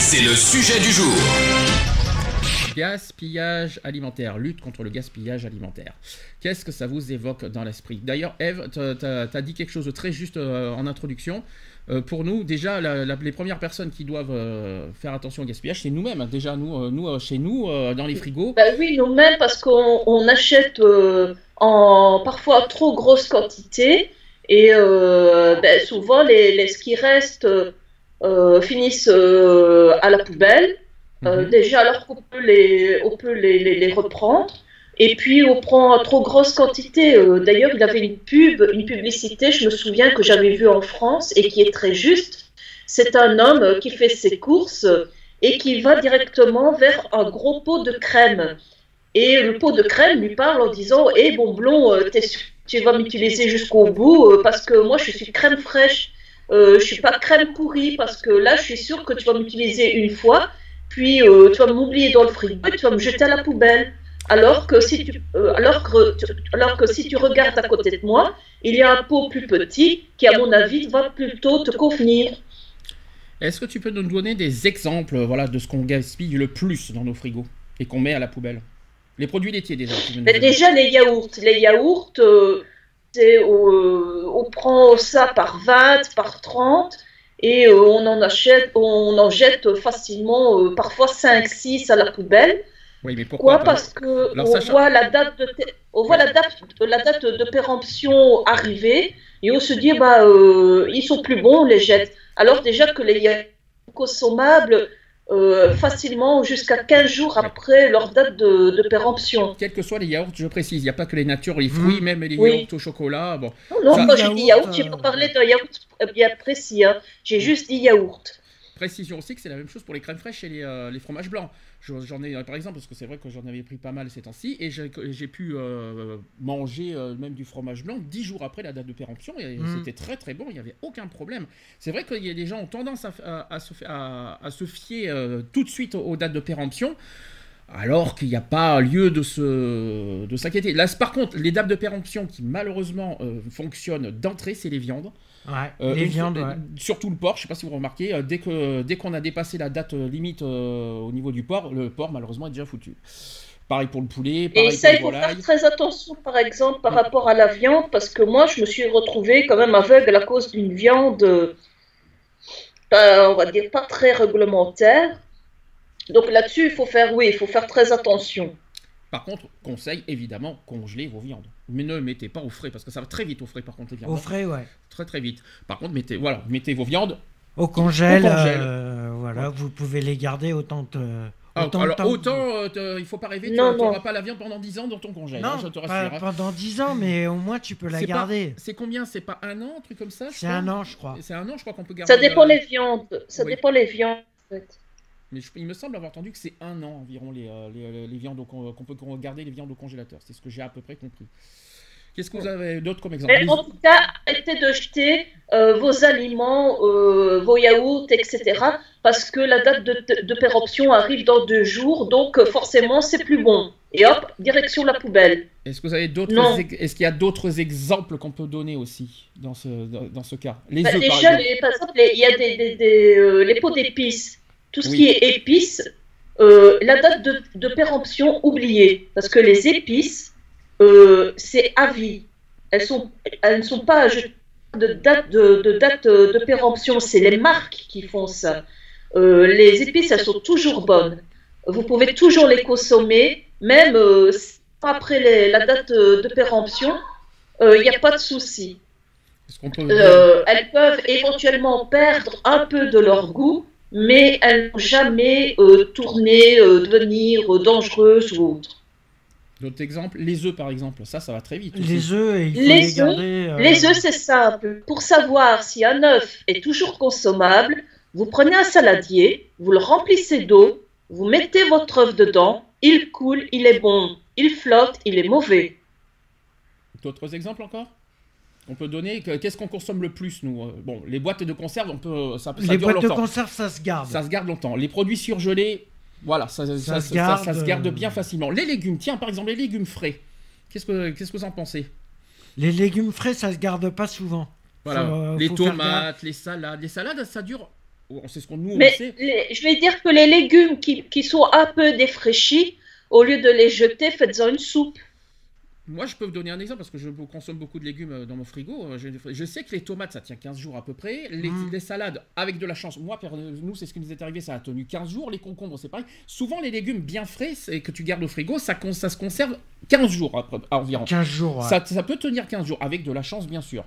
C'est le sujet du jour. Gaspillage alimentaire, lutte contre le gaspillage alimentaire. Qu'est-ce que ça vous évoque dans l'esprit? D'ailleurs, Eve, tu as dit quelque chose de très juste euh, en introduction. Euh, pour nous, déjà, la- la- les premières personnes qui doivent euh, faire attention au gaspillage, c'est nous-mêmes. Déjà, nous, euh, nous euh, chez nous, euh, dans les frigos. Ben oui, nous-mêmes, parce qu'on on achète euh, en parfois trop grosse quantité et euh, ben, souvent les, les- ce qui reste euh, finissent euh, à la poubelle. Euh, Mhm. déjà, alors qu'on peut les, on peut les, les- les reprendre. Et puis, on prend en trop grosse quantité. D'ailleurs, il avait une pub, une publicité, je me souviens, que j'avais vue en France et qui est très juste. C'est un homme qui fait ses courses et qui va directement vers un gros pot de crème. Et le pot de crème lui parle en disant Hé, bon blond, tu vas m'utiliser jusqu'au bout parce que moi, je suis crème fraîche. Euh, je suis pas crème pourrie parce que là, je suis sûre que tu vas m'utiliser une fois, puis euh, tu vas m'oublier dans le frigo et tu vas me jeter à la poubelle. Alors que, si tu, euh, alors, que, alors que si tu regardes à côté de moi, il y a un pot plus petit qui, à mon avis, va plutôt te convenir. Est-ce que tu peux nous donner des exemples voilà, de ce qu'on gaspille le plus dans nos frigos et qu'on met à la poubelle? Les produits laitiers, déjà. tu Mais déjà, les yaourts, les yaourts, euh, c'est, euh, on prend ça par 20, par 30, et euh, on en achète, on en jette facilement, euh, parfois 5, 6 à la poubelle. Oui, mais pourquoi pas? Parce que Alors, on voit la date de, on voit la date, la date de péremption arriver, et on se dit, bah, euh, ils sont plus bons, on les jette. Alors déjà que les consommables euh, facilement jusqu'à 15 jours après leur date de, de péremption. Quels que soient les yaourts, je précise, il n'y a pas que les natures, les fruits, même les Oui. yaourts au chocolat. Bon, Non, non, Ça- quand j'ai dit yaourt, j'ai euh, pas parlé d'un yaourt euh, bien précis. hein. J'ai juste dit yaourt. Précision aussi que c'est la même chose pour les crèmes fraîches et les, euh, les fromages blancs. Je- J'en ai, par exemple, parce que c'est vrai que j'en avais pris pas mal ces temps-ci, et j'ai pu euh, manger euh, même du fromage blanc dix jours après la date de péremption, et Mm. c'était très très bon, il n'y avait aucun problème. C'est vrai qu'il y a des gens ont tendance à, à- à se, à- à se fier euh, tout de suite aux, aux dates de péremption, alors qu'il n'y a pas lieu de se de s'inquiéter. Là, par contre, les dates de péremption qui malheureusement euh, fonctionnent d'entrée, c'est les viandes. Ouais, Euh, les viandes, fois- ouais. Surtout le porc, je sais pas si vous remarquez, euh, dès que dès qu'on a dépassé la date euh, limite euh, au niveau du porc, le porc malheureusement est déjà foutu. Pareil pour le poulet, pareil Et ça, il faut faire très attention, par exemple, par rapport à la viande, parce que moi, je me suis retrouvée quand même aveugle à cause d'une viande, euh, pas- on va dire, pas très réglementaire. Donc là-dessus, il faut faire, oui, il faut faire très attention. Par contre, conseil évidemment, congeler vos viandes. Mais ne mettez pas au frais parce que ça va très vite au frais par contre les viandes. Au frais, ouais. Très très vite. Par contre, mettez voilà, mettez vos viandes Au congèle, Au congèle. euh, voilà, vous pouvez les garder autant de, Ah, autant alors temps que autant euh, te- il faut pas rêver, tu n'auras pas la viande pendant 10 ans dans ton congèle, Non, hein, je te pas hein. pendant 10 ans, mais au moins tu peux la garder. C'est combien? C'est pas un an, un truc comme ça C'est un an, je crois. C'est un an, je crois qu'on peut garder. Ça dépend euh, les viandes. Ça oui. dépend les viandes. en fait. Mais je- il me semble avoir entendu que c'est un an environ les, euh, les, les viandes con- qu'on peut garder les viandes au congélateur. C'est ce que j'ai à peu près compris. Qu'est-ce que vous avez d'autre comme exemple? Mais en tout cas, arrêtez de jeter euh, vos aliments, euh, vos yaourts, etc. Parce que la date de, de, péremption arrive dans deux jours, donc euh, forcément, c'est plus bon. Et hop, direction la poubelle. Est-ce que vous avez d'autres Est-ce qu'il y a d'autres exemples qu'on peut donner aussi dans ce, dans, dans ce cas? Les Bah, œufs, par déjà, exemple. les- par exemple, les- il y a des, des- des, euh, les pots d'épices. Tout ce Oui. qui est épices, euh, la date de, de péremption oubliée. Parce que les épices, euh, c'est à vie. Elles, sont, elles ne sont pas de date de, de, date de péremption. C'est les marques qui font ça. Euh, les épices, elles sont toujours bonnes. Vous pouvez toujours les consommer, même après les- la date de, péremption. Il n'y a pas de souci. Peut elles peuvent éventuellement perdre un peu de leur goût, mais elles n'ont jamais euh, tourné, euh, devenir euh, dangereuses ou autre. D'autres exemples Les œufs, par exemple. Ça, ça va très vite. aussi. Les œufs, il faut Les les, garder. euh, Les œufs, c'est simple. Pour savoir si un œuf est toujours consommable, vous prenez un saladier, vous le remplissez d'eau, vous mettez votre œuf dedans, il coule, il est bon. Il flotte, il est mauvais. D'autres exemples encore? On peut donner. que- Qu'est-ce qu'on consomme le plus, nous Euh, Bon, les boîtes de conserve, on peut. Ça, ça Les dure boîtes de conserve, ça se garde. Ça se garde longtemps. Les produits surgelés, voilà, ça, ça- ça- se garde, ça se garde euh, bien facilement. Les légumes, tiens, par exemple, les légumes frais. Qu'est-ce que, qu'est-ce que vous en pensez? Les légumes frais, ça se garde pas souvent. Voilà, Faut, euh, les tomates, les salades. Les salades, ça dure. oh, C'est ce qu'on nous on Mais sait. les- je vais dire que les légumes qui, qui sont un peu défraîchis, au lieu de les jeter, faites-en une soupe. Moi, je peux vous donner un exemple parce que je consomme beaucoup de légumes euh, dans mon frigo. Euh, Je, je sais que les tomates, ça tient 15 jours à peu près. Les, Mm. les salades, avec de la chance, moi, per- nous, c'est ce qui nous est arrivé, ça a tenu 15 jours. Les concombres, c'est pareil. Souvent, les légumes bien frais c'est que tu gardes au frigo, ça, se conserve 15 jours après, environ. 15 jours. ouais. Ça, ça peut tenir 15 jours, avec de la chance, bien sûr.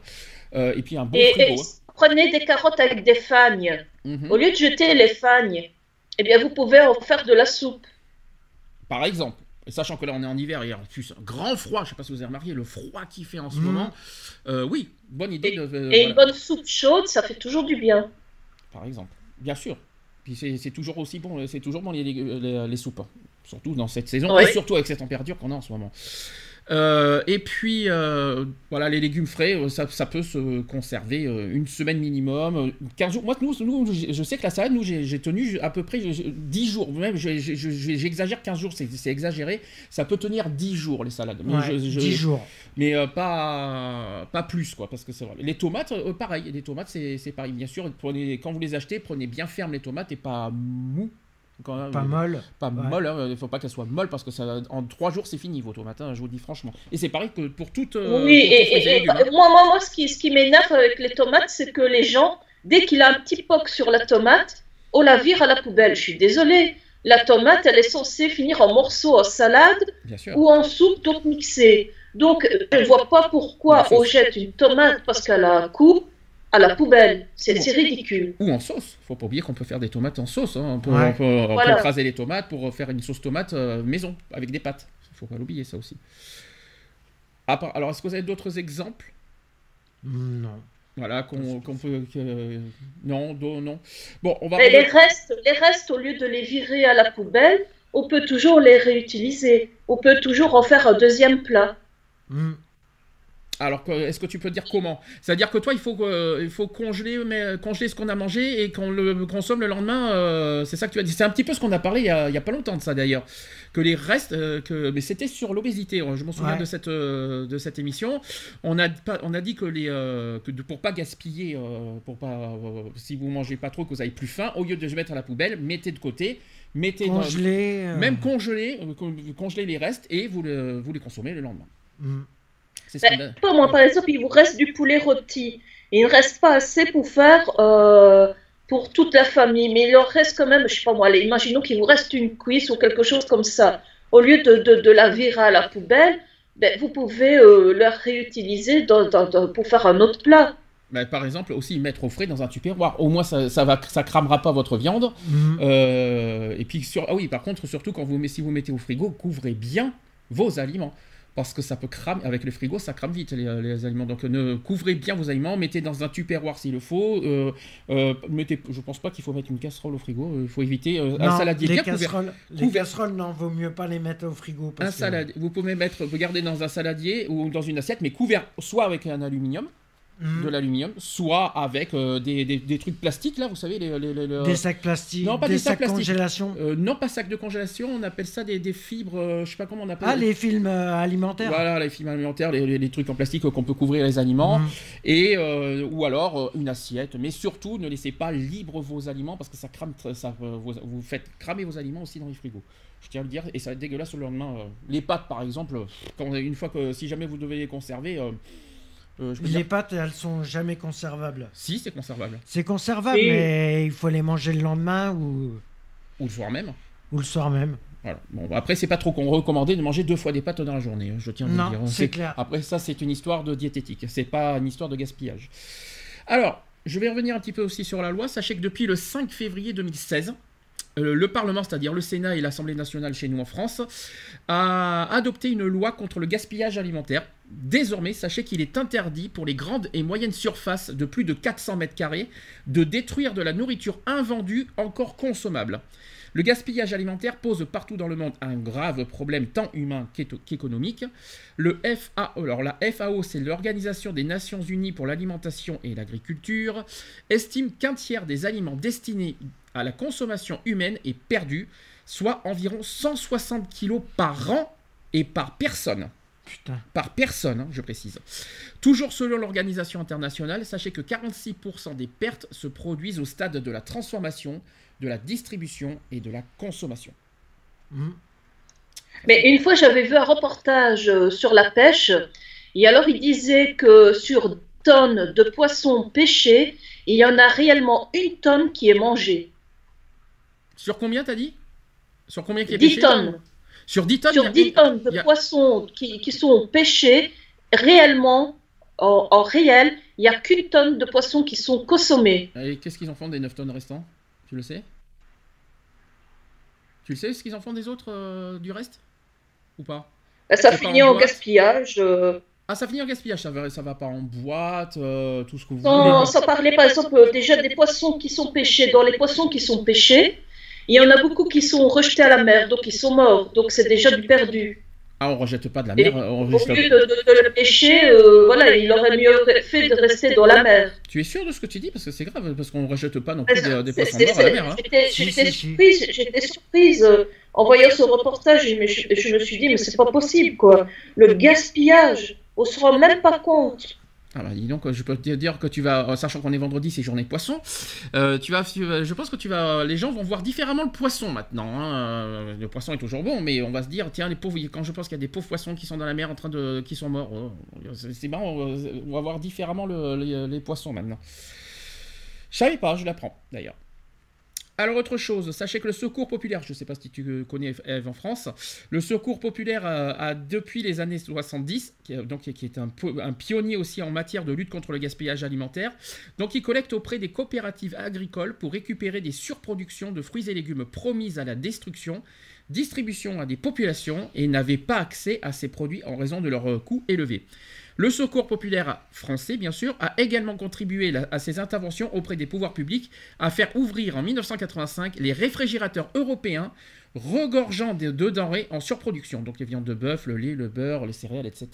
Euh, et puis un bon Et, et frigo. prenez des carottes avec des fagnes. Mhm. Au lieu de jeter les fagnes, eh bien, vous pouvez en faire de la soupe. Par exemple, et sachant que là on est en hiver et en plus un grand froid, je sais pas si vous avez remarqué le froid qu'il fait en ce Mhm. moment. euh, oui, bonne idée de. euh, Et une bonne soupe chaude, ça fait toujours du bien. Par exemple, bien sûr. Puis c'est toujours aussi bon, c'est toujours bon les, les, les soupes, hein. surtout dans cette saison Ouais. et surtout avec cette température qu'on a en ce moment. Euh, et puis euh, voilà, les légumes frais, euh, ça, ça peut se conserver une semaine minimum, euh, 15 jours. Moi, nous, je sais que la salade, nous, j'ai tenu à peu près j'ai- j'ai- 10 jours, même j'exagère 15 jours, c'est exagéré. Ça peut tenir 10 jours les salades. Mais, Ouais, je- je- 10 jours. mais euh, pas, pas plus, quoi, parce que c'est vrai. Les tomates, pareil, les tomates, c'est c'est pareil. Bien sûr, prenez, quand vous les achetez, prenez bien ferme les tomates et pas mou. Quand Pas euh, molle. Pas Ouais. molle, hein, il faut pas qu'elles soient molles parce que ça, en trois jours c'est fini vos tomates, hein, je vous le dis franchement. Et c'est pareil que pour toutes. euh, oui, pour et, tous les et- et- légumes, hein. moi, moi, moi, ce qui, ce qui m'énerve avec les tomates, c'est que les gens, dès qu'il a un petit poc sur la tomate, on la vire à la poubelle. Je suis désolée. La tomate, elle est censée finir en morceaux en salade ou en soupe, donc mixée. Donc, je ne vois pas pourquoi on jette une tomate parce qu'elle a un coup à la poubelle. C'est ridicule. Ou en sauce. Faut pas oublier qu'on peut faire des tomates en sauce. hein. On, peut, Ouais. on peut- on peut Voilà. écraser les tomates pour faire une sauce tomate euh, maison avec des pâtes. Faut pas l'oublier ça aussi. Part- alors, est-ce que vous avez d'autres exemples? Non. Voilà, qu'on peut. que- Non, do- non. Bon, on va. Mais les restes, les restes, au lieu de les virer à la poubelle, on peut toujours les réutiliser. On peut toujours en faire un deuxième plat. Mm. Alors, est-ce que tu peux dire comment? C'est-à-dire que toi, il faut, que- il faut congeler, mais, congeler ce qu'on a mangé et qu'on le consomme le lendemain. euh, c'est ça que tu as dit. C'est un petit peu ce qu'on a parlé il y a, il y a pas longtemps de ça d'ailleurs. Que les restes, euh, que, mais c'était sur l'obésité. Je m'en souviens Ouais. de, cette, euh, de cette émission. On a, on a dit que, les, euh, que de- pour pas gaspiller, euh, pour pas, euh, si vous mangez pas trop, que vous avez plus faim, au lieu de mettre à la poubelle, mettez de côté, mettez dans- euh, même congeler, euh, con- congeler les restes et vous, le- vous les consommez le lendemain. mm. C'est ce Ben, pas moi, par exemple, il vous reste du poulet rôti. Il ne reste pas assez pour faire euh, pour toute la famille, mais il en reste quand même, je sais pas moi, allez, imaginons qu'il vous reste une cuisse ou quelque chose comme ça. Au lieu de, de, de la virer à la poubelle, ben, vous pouvez euh, la réutiliser dans- dans- dans- pour faire un autre plat. Bah, par exemple, aussi mettre au frais dans un tupperware. Au moins, ça, ça va, ça cramera pas votre viande. Mm. Euh, et puis, sur, ah oui, par contre, surtout quand vous, si vous mettez au frigo, couvrez bien vos aliments. Parce que ça peut cramer, avec le frigo, ça crame vite les, les aliments. Donc, ne, couvrez bien vos aliments, mettez dans un tupperware s'il le faut. Euh, euh, mettez, je pense pas qu'il faut mettre une casserole au frigo. Il faut éviter euh, un saladier les casseroles, les casseroles, non, vaut mieux pas les mettre au frigo. Parce Un que- salade, vous pouvez mettre, vous gardez dans un saladier ou dans une assiette, mais couvert soit avec un aluminium, Mm. de l'aluminium, soit avec euh, des, des- des trucs plastiques là, vous savez, les, les- les- les- Des sacs plastiques, Non, pas des, des sacs sacs plastiques. congélation. Euh, non pas sacs de congélation, on appelle ça des, des fibres, euh, je sais pas comment on appelle. Ah, les films euh, alimentaires. Voilà, les fibres alimentaires, les, trucs en plastique qu'on peut couvrir les aliments, Mm. et ou alors une assiette. Mais surtout, ne laissez pas libre vos aliments parce que ça crame, ça, vous, vous faites cramer vos aliments aussi dans les frigos. Je tiens à le dire, et ça va être dégueulasse le lendemain. Les pâtes, par exemple, quand, une fois que si jamais vous devez les conserver, euh, je Les dire, pâtes, elles sont jamais conservables. si c'est conservable, C'est conservable, mais il faut les manger le lendemain ou, ou le soir même. ou le soir même. Voilà. Bon, après, c'est pas trop qu'on recommandé de manger deux fois des pâtes dans la journée, je tiens à vous le Non, dire. c'est clair. Après, ça, c'est une histoire de diététique, c'est pas une histoire de gaspillage. Alors, je vais revenir un petit peu aussi sur la loi. Sachez que depuis le 5 février 2016, euh, le Parlement, c'est-à-dire le Sénat et l'Assemblée nationale chez nous en France, a adopté une loi contre le gaspillage alimentaire. Désormais, sachez qu'il est interdit pour les grandes et moyennes surfaces de plus de 400 mètres carrés de détruire de la nourriture invendue encore consommable. Le gaspillage alimentaire pose partout dans le monde un grave problème tant humain qu'économique. Le FAO, la FAO, c'est l'Organisation des Nations Unies pour l'alimentation et l'agriculture, estime qu'un tiers des aliments destinés à la consommation humaine est perdu, soit environ 160 kilos par an et par personne. Putain. Par personne, hein, je précise. Toujours selon l'organisation internationale, sachez que 46% des pertes se produisent au stade de la transformation, de la distribution et de la consommation. Hmm. Mais une fois, j'avais vu un reportage euh, sur la pêche, et alors il disait que sur tonnes de poissons pêchés, il y en a réellement une tonne qui est mangée. Sur combien t'as dit? Sur combien qui est 10 pêché? tonnes. Sur 10 tonnes il y Sur a- 10 tonnes de a- poissons qui, qui sont pêchés, réellement, en, en réel, il n'y a qu'une tonne de poissons qui sont consommés. Et qu'est-ce qu'ils en font des 9 tonnes restants Tu le sais? Tu le sais ce qu'ils en font des autres euh, du reste? Ou pas? Ben, ça finit en gaspillage. euh, Ah, ça finit en gaspillage, ça va, ça va pas en boîte, euh, tout ce que vous Sans, voulez. sans parler, par exemple, euh, déjà des poissons qui sont pêchés. Dans les poissons qui sont pêchés, il y en a beaucoup qui sont rejetés à la mer, donc ils sont morts. Donc c'est déjà du perdu. Ah, on rejette pas de la Et mer, on Au rejette lieu de, de- de le pêcher, euh, voilà, il aurait mieux fait de rester dans la mer. Tu es sûr de ce que tu dis? Parce que c'est grave, parce qu'on rejette pas non plus des, poissons morts à la mer. hein. J'étais Si, si, surprise, j'étais surprise euh, en voyant ce reportage. Je me, je, je me suis dit, mais c'est pas possible, quoi. Le gaspillage, on se rend même pas compte. Bah dis donc, je peux te dire que tu vas, euh, sachant qu'on est vendredi, c'est journée poisson, euh, tu vas, je pense que tu vas, les gens vont voir différemment le poisson maintenant. hein. Euh, Le poisson est toujours bon, mais on va se dire, tiens, les pauvres, quand je pense qu'il y a des pauvres poissons qui sont dans la mer en train de, qui sont morts, oh, c'est marrant, on va- voir différemment le- les, les poissons maintenant. Je savais pas, je l'apprends d'ailleurs. Alors autre chose, sachez que le Secours populaire, je ne sais pas si tu connais Eve en France, le Secours populaire a, a, depuis les années 70, qui, est- donc, qui est un, pionnier aussi en matière de lutte contre le gaspillage alimentaire, donc il collecte auprès des coopératives agricoles pour récupérer des surproductions de fruits et légumes promises à la destruction, distribution à des populations et n'avait pas accès à ces produits en raison de leur euh, coût élevé. Le Secours populaire français, bien sûr, a également contribué à ces interventions auprès des pouvoirs publics à faire ouvrir en 1985 les réfrigérateurs européens regorgeant de, de denrées en surproduction, donc les viandes de bœuf, le lait, le beurre, les céréales, etc.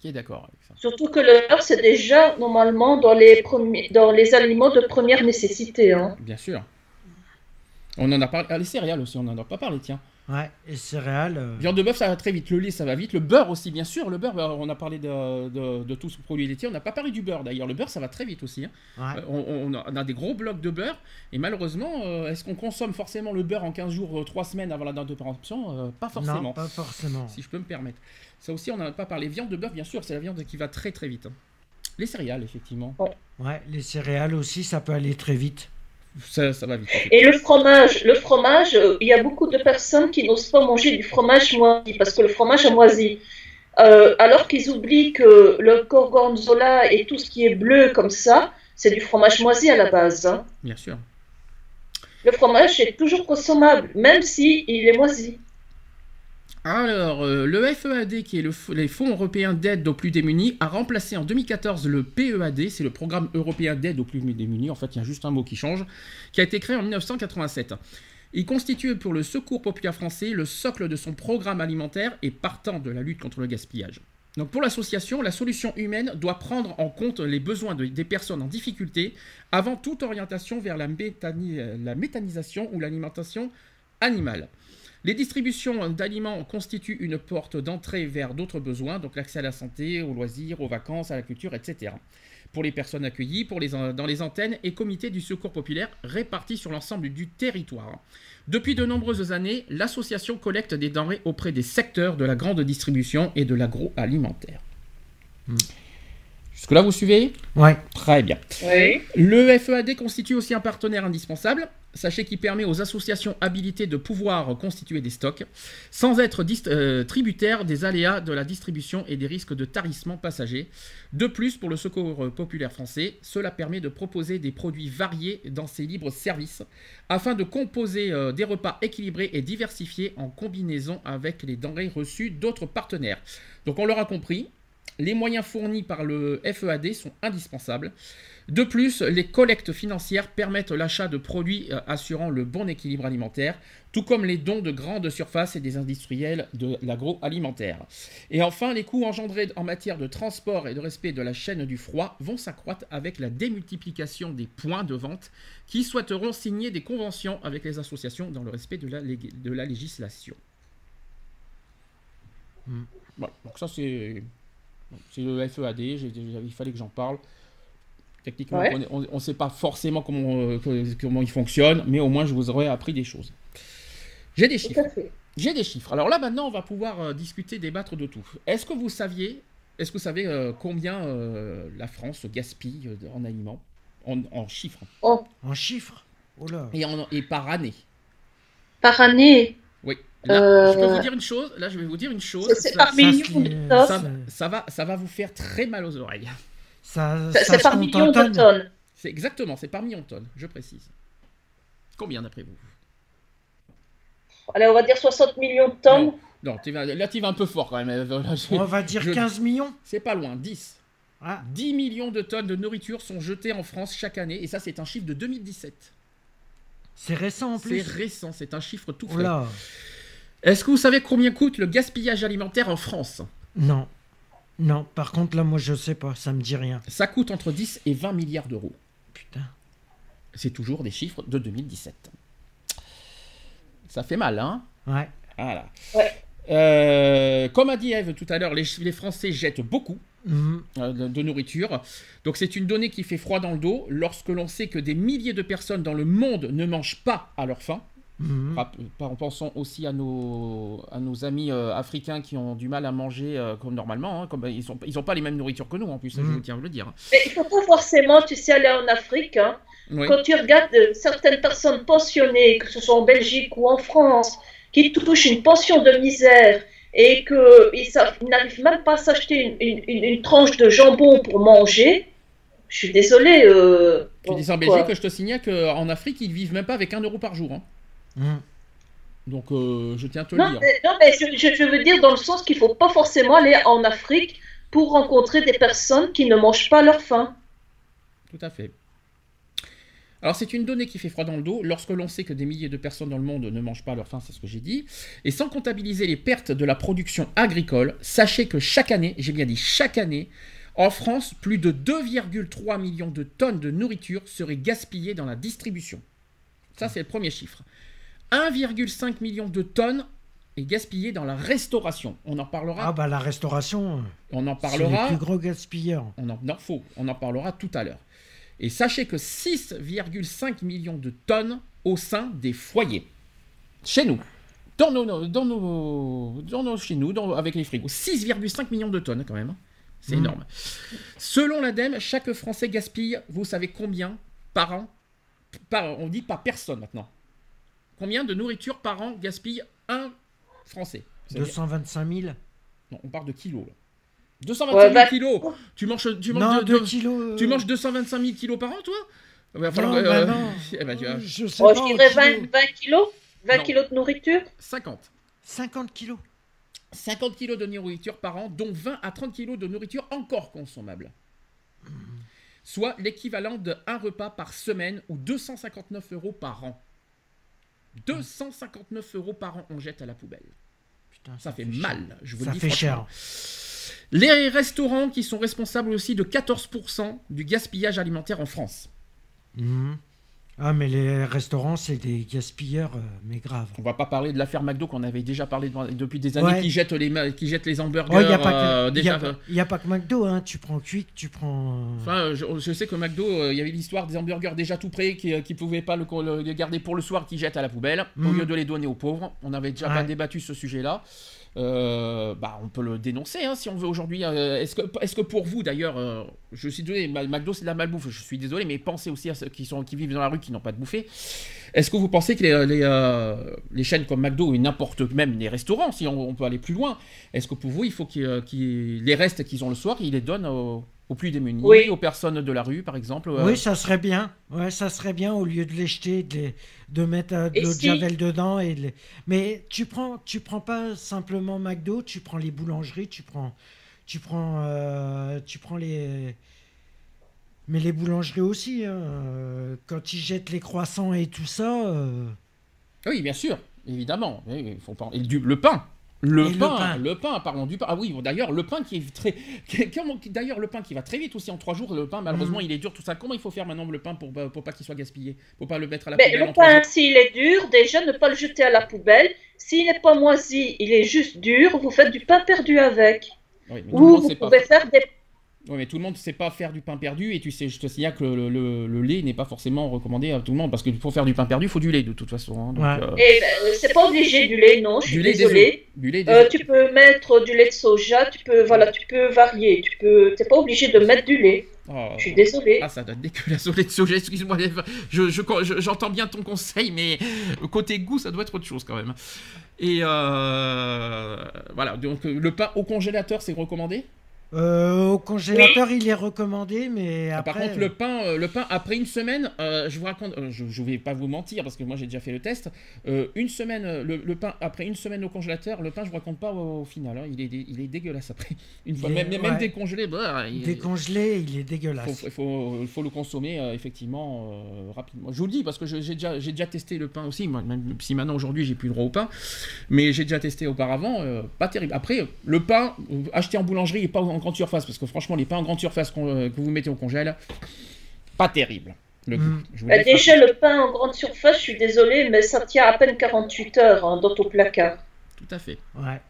Qui est d'accord avec ça? Surtout que le beurre, c'est déjà normalement dans les, premiers, dans les aliments de première nécessité. Hein. Bien sûr. On en a parlé. Ah, les céréales aussi, on n'en a pas parlé, tiens. Ouais, et céréales. euh, Viande de bœuf, ça va très vite. Le lait, ça va vite. Le beurre aussi, bien sûr. Le beurre, bah, on a parlé de, de, de tout ce produit laitier. On n'a pas parlé du beurre d'ailleurs. Le beurre, ça va très vite aussi. hein. ouais. Euh, on, on a, on a des gros blocs de beurre. Et malheureusement, euh, est-ce qu'on consomme forcément le beurre en 15 jours, 3 semaines avant la date de péremption? Euh, Pas forcément. Non, pas forcément. Si je peux me permettre. Ça aussi, on n'en a pas parlé. Viande de bœuf, bien sûr, c'est la viande qui va très très vite. hein. Les céréales, effectivement. Ouais, les céréales aussi, ça peut aller très vite. Ça, ça va vite. Et le fromage, le fromage, euh, il y a beaucoup de personnes qui n'osent pas manger du fromage moisi parce que le fromage a moisi. Euh, alors qu'ils oublient que le gorgonzola et tout ce qui est bleu comme ça, c'est du fromage moisi à la base. hein. Bien sûr. Le fromage est toujours consommable, même si il est moisi. Alors, euh, le FEAD, qui est le Fonds européens d'aide aux plus démunis, a remplacé en 2014 le PEAD, c'est le Programme européen d'aide aux plus démunis, en fait il y a juste un mot qui change, qui a été créé en 1987. Il constitue pour le Secours populaire français le socle de son programme alimentaire et partant de la lutte contre le gaspillage. Donc pour l'association, la solution humaine doit prendre en compte les besoins de- des personnes en difficulté avant toute orientation vers la méthanisation ou l'alimentation animale. Les distributions d'aliments constituent une porte d'entrée vers d'autres besoins, donc l'accès à la santé, aux loisirs, aux vacances, à la culture, etc. Pour les personnes accueillies, dans les antennes et comités du secours populaire répartis sur l'ensemble du territoire. Depuis de nombreuses années, l'association collecte des denrées auprès des secteurs de la grande distribution et de l'agroalimentaire. Jusque-là, vous suivez Ouais. Très bien. Oui. Le FEAD constitue aussi un partenaire indispensable. Sachez qu'il permet aux associations habilitées de pouvoir constituer des stocks sans être euh, tributaires des aléas de la distribution et des risques de tarissement passager. De plus, pour le Secours populaire français, cela permet de proposer des produits variés dans ses libres services afin de composer euh, des repas équilibrés et diversifiés en combinaison avec les denrées reçues d'autres partenaires. Donc on l'aura compris, les moyens fournis par le FEAD sont indispensables. De plus, les collectes financières permettent l'achat de produits euh, assurant le bon équilibre alimentaire, tout comme les dons de grandes surfaces et des industriels de l'agroalimentaire. Et enfin, les coûts engendrés en matière de transport et de respect de la chaîne du froid vont s'accroître avec la démultiplication des points de vente qui souhaiteront signer des conventions avec les associations dans le respect de la, lég- de la législation. Hmm. Voilà, donc ça c'est c'est le FEAD, il fallait que j'en parle. Techniquement, Ouais. on ne sait pas forcément comment, euh, comment il fonctionne, mais au moins je vous aurais appris des choses. J'ai des chiffres. J'ai des chiffres. Alors là maintenant, on va pouvoir euh, discuter, débattre de tout. Est-ce que vous saviez, est-ce que vous savez euh, combien euh, la France gaspille euh, en aliments? En, en chiffres Oh, En chiffres? Oh là. et, en- et par année par année? Là, je peux Euh, vous dire une chose. Là, je vais vous dire une chose. c'est c'est Ça- par ça, million c'est- de tonnes. ça, ça va, ça va vous faire très mal aux oreilles. Ça, C'est c'est par compte million en de tonnes. tonnes. C'est exactement, c'est par million de tonnes, je précise. Combien d'après vous? Allez, on va dire 60 millions de tonnes. Non, tu vas- là tu vas un peu fort quand même. Euh, là, je- On va dire Je- 15 millions C'est pas loin, 10. Ah, 10 millions de tonnes de nourriture sont jetées en France chaque année, et ça c'est un chiffre de 2017. c'est récent en C'est plus. récent, c'est un chiffre tout Oh frais. là. Est-ce que vous savez combien coûte le gaspillage alimentaire en France? Non. Non, par contre, là, moi, je sais pas. Ça me dit rien. Ça coûte entre 10 et 20 milliards d'euros. Putain. C'est toujours des chiffres de 2017. Ça fait mal, hein? Ouais. Voilà. Ouais. Euh, comme a dit Eve tout à l'heure, les, les Français jettent beaucoup Mhm. euh, de, de nourriture. Donc c'est une donnée qui fait froid dans le dos lorsque l'on sait que des milliers de personnes dans le monde ne mangent pas à leur faim. Mhm. Rap- En pensant aussi à nos, à nos amis euh, africains qui ont du mal à manger euh, comme normalement. hein, comme, ils n'ont ils ont pas les mêmes nourritures que nous en plus, ça, je Mm. tiens à vous le dire. Mais il faut pas forcément, tu sais, aller en Afrique. hein. Oui. Quand tu regardes euh, certaines personnes pensionnées, que ce soit en Belgique ou en France, qui touchent une pension de misère et qu'ils n'arrivent même pas à s'acheter une, une- une- une tranche de jambon pour manger, je suis désolée. Euh, Tu dis en quoi. Belgique, je te signale qu'en Afrique, ils vivent même pas avec un euro par jour. hein. Mhm. Donc euh, je tiens à te le dire. mais, non, mais je, je- veux dire dans le sens qu'il faut pas forcément aller en Afrique pour rencontrer des personnes qui ne mangent pas leur faim. Tout à fait. Alors c'est une donnée qui fait froid dans le dos lorsque l'on sait que des milliers de personnes dans le monde ne mangent pas leur faim, c'est ce que j'ai dit. Et sans comptabiliser les pertes de la production agricole, sachez que chaque année, j'ai bien dit chaque année, en France, plus de 2,3 millions de tonnes de nourriture seraient gaspillées dans la distribution. Ça c'est le premier chiffre. 1,5 million de tonnes est gaspillé dans la restauration. On en parlera. Ah, bah, la restauration, on en c'est parlera. les plus gros gaspilleurs. On en, non, faux. On en parlera tout à l'heure. Et sachez que 6,5 millions de tonnes au sein des foyers. Chez nous. Dans nos, dans nos, dans nos- chez nous, dans- avec les frigos. 6,5 millions de tonnes quand même. hein. C'est Mm. énorme. Selon l'ADEME, chaque Français gaspille, vous savez combien par an? Par, On dit par personne maintenant. Combien de nourriture par an gaspille un Français C'est-à-dire- 225 000 Non, on parle de kilos. Là. 225 Ouais, 000 bah- kilos Tu manges, tu manges Non, de- 2 de- kilos. euh, tu manges 225 000 kilos par an, toi Il va Non, falloir, bah euh, non. eh ben, tu vois, Euh, Je sais Oh, pas. je en dirais kilos. 20, 20 kilos 20 Non. kilos de nourriture 50. 50 kilos. 50 kilos de nourriture par an, dont 20 à 30 kilos de nourriture encore consommable. Soit l'équivalent de un repas par semaine ou 259 euros par an. 259 euros par an on jette à la poubelle. Putain, Ça fait mal, je vous Ça le dis fait franchement. cher. Les restaurants qui sont responsables aussi de 14% du gaspillage alimentaire en France. Mhm. Ah, mais les restaurants, c'est des gaspilleurs, euh, mais grave. On va pas parler de l'affaire McDo qu'on avait déjà parlé de- depuis des années Ouais. qui jettent les qui jettent les hamburgers Oh, il n'y a, pas euh, a pas- y a pas que McDo, hein. tu prends Quick, tu prends... euh, Enfin, je, je sais que McDo, euh, il y avait l'histoire des hamburgers déjà tout prêts qui ne pouvaient pas le, le- les garder pour le soir, qui jettent à la poubelle, au Mhm. lieu de les donner aux pauvres. On avait déjà Ouais. pas débattu ce sujet-là. Euh, bah, on peut le dénoncer hein, si on veut aujourd'hui. Euh, est-ce que, est que pour vous d'ailleurs, euh, je suis désolé, McDo c'est de la malbouffe, je suis désolé, mais pensez aussi à ceux qui, sont, qui vivent dans la rue qui n'ont pas de bouffer. Est-ce que vous pensez que les, les, chaînes comme McDo et n'importe même les restaurants, si on, peut aller plus loin, est-ce que pour vous il faut que les restes qu'ils ont le soir, ils les donnent aux, aux plus démunis, aux personnes de la rue, par exemple. Oui, ça serait bien. Ouais, ça serait bien au lieu de les jeter, de, de mettre de l'eau de javel dedans. Et Mais tu prends, tu prends pas simplement McDo, tu prends les boulangeries, tu prends, tu prends, euh, tu prends les. Mais les boulangeries aussi, hein. quand ils jettent les croissants et tout ça. Euh, oui, bien sûr, évidemment. Il faut pas... le pain, le pain, le pain, parlons du pain. Ah oui, d'ailleurs, le pain qui est très. D'ailleurs, le pain qui va très vite aussi en trois jours. Le pain, malheureusement, mm. il est dur, tout ça. Comment il faut faire maintenant le pain pour, pour pas qu'il soit gaspillé? Pour pas le mettre à la poubelle Le pain, s'il est dur, déjà, ne pas le jeter à la poubelle. S'il n'est pas moisi, il est juste dur, vous faites du pain perdu avec. Ou vous pouvez faire des oui, mais tout le monde ne sait pas faire du pain perdu et tu sais, je te signale que le, lait n'est pas forcément recommandé à tout le monde parce que pour faire du pain perdu, il faut du lait de toute façon. Hein, euh, Et ben, c'est pas obligé du lait, non, je suis désolé. Du lait euh, tu peux mettre du lait de soja, tu peux, voilà, tu peux varier, tu peux, t'es pas obligé de mettre du lait. Oh. Je suis désolé. Ah, ça doit être dégueulasse au lait de soja, excuse-moi. J'entends je, je, bien ton conseil, mais côté goût, ça doit être autre chose quand même. Et euh, voilà, donc le pain au congélateur, c'est recommandé? Euh, au congélateur, il est recommandé, mais après... Ah, par contre, le pain, euh, le pain après une semaine, euh, je vous raconte, je, ne vais pas vous mentir parce que moi j'ai déjà fait le test. une semaine, le, pain après une semaine au congélateur, le pain, je vous raconte pas au, final. Hein. il est, il est dégueulasse après. Une fois, même, même décongelé, bah, il, décongelé, il est dégueulasse. Il faut, faut, le consommer effectivement rapidement. Je vous le dis parce que j'ai déjà, j'ai déjà testé le pain aussi. même si maintenant aujourd'hui j'ai plus le droit au pain, mais j'ai déjà testé auparavant, pas terrible. Après, le pain acheté en boulangerie et pas en grande surface, parce que franchement, les pains en grande surface euh, que vous mettez au congèle, pas terrible. Le mm. bah, déjà, le pain en grande surface, je suis désolé, mais ça tient à peine 48 heures hein, dans ton placard. Tout à fait. Ouais.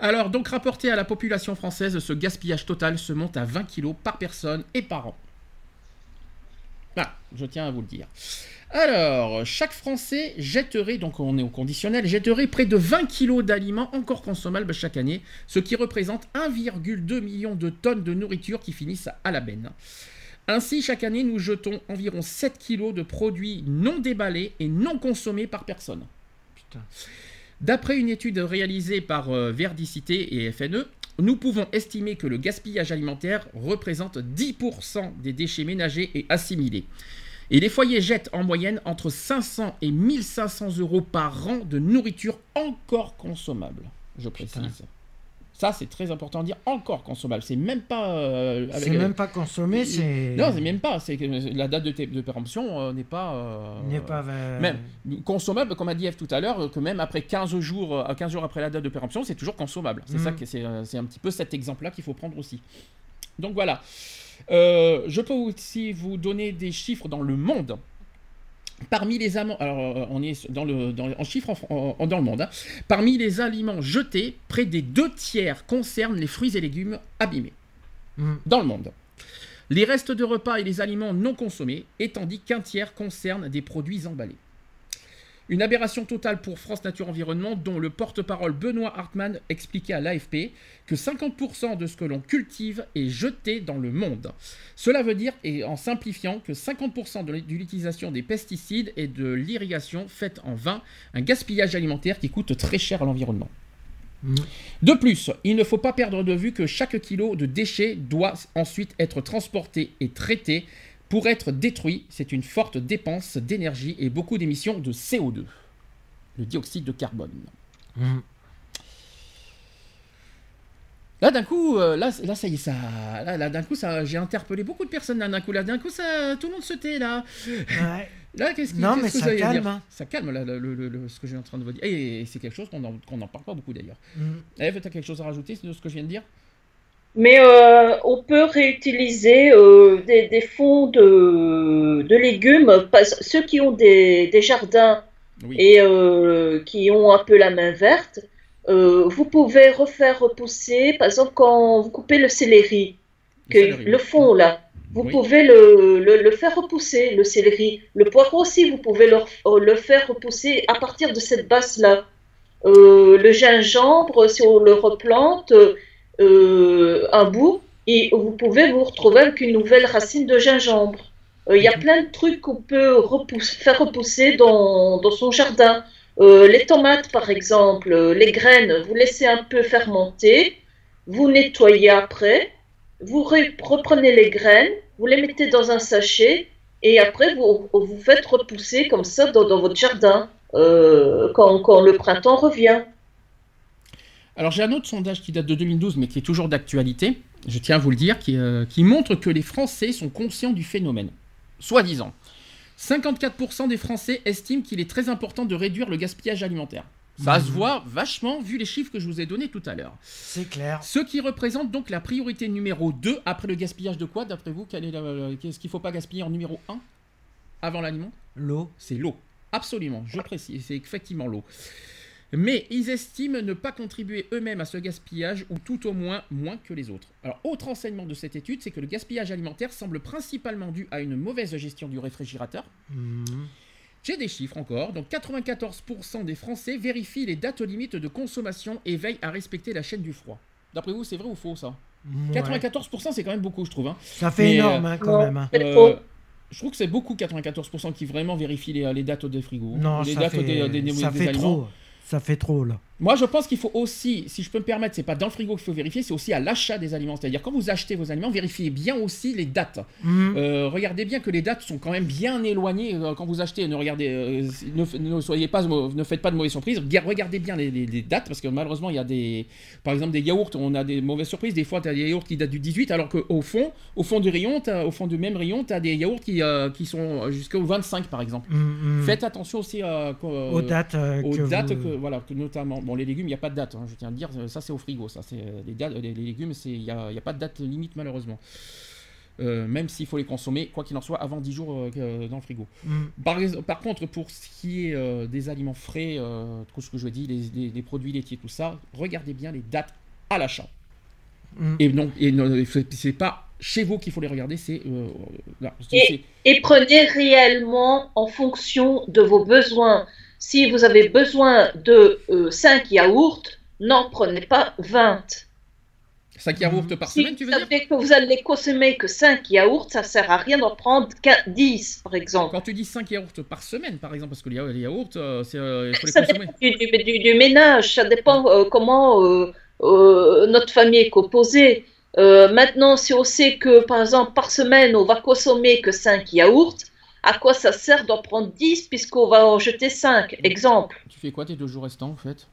Alors, donc, rapporté à la population française, ce gaspillage total se monte à 20 kg par personne et par an. Voilà, je tiens à vous le dire. Alors, chaque Français jetterait, donc on est au conditionnel, jetterait près de 20 kg d'aliments encore consommables chaque année, ce qui représente 1,2 million de tonnes de nourriture qui finissent à la benne. Ainsi, chaque année, nous jetons environ 7 kg de produits non déballés et non consommés par personne. D'après une étude réalisée par euh, Verdicité et FNE, nous pouvons estimer que le gaspillage alimentaire représente 10% des déchets ménagers et assimilés. Et les foyers jettent en moyenne entre 500 et 1500 euros par an de nourriture encore consommable. Je précise. Ça, c'est très important à dire. Encore consommable. C'est même pas. Euh, c'est même pas consommé. C'est. Non, c'est même pas. C'est la date de, de péremption euh, n'est pas. Euh, n'est pas. Même consommable, comme a dit Eve tout à l'heure, que même après 15 jours, 15 jours après la date de péremption, c'est toujours consommable. C'est ça mm. que c'est un petit peu cet exemple-là qu'il faut prendre aussi. Donc voilà. Euh, je peux aussi vous donner des chiffres dans le monde. Parmi les aliments, alors euh, on est dans le, en chiffres dans le monde, hein. parmi les aliments jetés, près des deux tiers concernent les fruits et légumes abîmés. Hmm. Dans le monde. Les restes de repas et les aliments non consommés, et tandis qu'un tiers concerne des produits emballés. Une aberration totale pour France Nature Environnement, dont le porte-parole Benoît Hartmann expliquait à l'AFP que 50% de ce que l'on cultive est jeté dans le monde. Cela veut dire, et en simplifiant, que 50% de l'utilisation des pesticides et de l'irrigation faite en vain, un gaspillage alimentaire qui coûte très cher à l'environnement. Mmh. De plus, il ne faut pas perdre de vue que chaque kilo de déchets doit ensuite être transporté et traité pour être détruit, c'est une forte dépense d'énergie et beaucoup d'émissions de CO2, le dioxyde de carbone. Mmh. Là d'un coup, euh, là, là ça y est, ça, là, d'un coup ça, j'ai interpellé beaucoup de personnes là d'un coup, là d'un coup ça, tout le monde se tait là. Ouais. Là qu'est-ce qui, non mais ça calme. Hein. Ça calme là, le, ce que j'ai en train de vous dire. Et, c'est quelque chose qu'on n'en parle pas beaucoup d'ailleurs. Mmh. Eve, tu as quelque chose à rajouter de ce que je viens de dire? Mais euh, on peut réutiliser euh, des, fonds de, de, légumes, ceux qui ont des, des jardins et euh, qui ont un peu la main verte. vous pouvez refaire repousser, par exemple, quand vous coupez le céleri, que, le, fond là, vous pouvez le, le, faire repousser, le céleri. Le poireau aussi, vous pouvez le, le faire repousser à partir de cette base là. le gingembre, si on le replante un bout, et vous pouvez vous retrouver avec une nouvelle racine de gingembre. Il y a plein de trucs qu'on peut faire repousser dans, son jardin. les tomates, par exemple, les graines, vous laissez un peu fermenter, vous nettoyez après, vous reprenez les graines, vous les mettez dans un sachet et après vous, vous faites repousser comme ça dans, votre jardin euh, quand, le printemps revient. Alors j'ai un autre sondage qui date de 2012 mais qui est toujours d'actualité, je tiens à vous le dire, qui, euh, qui montre que les Français sont conscients du phénomène. Soi-disant. 54% des Français estiment qu'il est très important de réduire le gaspillage alimentaire. Ça se mhm. voit vachement vu les chiffres que je vous ai donnés tout à l'heure. C'est clair. Ce qui représente donc la priorité numéro 2 après le gaspillage de quoi D'après vous, qu'est-ce qu'il ne faut pas gaspiller en numéro 1 avant l'aliment? L'eau. C'est l'eau. Absolument, je précise, c'est effectivement l'eau. Mais ils estiment ne pas contribuer eux-mêmes à ce gaspillage, ou tout au moins moins que les autres. Alors, autre enseignement de cette étude, c'est que le gaspillage alimentaire semble principalement dû à une mauvaise gestion du réfrigérateur. Mhm. J'ai des chiffres encore. Donc 94% des Français vérifient les dates limites de consommation et veillent à respecter la chaîne du froid. D'après vous, c'est vrai ou faux ça? 94% c'est quand même beaucoup, je trouve. Hein. Ça fait énorme hein, quand même. Hein. Euh, je trouve que c'est beaucoup 94% qui vraiment vérifient les, dates des frigos. Non, les ça dates fait, des, ça fait trop. Ça fait trop là. Moi, je pense qu'il faut aussi, si je peux me permettre, c'est pas dans le frigo qu'il faut vérifier, c'est aussi à l'achat des aliments. C'est-à-dire quand vous achetez vos aliments, vérifiez bien aussi les dates. Mhm. Euh, regardez bien que les dates sont quand même bien éloignées euh, quand vous achetez. Ne regardez, euh, ne, soyez pas, ne faites pas de mauvaises surprises. Regardez bien les, dates parce que malheureusement il y a des, par exemple des yaourts, on a des mauvaises surprises. Des fois, tu as des yaourts qui datent du 18, alors qu'au fond, au fond du rayon, au fond du même rayon, tu as des yaourts qui, qui sont jusqu'au 25 par exemple. Mhm, mhm. Faites attention aussi aux dates, aux dates voilà, notamment. Bon, les légumes, il n'y a pas de date. Hein, je tiens à dire, ça c'est au frigo. Ça, c'est euh, les, les, légumes, il n'y a, a, pas de date limite malheureusement. Euh, même s'il faut les consommer, quoi qu'il en soit, avant 10 jours euh, dans le frigo. Mm. Par, par, contre, pour ce qui est des aliments frais, tout ce que je dis, les, les, produits laitiers, tout ça, regardez bien les dates à l'achat. Mm. Et non, et c'est pas chez vous qu'il faut les regarder, c'est. et, et, prenez réellement en fonction de vos besoins. Si vous avez besoin de 5 euh, yaourts, n'en prenez pas 20. 5 yaourts par semaine, tu veux dire que vous allez consommer que 5 yaourts, ça sert à rien d'en prendre 10, par exemple. Quand tu dis 5 yaourts par semaine, par exemple, parce que les yaourts, euh, c'est, euh, il faut les ça consommer. Dépend du, ménage, ça dépend comment notre famille est composée. maintenant, si on sait que, par exemple, par semaine, on va consommer que 5 yaourts, à quoi ça sert d'en prendre 10 puisqu'on va en jeter 5 Exemple. Tu fais quoi tes deux jours restants en fait?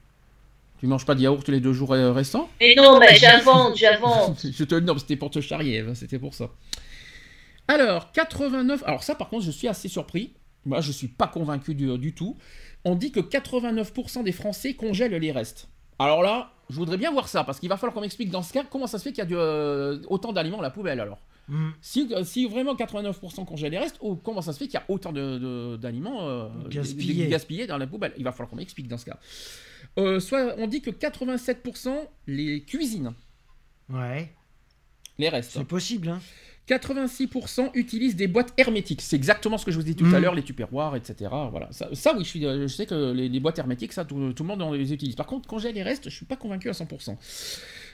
Tu manges pas de yaourt les deux jours euh, restants? Mais non, mais j'invente, j'invente. je te non, c'était pour te charrier, hein, c'était pour ça. Alors, 89. Alors, ça par contre, je suis assez surpris. Moi, je suis pas convaincu du, du tout. On dit que 89% des Français congèlent les restes. Alors là, je voudrais bien voir ça, parce qu'il va falloir qu'on m'explique dans ce cas comment ça se fait qu'il y a euh, autant d'aliments à la poubelle alors. Mm. Euh, si, vraiment 89% congèlent les restes, oh, comment ça se fait qu'il y a autant d'aliments euh, gaspillés. dans la poubelle? Il va falloir qu'on m'explique dans ce cas. Euh, soit on dit que 87% les cuisines. Ouais. Les restes. C'est possible, hein. 86% utilisent des boîtes hermétiques. C'est exactement ce que je vous ai dit tout à mm. l'heure, les tupperwares, etc. Voilà. Ça, oui, je, sais que les, boîtes hermétiques, ça, tout, le monde les utilise. Par contre, quand j'ai les restes, je suis pas convaincu à 100%.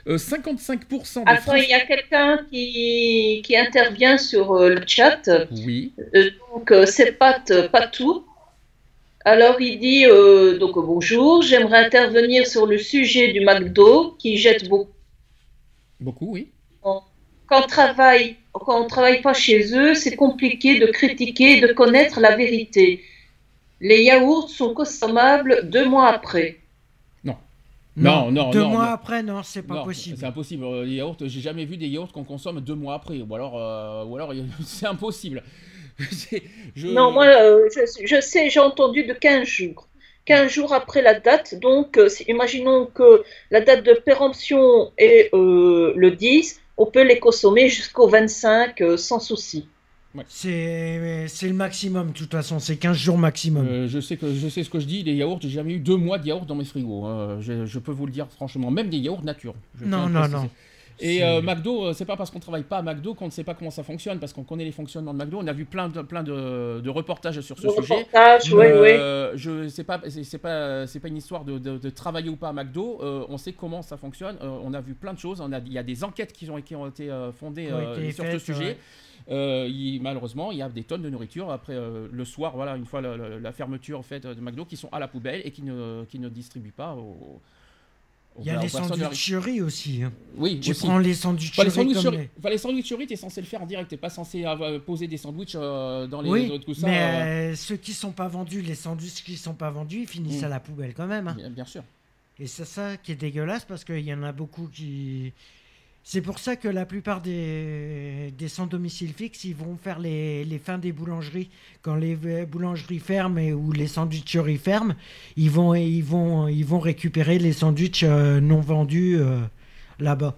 55% des Attends, il y a quelqu'un qui, qui, intervient sur euh, le chat. Oui. Euh, donc, euh, c'est pas, pas tout. Alors, il dit donc bonjour, j'aimerais intervenir sur le sujet du McDo qui jette beaucoup. Beaucoup, oui. Quand on travaille, quand on travaille pas chez eux, c'est compliqué de critiquer, de connaître la vérité. Les yaourts sont consommables deux mois après. Non, non, Deux mois après, non, c'est pas possible. C'est impossible. Euh, les yaourts, j'ai jamais vu des yaourts qu'on consomme deux mois après. Ou alors, euh, ou alors c'est impossible. Non, moi, euh, je, sais, j'ai entendu de 15 jours. 15 jours après la date, donc imaginons que la date de péremption est le 10, on peut les consommer jusqu'au 25 sans souci. C'est le maximum, de toute façon, c'est 15 jours maximum. Euh, je, sais que, je sais ce que je dis, les yaourts, j'ai jamais eu deux mois de yaourts dans mes frigos. Hein. Je, peux vous le dire franchement, même des yaourts nature. non, non, non. Et euh, McDo, euh, c'est pas parce qu'on travaille pas à McDo qu'on ne sait pas comment ça fonctionne, parce qu'on connaît les fonctionnements de McDo. On a vu plein de, plein de, reportages sur ce sujet. Oui, euh, oui. Je sais pas, c'est pas, c'est pas une histoire de, travailler ou pas à McDo. on sait comment ça fonctionne. on a vu plein de choses. On a, il y a des enquêtes qui ont, qui ont été fondées sur ce sujet. Malheureusement, il y a des tonnes de nourriture après le soir, voilà, une fois la, fermeture en fait de McDo, qui sont à la poubelle et qui ne, qui ne distribuent pas aux il y a les sandwicheries aussi. Hein. Oui, tu prends les sandwicheries. Enfin, les sandwicheries, tu es censé le faire en direct. Tu pas censé poser des sandwichs euh, dans les oui, autres Mais euh, ceux qui sont pas vendus, les sandwichs qui sont pas vendus, ils finissent mm. à la poubelle quand même. Hein. bien, sûr. Et c'est ça qui est dégueulasse parce qu'il y en a beaucoup qui, c'est pour ça que la plupart des, des sans domicile fixe, ils vont faire les, les, fins des boulangeries. Quand les boulangeries ferment ou les sandwicheries ferment, ils vont, ils, vont, ils vont récupérer les sandwichs euh, non vendus euh, là-bas.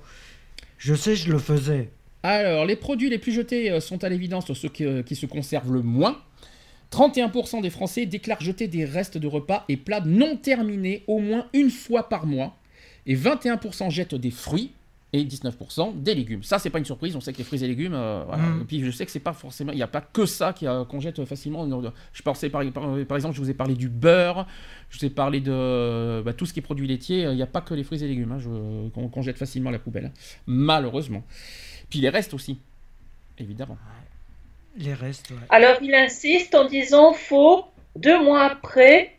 Je sais, je le faisais. Alors, les produits les plus jetés euh, sont à l'évidence ceux qui, qui, se conservent le moins. 31% des Français déclarent jeter des restes de repas et plats non terminés au moins une fois par mois. Et 21% jettent des fruits et 19% des légumes. Ça, c'est pas une surprise. On sait que les fruits et légumes, euh, mm. Et puis je sais que c'est pas forcément, il n'y a pas que ça qu'on jette facilement. Je pensais par, par, exemple, je vous ai parlé du beurre, je vous ai parlé de bah, tout ce qui est produit laitier. Il n'y a pas que les fruits et légumes hein, qu'on jette facilement à la poubelle, hein. malheureusement. Puis les restes aussi, évidemment. Les restes. Alors il insiste en disant faux. Deux mois après,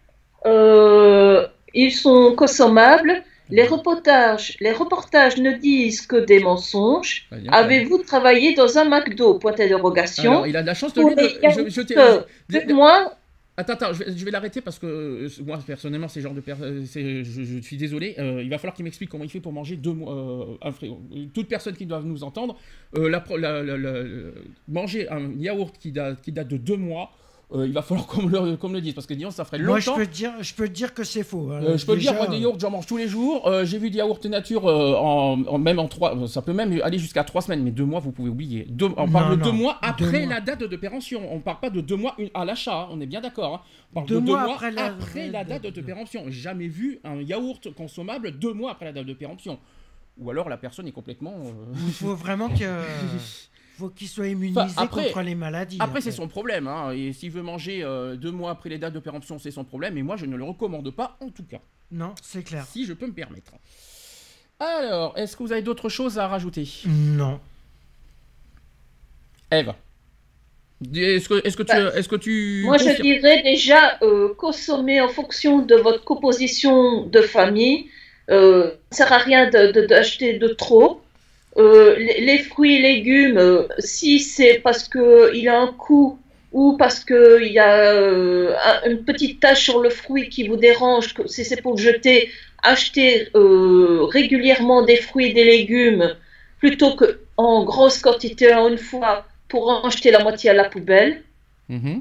euh, ils sont consommables les reportages, les reportages ne disent que des mensonges. Avez-vous travaillé dans un McDo? Point d'interrogation. Alors, il a de la chance de lui. De, je, je, moi. Attends, attends, je vais, l'arrêter parce que euh, moi, personnellement, ces genres de personnes, je, je, suis désolé. Euh, il va falloir qu'il m'explique comment il fait pour manger deux mois. Euh, toute personne qui doit nous entendre, la, manger un yaourt qui date, qui date de deux mois. Euh, il va falloir qu'on me, le, dise parce que disons ça ferait longtemps. Moi je peux te dire, je peux dire que c'est faux. Hein. Euh, je peux te dire moi des yaourts j'en mange tous les jours. Euh, j'ai vu des yaourts nature en, même en trois, ça peut même aller jusqu'à trois semaines, mais deux mois vous pouvez oublier. on parle de deux mois après la date de péremption. On parle pas de deux mois à l'achat. Hein. on est bien d'accord. Hein. On parle deux de deux mois, après, la, date de, péremption. Jamais vu un yaourt consommable deux mois après la date de péremption. Ou alors la personne est complètement. Il faut vraiment que faut qu'il soit immunisé contre les maladies. Après, c'est son problème. Hein. Et s'il veut manger euh, deux mois après les dates de péremption, c'est son problème. Et moi, je ne le recommande pas, en tout cas. Non, c'est clair. Si je peux me permettre. Alors, est-ce que vous avez d'autres choses à rajouter? Non. Eve est-ce que, est que, tu, bah, est-ce que tu. Moi, je dirais déjà euh, consommer en fonction de votre composition de famille. Euh, ça ne sert à rien d'acheter de, de, trop. Euh, les, fruits et légumes, euh, si c'est parce qu'il a un coût ou parce qu'il y a euh, une petite tache sur le fruit qui vous dérange, si c'est pour jeter, achetez régulièrement des fruits et des légumes plutôt qu'en grosse quantité en une fois pour en jeter la moitié à la poubelle. Mm-hmm.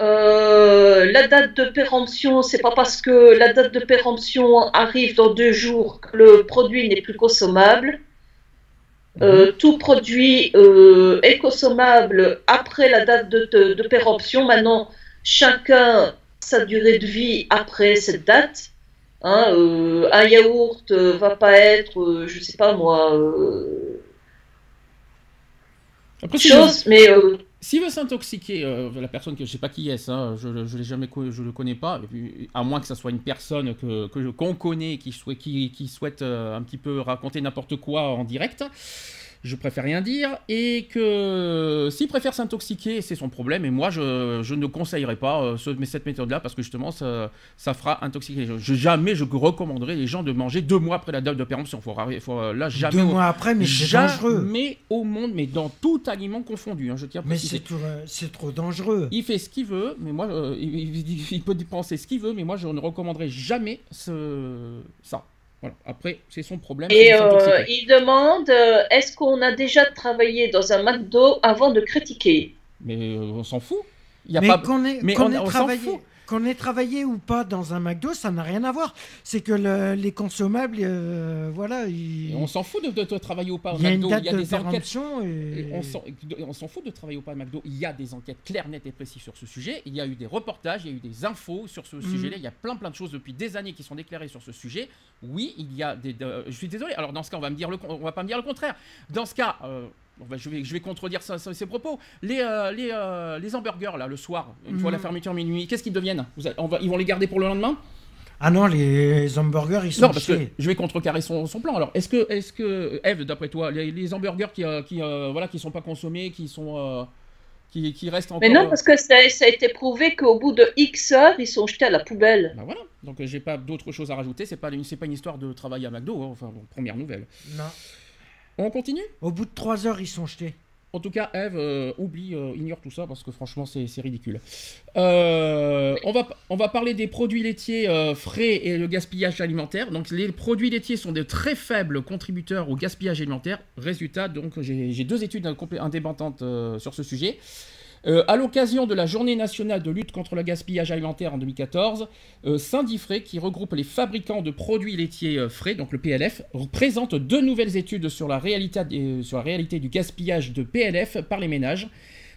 la date de péremption, c'est pas parce que la date de péremption arrive dans deux jours que le produit n'est plus consommable. Euh, mhm. tout produit euh, est consommable après la date de, péremption. Maintenant, chacun sa durée de vie après cette date. Hein, euh, un yaourt va pas être, je sais pas moi, après, chose, mais s'il veut s'intoxiquer, la personne que je sais pas qui est, hein, je, je l'ai jamais, je le connais pas, à moins que ça soit une personne que qu'on connaît qui qui, qui souhaite un petit peu raconter n'importe quoi en direct je préfère rien dire, et que s'il préfère s'intoxiquer, c'est son problème, et moi je, je ne conseillerais pas euh, cette méthode-là, parce que justement ça, ça fera intoxiquer les gens. Je, jamais je recommanderais les gens de manger deux mois après la date de péremption. Faut, faut, euh, là, jamais, deux mois après, mais c'est dangereux. Mais au monde, mais dans tout aliment confondu, hein, je tiens à Mais c'est trop, dangereux. Il fait ce qu'il veut, mais moi, euh, il, il, peut penser ce qu'il veut, mais moi je ne recommanderais jamais ce, ça. Après, c'est son problème. Et euh, il demande euh, est-ce qu'on a déjà travaillé dans un McDo avant de critiquer? Mais euh, on s'en fout. Il y a mais pas... qu'on est, mais on, s'en fout. Qu'on ait travaillé ou pas dans un McDo, ça n'a rien à voir. C'est que les consommables, euh, voilà. On s'en fout de, travailler ou pas au McDo. il y a des enquêtes. Et... On s'en fout de travailler ou pas au McDo. Il y a des enquêtes claires, nettes et précises sur ce sujet. Il y a eu des reportages, il y a eu des infos sur ce mhm. sujet-là. Il y a plein, plein de choses depuis des années qui sont déclarées sur ce sujet. Oui, il y a des. je suis désolé. Alors dans ce cas, on va me dire le, on va pas me dire le contraire. Dans ce cas. Euh, bah, je, vais, je vais contredire ça, ces propos. Les, euh, les, euh, les, hamburgers, là, le soir, une fois la mhm. fermeture minuit, qu'est-ce qu'ils deviennent? On va, Ils vont les garder pour le lendemain? Ah non, les hamburgers, ils sont Non, parce que je vais contrecarrer son, son plan. Alors, est-ce que, est que, Eve, d'après toi, les, hamburgers qui, euh, qui, voilà, qui sont pas consommés, qui sont, qui, qui, restent encore. Mais non, parce que ça, ça a été prouvé qu'au bout de X heures, ils sont jetés à la poubelle. Ben voilà. Donc, j'ai pas d'autre chose à rajouter. C'est pas, pas une histoire de travail à McDo. Hein. Enfin, première nouvelle. Non. On continue Au bout de 3 heures, ils sont jetés. En tout cas, Eve, euh, oublie, euh, ignore tout ça parce que franchement, c'est ridicule. Euh, on, va, on va parler des produits laitiers frais et le gaspillage alimentaire. Donc, les produits laitiers sont de très faibles contributeurs au gaspillage alimentaire. Résultat, donc, j'ai deux études indépendantes sur ce sujet. Euh, à l'occasion de la Journée nationale de lutte contre le gaspillage alimentaire en 2014, euh, Saint-Diffré, qui regroupe les fabricants de produits laitiers euh, frais, donc le PLF, présente deux nouvelles études sur la la réalité du gaspillage de PLF par les ménages.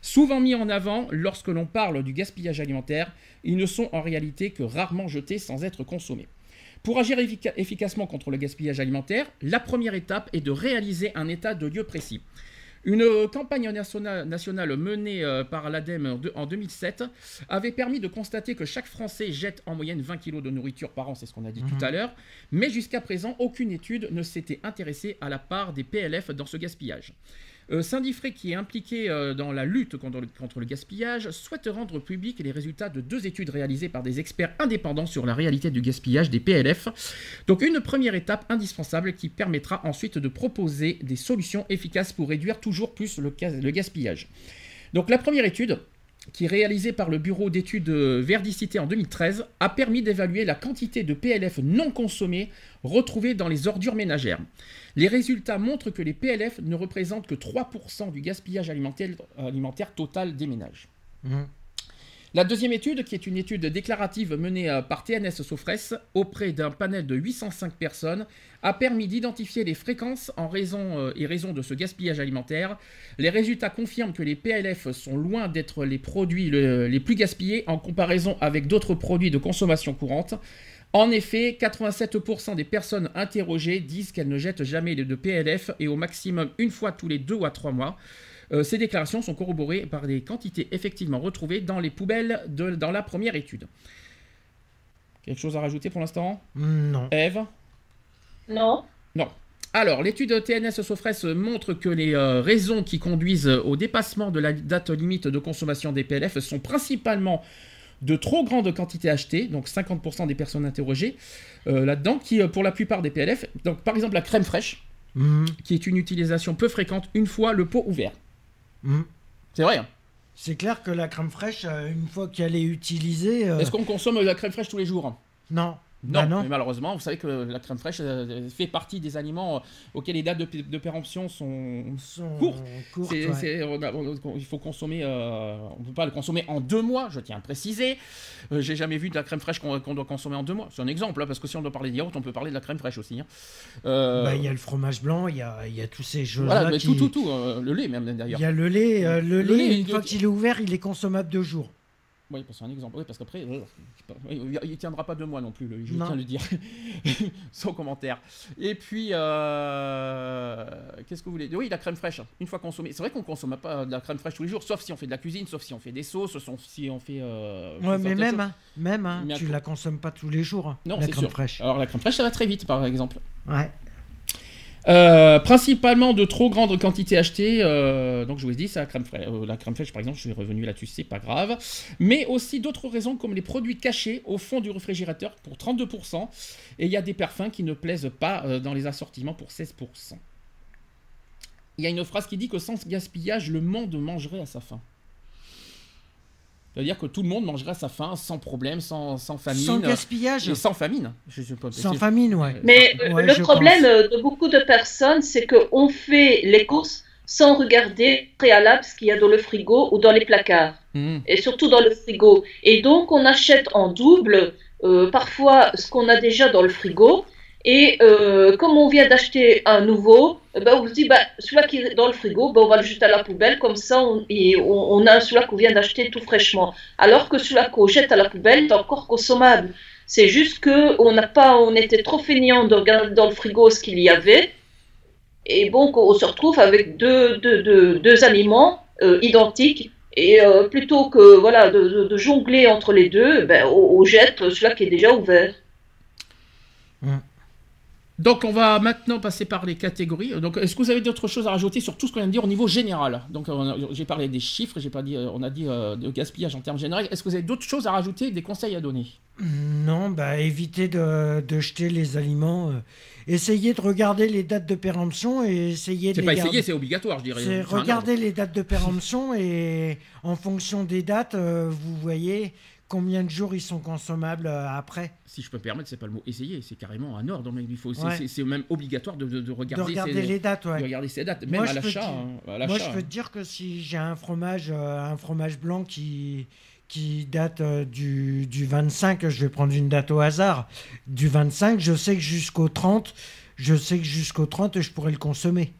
Souvent mis en avant lorsque l'on parle du gaspillage alimentaire, ils ne sont en réalité que rarement jetés sans être consommés. Pour agir efficacement contre le gaspillage alimentaire, la première étape est de réaliser un état de lieu précis. Une campagne nationale, menée euh, par l'ADEME en 2007 avait permis de constater que chaque Français jette en moyenne 20 kg de nourriture par an, c'est ce qu'on a dit tout mhm. à l'heure, mais jusqu'à présent, aucune étude ne s'était intéressée à la part des PLF dans ce gaspillage. Euh, Saint-Diffré, qui est impliqué euh, dans la lutte contre le, gaspillage, souhaite rendre public les résultats de deux études réalisées par des experts indépendants sur la réalité du gaspillage des PLF. Donc une première étape indispensable qui permettra ensuite de proposer des solutions efficaces pour réduire toujours plus le, le gaspillage. Donc la première étude, qui est réalisée par le Bureau d'études Verdicité en 2013, a permis d'évaluer la quantité de PLF non consommés retrouvés dans les ordures ménagères. Les résultats montrent que les PLF ne représentent que 3% du gaspillage alimentaire, total des ménages. Mmh. La deuxième étude, qui est une étude déclarative menée euh, par TNS Sofres auprès d'un panel de 805 personnes, a permis d'identifier les fréquences en raison euh, et raison de ce gaspillage alimentaire. Les résultats confirment que les PLF sont loin d'être les produits les plus gaspillés en comparaison avec d'autres produits de consommation courante. En effet, 87% des personnes interrogées disent qu'elles ne jettent jamais de PLF et au maximum une fois tous les deux ou trois mois. Euh, ces déclarations sont corroborées par des quantités effectivement retrouvées dans les poubelles de, dans la première étude. Quelque chose à rajouter pour l'instant? Non. Eve Non. Non. Alors, l'étude TNS Sofres montre que les euh, raisons qui conduisent au dépassement de la date limite de consommation des PLF sont principalement de trop grandes quantités achetées, donc 50% des personnes interrogées euh, là-dedans, qui pour la plupart des PLF, donc par exemple la crème fraîche, mhm. qui est une utilisation peu fréquente une fois le pot ouvert. Mhm. C'est vrai. Hein. C'est clair que la crème fraîche, euh, une fois qu'elle est utilisée. Est-ce qu'on consomme la crème fraîche tous les jours Non. Bah non, mais malheureusement, vous savez que la crème fraîche euh, fait partie des aliments euh, auxquels les dates de, péremption sont, courtes. il faut consommer, euh, on ne peut pas le consommer en deux mois, je tiens à préciser. J'ai jamais vu de la crème fraîche qu'on doit consommer en deux mois. C'est un exemple, hein, parce que si on doit parler de yaourt, on peut parler de la crème fraîche aussi. Hein. Bah, il y a le fromage blanc, il y a, y a, tous ces jeux Voilà, mais tout, tout, tout. le lait même d'ailleurs. Il y a le lait, le, lait, une fois qu'il est ouvert, il est consommable deux jours. Oui, c'est un exemple. Oui, parce qu'après, il tiendra pas de moi non plus, je tiens à le dire. Sans commentaire. Et puis, euh, qu'est-ce que vous voulez Oui, la crème fraîche, une fois consommée. C'est vrai qu'on consomme pas de la crème fraîche tous les jours, sauf si on fait de la cuisine, sauf si on fait des sauces, sauf si on fait. Euh, ouais, mais même, hein, même, hein, tu la consommes pas tous les jours. Hein, non, la crème fraîche. Alors la crème fraîche, ça va très vite, par exemple. Ouais. Euh, principalement de trop grandes quantités achetées, euh, donc je vous ai dit, ça, la crème, fraîche, euh, la crème fraîche par exemple, je suis revenu là-dessus, c'est pas grave, mais aussi d'autres raisons comme les produits cachés au fond du réfrigérateur pour 32%, et il y a des parfums qui ne plaisent pas dans les assortiments pour 16%. Il y a une phrase qui dit que sans gaspillage, le monde mangerait à sa faim. C'est-à-dire que tout le monde mangerait à sa faim sans problème, sans, sans famine. Sans gaspillage. Et sans famine. Je, sans famine, ouais. Mais le problème de beaucoup de personnes, c'est qu'on fait les courses sans regarder préalable ce qu'il y a dans le frigo ou dans les placards, Hmm. et surtout dans le frigo. Et donc, on achète en double euh, parfois ce qu'on a déjà dans le frigo. Et euh, comme on vient d'acheter un nouveau, eh ben, on se dit, bah, celui-là qui est dans le frigo, ben, on va le jeter à la poubelle, comme ça, on, et on, a celui-là qu'on vient d'acheter tout fraîchement. Alors que celui-là qu'on jette à la poubelle est encore consommable. C'est juste que on n'a pas, on était trop feignant de regarder dans le frigo ce qu'il y avait. Et bon, on se retrouve avec deux, deux, deux, deux aliments euh, identiques. Et euh, plutôt que voilà de, jongler entre les deux, ben, on, jette celui-là qui est déjà ouvert. Donc on va maintenant passer par les catégories. Donc est-ce que vous avez d'autres choses à rajouter sur tout ce qu'on vient de dire au niveau général? Donc j'ai parlé des chiffres, j'ai pas dit, euh, on a dit euh, de gaspillage en termes généraux. Est-ce que vous avez d'autres choses à rajouter, des conseils à donner? Non, bah éviter de, de jeter les aliments. euh, essayez de regarder les dates de péremption et essayez de C'est pas essayer, c'est obligatoire, je dirais. C'est regarder les dates de péremption et en fonction des dates, euh, vous voyez combien de jours ils sont consommables euh, après? Si je peux me permettre, c'est pas le mot essayer, c'est carrément un ordre. Mais il faut, c'est- Ouais. c'est c'est même obligatoire de, de- de De regarder, regarder ces, les dates, ouais. de regarder ces dates, Moi, même à je peux l'achat. hein, à Moi, je peux te dire que si j'ai un fromage, euh, un fromage blanc qui, qui date euh, du, du 25, je vais prendre une date au hasard. Du 25, je sais que jusqu'au 30, je sais que jusqu'au 30, je pourrais le consommer.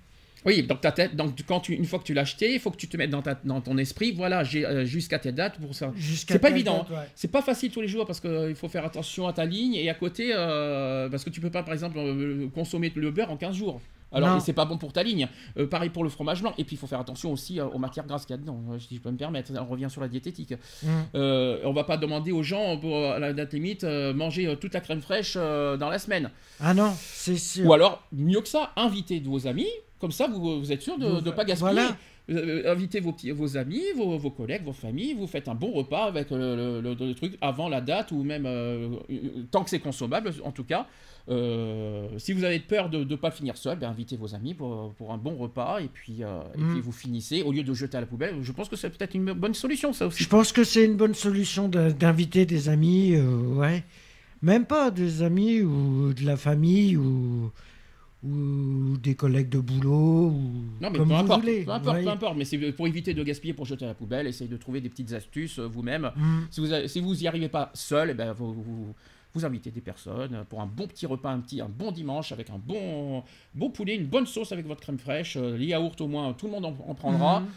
Oui, donc ta tête, donc quand tu, une fois que tu l'as acheté, il faut que tu te mettes dans, ta, dans ton esprit, voilà, j'ai euh, jusqu'à telle date pour ça. C'est pas évident. ouais. C'est pas facile tous les jours parce qu'il faut faire attention à ta ligne et à côté, euh, parce que tu peux pas, par exemple, euh, consommer le beurre en 15 jours. Alors, c'est pas bon pour ta ligne. Euh, pareil pour le fromage blanc. Et puis, il faut faire attention aussi euh, aux matières grasses qu'il y a dedans, euh, si je peux me permettre. On revient sur la diététique. Mm. Euh, on va pas demander aux gens, pour, à la date limite, euh, manger euh, toute la crème fraîche euh, dans la semaine. Ah non, c'est sûr. Ou alors, mieux que ça, invitez de vos amis. Comme ça, vous, vous êtes sûr de ne pas gaspiller. voilà. Euh, invitez vos, petits, vos amis, vos, vos collègues, vos familles, vous faites un bon repas avec euh, le, le- le truc avant la date ou même euh, tant que c'est consommable en tout cas. Euh, si vous avez peur de ne pas finir seul, ben, invitez vos amis pour, pour un bon repas et puis, euh, et Mm. puis vous finissez au lieu de jeter à la poubelle. Je pense que c'est peut-être une bonne solution ça aussi. Je pense que c'est une bonne solution d'inviter des amis, euh, ouais. Même pas des amis ou de la famille ou, ou des collègues de boulot ou Non, mais comme peu vous importe, voulez. peu importe, ouais. peu importe, mais c'est pour éviter de gaspiller pour jeter à la poubelle, essayez de trouver des petites astuces euh, vous-même. Mm. Si vous, si vous y arrivez pas seul, eh ben, vous, vous, vous invitez des personnes pour un bon petit repas, un, petit, un bon dimanche avec un bon, bon poulet, une bonne sauce avec votre crème fraîche, euh, les yaourts au moins, tout le monde en, en prendra. Mhm.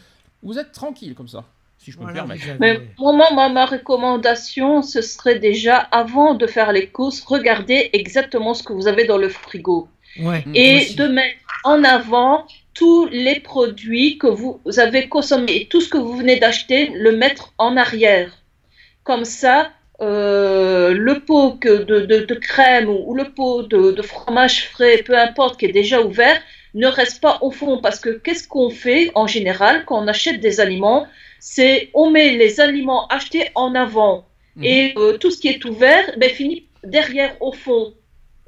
Vous êtes tranquille comme ça, si je peux Voilà, me permettre. Mais moi, ma, ma recommandation, ce serait déjà, avant de faire les courses, regardez exactement ce que vous avez dans le frigo. Ouais, Mm. Et aussi. de mettre en avant tous les produits que vous avez consommés et tout ce que vous venez d'acheter, le mettre en arrière. Comme ça, euh, le pot que de, de- de crème ou, ou le pot de, de fromage frais, peu importe, qui est déjà ouvert, ne reste pas au fond. Parce que qu'est-ce qu'on fait en général quand on achète des aliments? C'est on met les aliments achetés en avant Mhm. et euh, tout ce qui est ouvert ben, finit derrière au fond.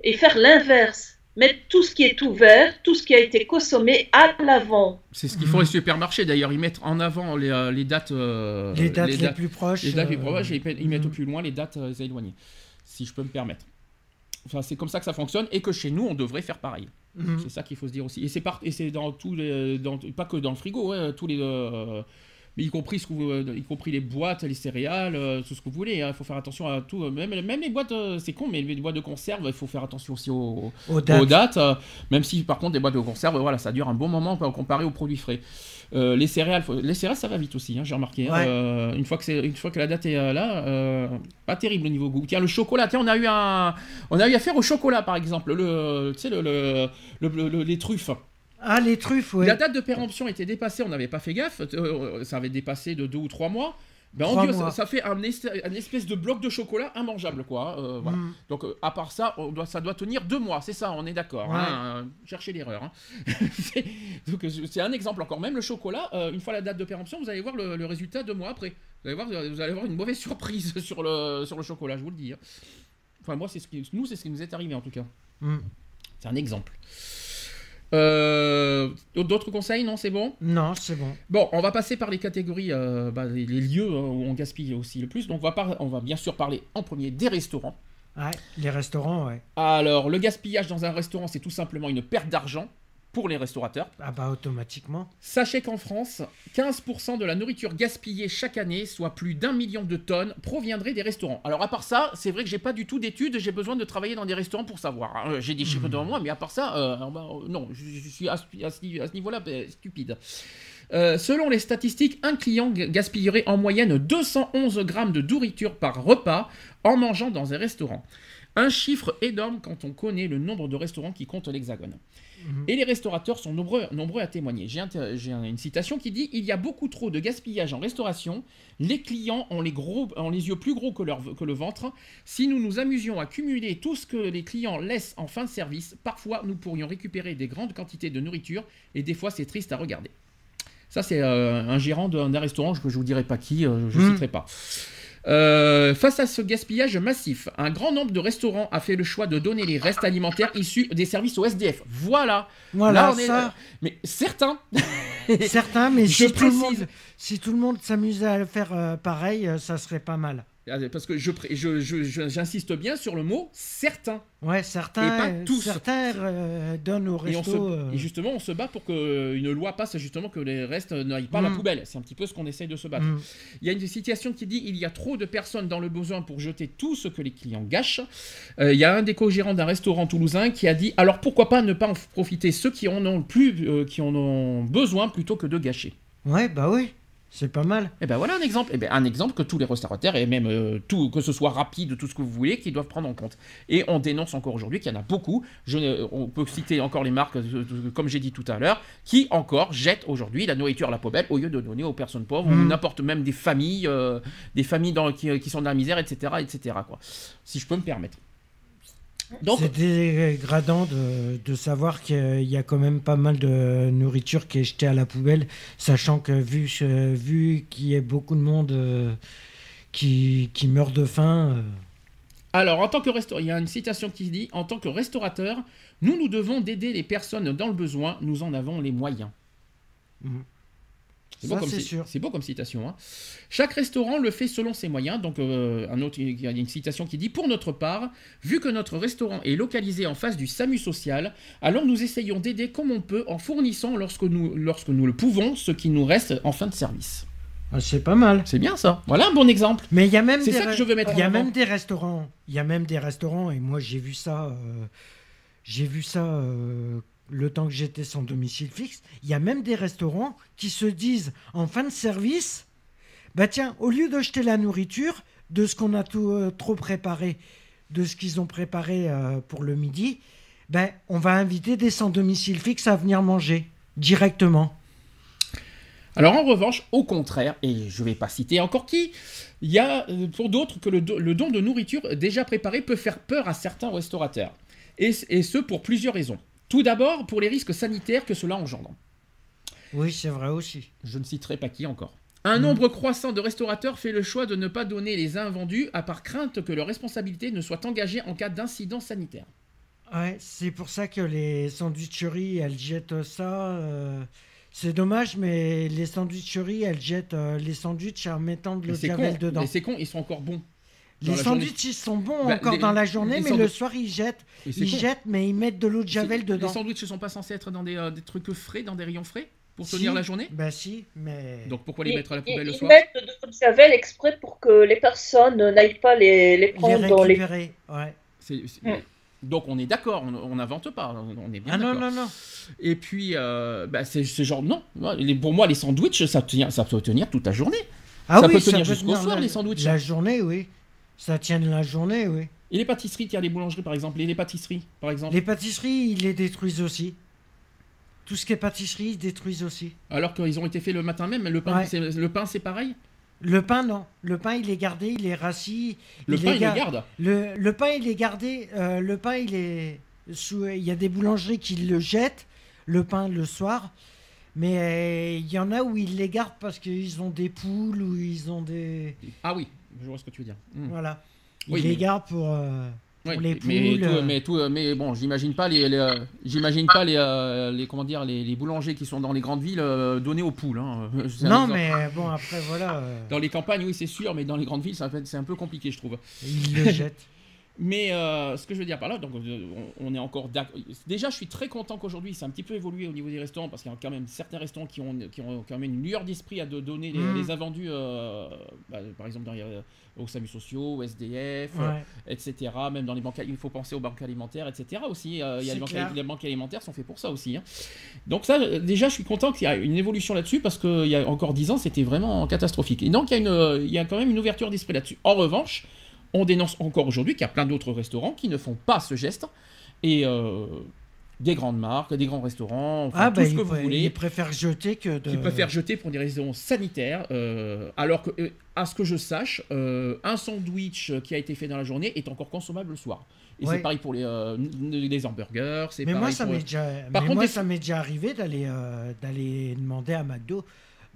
Et faire l'inverse. Mettre tout ce qui est ouvert, tout ce qui a été consommé à l'avant. C'est ce qu'ils font les supermarchés d'ailleurs, ils mettent en avant les, euh, les dates, euh, les dates les, plus proches. les dates les plus euh, proches et ils mettent- mettent au mhm. plus loin les dates euh, éloignées, si je peux me permettre. Enfin, c'est comme ça que ça fonctionne et que chez nous, on devrait faire pareil. Mhm. C'est ça qu'il faut se dire aussi. Et c'est par- et c'est dans tous les, dans, pas que dans le frigo, ouais, tous les, euh, mais y compris ce que vous- euh, y compris les boîtes, les céréales, euh, tout ce que vous voulez. hein. Il faut faire attention à tout. euh, Même, même les boîtes, c'est con, mais les boîtes de conserve, il faut faire attention aussi aux, Aux dates. aux dates. même si par contre, des boîtes de conserve, voilà, ça dure un bon moment comparé aux produits frais. Euh, les céréales, faut- les céréales, ça va vite aussi. hein, J'ai remarqué. hein. Ouais. Euh, une fois que c'est, une fois que la date est là, euh, pas terrible au niveau goût. Tiens, le chocolat. Tiens, on a eu un, on a eu affaire au chocolat par exemple. Le, tu sais, le, le- le- le- les truffes. Ah, les truffes, oui. La date de péremption était dépassée, on n'avait pas fait gaffe, euh, ça avait dépassé de deux ou trois mois. Ben, dit, mois. ça, ça fait un, es- un espèce de bloc de chocolat immangeable, quoi. euh, voilà. Mm. Donc, euh, à part ça, on doit, ça doit tenir deux mois, c'est ça, on est d'accord. Ouais. hein, euh, cherchez l'erreur. hein. C'est- Donc, euh, c'est un exemple encore. Même le chocolat, euh, une fois la date de péremption, vous allez voir le, le résultat deux mois après. Vous allez voir, vous allez avoir une mauvaise surprise sur le, sur le chocolat, je vous le dis. hein. Enfin, moi, c'est ce qui, nous, c'est ce qui nous est arrivé en tout cas. Mm. C'est un exemple. Euh, D'autres conseils Non, c'est bon? Non, c'est bon. Bon, on va passer par les catégories, euh, bah, les, les lieux hein, où on gaspille aussi le plus. Donc, on va, par- on va bien sûr parler en premier des restaurants. Ouais, les restaurants, ouais. Alors, le gaspillage dans un restaurant, c'est tout simplement une perte d'argent pour les restaurateurs. Ah bah automatiquement. Sachez qu'en France, 15% de la nourriture gaspillée chaque année, soit plus d'un million de tonnes, proviendrait des restaurants. Alors à part ça, c'est vrai que j'ai pas du tout d'études, j'ai besoin de travailler dans des restaurants pour savoir. Hein. J'ai des chiffres devant moi, mais à part ça, euh, bah, non, je, suis à, ce niveau-là ben, stupide. Euh, selon les statistiques, un client gaspillerait en moyenne 211 grammes de nourriture par repas en mangeant dans un restaurant. Un chiffre énorme quand on connaît le nombre de restaurants qui comptent l'Hexagone. Mhm. Et les restaurateurs sont nombreux, nombreux à témoigner. J'ai une citation qui dit Il y a beaucoup trop de gaspillage en restauration. Les clients ont les, gros, ont les yeux plus gros que, leur, que le ventre. Si nous nous amusions à cumuler tout ce que les clients laissent en fin de service, parfois nous pourrions récupérer des grandes quantités de nourriture et des fois c'est triste à regarder. Ça, c'est euh, un gérant d'un restaurant, je ne vous dirai pas qui, euh, je ne hmm. citerai pas. Euh, face à ce gaspillage massif, un grand nombre de restaurants a fait le choix de donner les restes alimentaires issus des services au SDF. Voilà. Voilà ça. Mais certains. certains, mais si, tout le monde, si tout le monde s'amusait à faire pareil, ça serait pas mal. Ah, parce que j'insiste je, bien sur le mot certains. Ouais, certains. tous. Certains euh, donnent au resto. Euh. Et, justement, on se bat pour qu'une loi passe justement que les restes n'aillent pas à la mm. poubelle. C'est un petit peu ce qu'on essaye de se battre. Mm. Il y a une situation qui dit il y a trop de personnes dans le besoin pour jeter tout ce que les clients gâchent. Euh, il y a un des co-gérants d'un restaurant toulousain qui a dit alors pourquoi pas ne pas en profiter ceux qui en ont plus, qui en ont besoin plutôt que de gâcher? Ouais, bah oui. C'est pas mal. Et eh ben voilà un exemple. Et eh ben un exemple que tous les restaurateurs et même euh, tout, que ce soit rapide, tout ce que vous voulez, qui doivent prendre en compte. Et on dénonce encore aujourd'hui qu'il y en a beaucoup. Je, on peut citer encore les marques, euh, comme j'ai dit tout à l'heure, qui encore jettent aujourd'hui la nourriture à la poubelle au lieu de donner aux personnes pauvres ou mm. n'importe même des familles, euh, des familles dans, qui, qui, sont dans la misère, etc., etc. Quoi. Si je peux me permettre. C'est dégradant de, de savoir qu'il y a quand même pas mal de nourriture qui est jetée à la poubelle, sachant que vu, vu qu'il y a beaucoup de monde euh, qui, qui meurt de faim. Euh. Alors, en tant que restaurateur, il y a une citation qui dit En tant que restaurateur, nous nous devons d'aider les personnes dans le besoin, nous en avons les moyens. Mhm. C'est beau, comme citation. Hein. Chaque restaurant le fait selon ses moyens. Donc, euh, un autre, il y a une citation qui dit Pour notre part, vu que notre restaurant est localisé en face du SAMU social, alors nous essayons d'aider comme on peut en fournissant, lorsque nous, lorsque nous le pouvons, ce qui nous reste en fin de service. Ah, c'est pas mal. C'est bien ça. Voilà un bon exemple. Mais il y a même. C'est ça que je veux mettre. Y a même des restaurants. Il y a même des restaurants et moi j'ai vu ça. Euh, j'ai vu ça. Euh, le temps que j'étais sans domicile fixe, il y a même des restaurants qui se disent en fin de service, bah tiens, au lieu de jeter la nourriture, de ce qu'on a tout, euh, trop préparé, de ce qu'ils ont préparé euh, pour le midi, ben, on va inviter des sans domicile fixe à venir manger directement. Alors en revanche, au contraire, et je ne vais pas citer encore qui, il y a euh, pour d'autres que le, don de nourriture déjà préparée peut faire peur à certains restaurateurs. et ce pour plusieurs raisons. Tout d'abord pour les risques sanitaires que cela engendre. Oui, c'est vrai aussi. Je ne citerai pas qui encore. Un nombre croissant de restaurateurs fait le choix de ne pas donner les invendus à part crainte que leur responsabilité ne soit engagée en cas d'incident sanitaire. Ouais, c'est pour ça que les sandwicheries, elles jettent ça. Euh, c'est dommage, mais les sandwicheries, elles jettent euh, les sandwichs en mettant de l'eau de dedans. Mais c'est con, ils sont encore bons. Les sandwichs, ils sont bons bah, encore dans la journée, mais le soir, ils jettent. Ils jettent, mais ils mettent de l'eau de javel dedans. Les sandwichs ne sont pas censés être dans des, euh, des, trucs frais, dans des rayons frais pour tenir la journée? Bah si, mais... Donc pourquoi les mettre à la poubelle le soir? Ils mettent de l'eau de javel exprès pour que les personnes n'aillent pas les, les prendre les dans les... Ouais. Mm. Donc on est d'accord, on n'invente pas, on est bien ah non, non, non. Et puis, euh, bah, c'est genre, non, pour moi les sandwichs, ça, tient, ça peut tenir toute la journée. Ah ça peut tenir jusqu'au soir, les sandwichs. La journée, oui. Ça tient de la journée, oui. Et les pâtisseries, tiens, les boulangeries par exemple, les, pâtisseries par exemple Les pâtisseries, ils les détruisent aussi. Tout ce qui est pâtisserie, ils détruisent aussi. Alors qu'ils ont été faits le matin même, le pain, le pain c'est pareil? Le pain, non. Le pain, il est gardé, il est rassis. Le pain, il est garde? Le, le, pain, il est gardé. Euh, le pain, il est. Sous, il y a des boulangeries qui le jettent, le pain, le soir. Mais euh, il y en a où ils les gardent parce qu'ils ont des poules ou ils ont des. Ah oui, je vois ce que tu veux dire. Hmm. Voilà. Ils les gardent pour, euh, les poules. Mais, euh. mais, tout, mais bon, j'imagine pas les, j'imagine pas les, les, comment dire les, boulangers qui sont dans les grandes villes donnés aux poules. Hein. Non, mais bon après voilà. Dans les campagnes, oui, c'est sûr, mais dans les grandes villes, c'est un peu compliqué, je trouve. Ils le jettent. Mais euh, ce que je veux dire par là, donc euh, on, est encore déjà, je suis très content qu'aujourd'hui c'est un petit peu évolué au niveau des restaurants parce qu'il y a quand même certains restaurants qui ont, qui ont quand même une lueur d'esprit à de donner les, mmh. invendus, euh, bah, par exemple dans les, aux SAMU sociaux, au SDF, etc. Même dans les banques, il faut penser aux banques alimentaires, etc. Aussi, il y a les banques, banques, alimentaires sont faits pour ça aussi. Hein. Donc ça, déjà, je suis content qu'il y ait une évolution là-dessus parce qu'il y a encore 10 ans, c'était vraiment catastrophique. Et donc il y a, une, il y a quand même une ouverture d'esprit là-dessus. En revanche on dénonce encore aujourd'hui qu'il y a plein d'autres restaurants qui ne font pas ce geste. Et euh, des grandes marques, des grands restaurants, ah, tout bah, ce que vous voulez. Ils préfèrent jeter que de... Ils préfèrent jeter pour des raisons sanitaires, euh, alors que, euh, à ce que je sache, un sandwich qui a été fait dans la journée est encore consommable le soir. Et c'est pareil pour les, les hamburgers. Mais moi, ça m'est déjà... moi, ça m'est déjà arrivé d'aller d'aller demander à McDo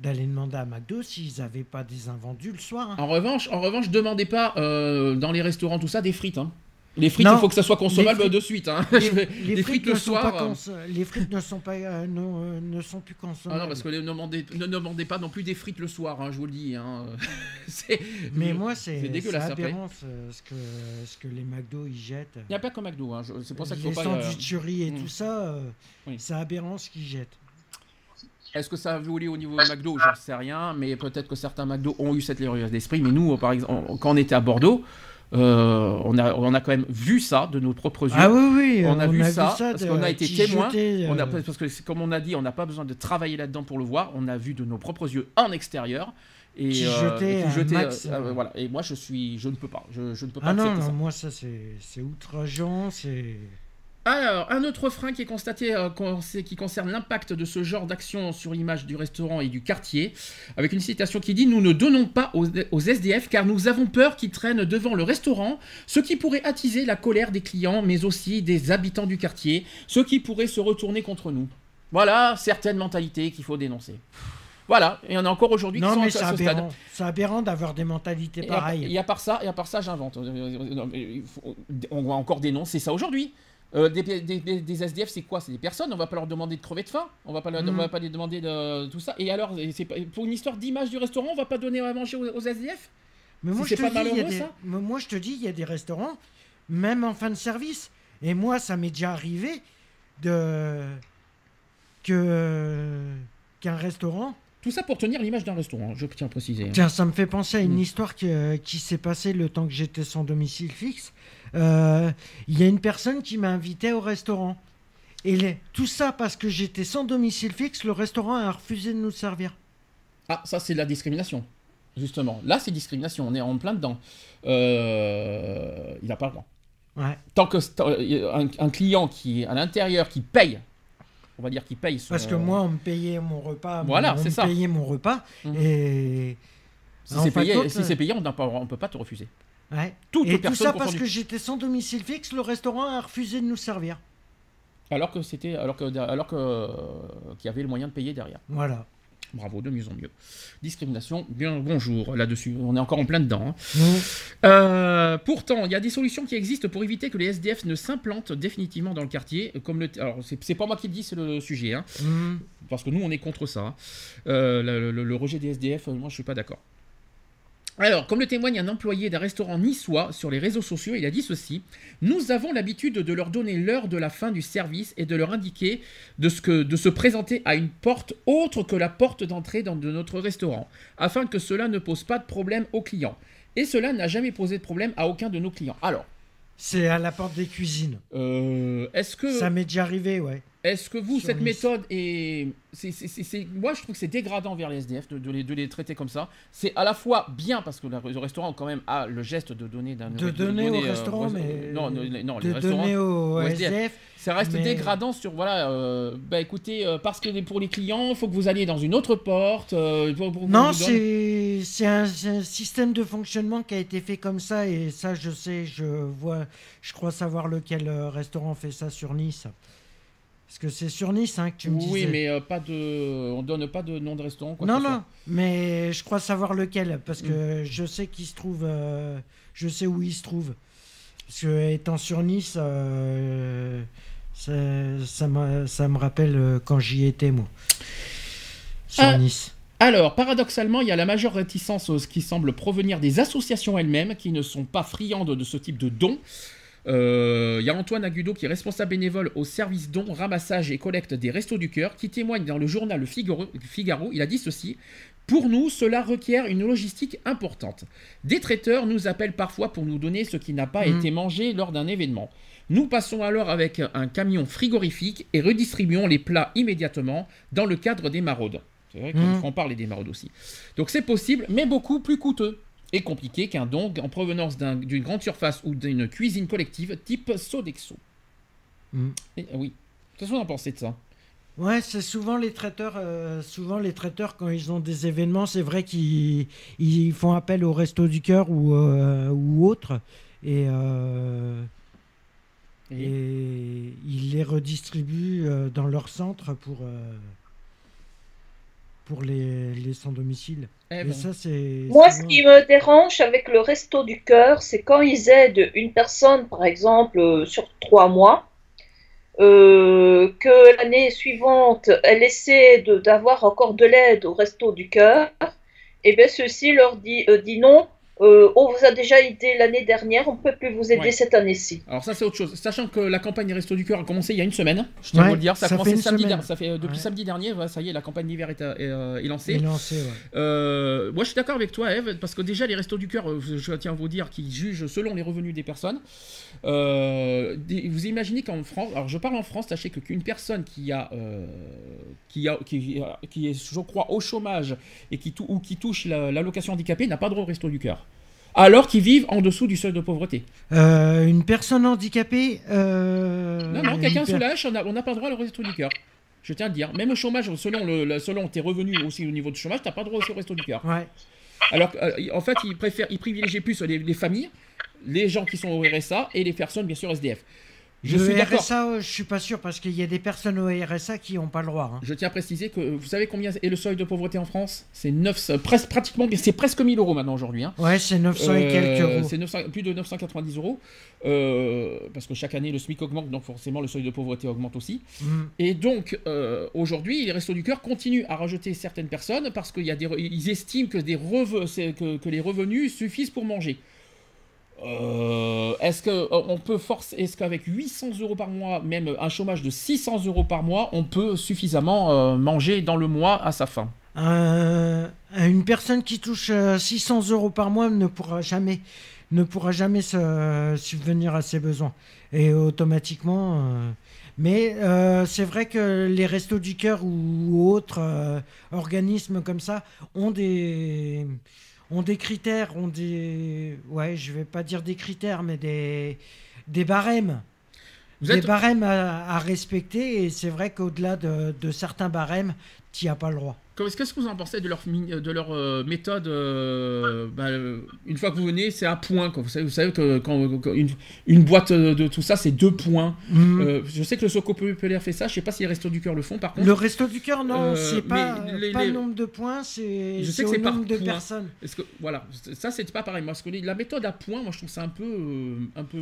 d'aller demander à McDo s'ils n'avaient pas des invendus le soir. Hein. En revanche, en revanche, demandez pas euh, dans les restaurants tout ça des frites. Hein. Les frites, il faut que ça soit consommable de suite. Hein. Les, frites, le soir. Euh. Les frites ne sont pas, euh, ne, sont plus consommables. Ah non, parce que ne demandez, ne demandez pas non plus des frites le soir, je vous le dis. Mais moi, c'est aberrant ce, que, ce que les McDo ils jettent. Il n'y a pas que McDo, c'est pour ça qu'il faut pas. Les sandwicheries et hmm. tout ça, c'est aberrant ce qu'ils jettent. Est-ce que ça a évolué au niveau de McDo? J'en sais rien, mais peut-être que certains McDo ont eu cette erreur d'esprit. Mais nous, par exemple, quand on était à Bordeaux, euh, on, a, on a quand même vu ça de nos propres yeux. Ah oui, oui, on a, vu, ça, parce qu'on a été témoins. On a, euh. parce que, comme on a dit, on n'a pas besoin de travailler là-dedans pour le voir. On a vu de nos propres yeux en extérieur. Et, qui jetait, euh, voilà. Et moi, je suis, je ne peux pas. Je, je ne peux pas ah non, non, moi ça c'est outrageant, c'est. Alors, un autre frein qui est constaté, euh, qui concerne l'impact de ce genre d'action sur l'image du restaurant et du quartier, avec une citation qui dit Nous ne donnons pas aux, SDF car nous avons peur qu'ils traînent devant le restaurant, ce qui pourrait attiser la colère des clients, mais aussi des habitants du quartier, ce qui pourrait se retourner contre nous. Voilà certaines mentalités qu'il faut dénoncer. Voilà, et on a encore aujourd'hui qui sont à ce stade. C'est aberrant d'avoir des mentalités pareilles. Et à part ça, et à part ça, j'invente. On va encore dénoncer ça aujourd'hui. Euh, des, SDF, c'est quoi? C'est des personnes, on va pas leur demander de crever de faim, on va pas, leur, va mhm. pas les demander de tout ça. Et alors, c'est pour une histoire d'image du restaurant, on va pas donner à manger aux, SDF Mais moi, je te pas dis, ça? moi, je te dis, il y a des restaurants, même en fin de service. Et moi, ça m'est déjà arrivé de que qu'un restaurant. Tout ça pour tenir l'image d'un restaurant, je tiens à préciser. Tiens, ça me fait penser à une mm. histoire qui, euh, qui s'est passée le temps que j'étais sans domicile fixe. Euh, il y a une personne qui m'a invité au restaurant. Et tout ça parce que j'étais sans domicile fixe, le restaurant a refusé de nous servir. Ah, ça c'est la discrimination, justement. Là c'est discrimination, on est en plein dedans. Euh, il n'a pas le droit. Ouais. Tant que un, client qui est à l'intérieur, qui paye, on va dire qu'il paye Parce que moi, on me payait mon repas. Voilà, c'est ça. On me payait mon repas. Mhm. Et. Si c'est payé, si payé, on ne peut pas te refuser. Ouais. et tout ça parce que j'étais sans domicile fixe, le restaurant a refusé de nous servir. Alors que c'était, alors que, alors que qu'il y avait le moyen de payer derrière. Voilà. Bravo, de mieux en mieux. Discrimination, bien bonjour là-dessus. On est encore en plein dedans. Hein. Euh, pourtant, il y a des solutions qui existent pour éviter que les SDF ne s'implantent définitivement dans le quartier. Comme le, alors, c'est pas moi qui le dis, c'est le sujet. Hein. Mmh. Parce que nous, on est contre ça. Euh, le, le, rejet des SDF, moi, je suis pas d'accord. Alors, comme le témoigne un employé d'un restaurant niçois sur les réseaux sociaux, il a dit ceci Nous avons l'habitude de leur donner l'heure de la fin du service et de leur indiquer de, ce que, de se présenter à une porte autre que la porte d'entrée dans de notre restaurant, afin que cela ne pose pas de problème aux clients. Et cela n'a jamais posé de problème à aucun de nos clients. Alors. C'est à la porte des cuisines. Euh, est-ce que. Ça m'est déjà arrivé, ouais. Est-ce que vous, cette méthode est, c'est, Moi, je trouve que c'est dégradant vers les SDF de, les, de les traiter comme ça. C'est à la fois bien parce que le restaurant, quand même, a le geste de donner d'un. De, donner, au euh, restaurant, mais. Non, non, de donner au SDF. ça reste dégradant sur. Voilà, euh, bah écoutez, euh, parce que pour les clients, il faut que vous alliez dans une autre porte. non, c'est, c'est un, un, système de fonctionnement qui a été fait comme ça, et ça, je sais, je vois, je crois savoir lequel restaurant fait ça sur Nice. Parce que c'est sur Nice hein, que tu me disais. Oui, mais euh, pas de, on donne pas de nom de restaurant. Quoi non, non, mais je crois savoir lequel, parce que mm. je sais qu'il se trouve, euh, je sais où il se trouve. Parce que étant sur Nice, euh, ça, ça, me rappelle quand j'y étais, moi. Sur Nice. Alors, paradoxalement, il y a la majeure réticence qui semble provenir des associations elles-mêmes qui ne sont pas friandes de ce type de dons. Euh, il y a Antoine Agudo qui est responsable bénévole au service dons, ramassage et collecte des Restos du Cœur, qui témoigne dans le journal Le Figaro. Figaro il a dit ceci pour nous, cela requiert une logistique importante. Des traiteurs nous appellent parfois pour nous donner ce qui n'a pas Mm. été mangé lors d'un événement. Nous passons alors avec un camion frigorifique et redistribuons les plats immédiatement dans le cadre des maraudes. C'est vrai qu'on Mm. en parle des maraudes aussi. Donc c'est possible, mais beaucoup plus coûteux et compliqué qu'un don en provenance d'un- d'une grande surface ou d'une cuisine collective type Sodexo. Mm. Et, ah oui. Qu'est-ce que vous en pensez de ça? Ouais, c'est souvent les traiteurs, euh, souvent les traiteurs quand ils ont des événements, c'est vrai qu'ils ils font appel au resto du cœur ou euh, ou autre et, euh, Et- et ils les redistribuent dans leur centre pour pour les, les sans domicile. Eh Et ben, ça c'est Moi, ce qui me dérange avec le resto du cœur, c'est quand ils aident une personne, par exemple, euh, sur trois mois, euh, que l'année suivante, elle essaie de- d'avoir encore de l'aide au resto du cœur, et bien ceci leur dit, euh, dit non, euh, on vous a déjà aidé l'année dernière, on ne peut plus vous aider Ouais. cette année-ci. Alors ça c'est autre chose. Sachant que la campagne des Restos du Cœur a commencé il y a une semaine, je tiens à vous le dire, ça a commencé fait une samedi semaine. dernier, ça fait euh, depuis Ouais. samedi dernier, voilà, ça y est, la campagne d'hiver est, euh, est lancée. est lancé, ouais. Euh, moi je suis d'accord avec toi Eve, parce que déjà les Restos du Cœur, je tiens à vous dire qu'ils jugent selon les revenus des personnes. Euh, des- vous imaginez qu'en France, alors je parle en France, sachez que qu'une personne qui a, euh, qui a, qui, qui est, je crois, au chômage et qui, tou- ou qui touche la- l'allocation handicapée n'a pas droit au Resto du Cœur. Alors qu'ils vivent en dessous du seuil de pauvreté. Euh, une personne handicapée. euh, Non, non, quelqu'un sous on n'a on n'a pas le droit au resto du cœur. Je tiens à te dire. Même au chômage, selon, le, le- selon tes revenus aussi au niveau du chômage, t'as pas le droit aussi au resto du cœur. Ouais. Alors, euh, en fait, ils préfèrent, ils privilégient plus les, les familles, les gens qui sont au RSA et les personnes, bien sûr, SDF. Je le suis. RSA, euh, je suis pas sûr parce qu'il y a des personnes au RSA qui n'ont pas le droit. hein. Je tiens à préciser que vous savez combien est le seuil de pauvreté en France? C'est 9, presque, pratiquement, c'est presque 1000 euros maintenant aujourd'hui. hein. Ouais, c'est 900 et Euh, quelques euros. C'est 900 plus de 990 euros. Euh, parce que chaque année, le SMIC augmente, donc forcément, le seuil de pauvreté augmente aussi. Mm. Et donc, euh, aujourd'hui, les Restos du Cœur continuent à rajouter certaines personnes parce qu'ils estiment que, des que les revenus suffisent pour manger. Euh, est-ce que euh, on peut forcer, est-ce qu'avec 800 euros par mois, même un chômage de 600 euros par mois, on peut suffisamment euh, manger dans le mois à sa faim? Euh, une personne qui touche euh, 600 euros par mois ne pourra jamais, ne pourra jamais se subvenir à ses besoins. Et automatiquement. mais c'est vrai que les restos du cœur ou autres organismes comme ça ont des ont des critères, ont des ouais, je vais pas dire des critères, mais des des barèmes. Vous des barèmes à, à respecter et c'est vrai qu'au-delà de, de certains barèmes, tu as pas le droit. Qu'est-ce que vous en pensez de leur, mi- de leur euh, méthode euh, bah, euh, Une fois que vous venez, c'est à point. Quoi. Vous, savez, vous savez que quand, quand une, une boîte de, tout ça, c'est deux points. Mhm. Euh, je sais que le Soco Populaire fait ça. Je sais pas si les Restos du Cœur le font par contre. Le resto du cœur, non, Euh, c'est pas, les- pas les- le nombre de points, c'est Je sais c'est que au c'est par nombre de personnes. Est-ce que voilà, ça c'est pas pareil. Moi, parce que les- la méthode à point, moi je trouve ça un peu, euh, un peu.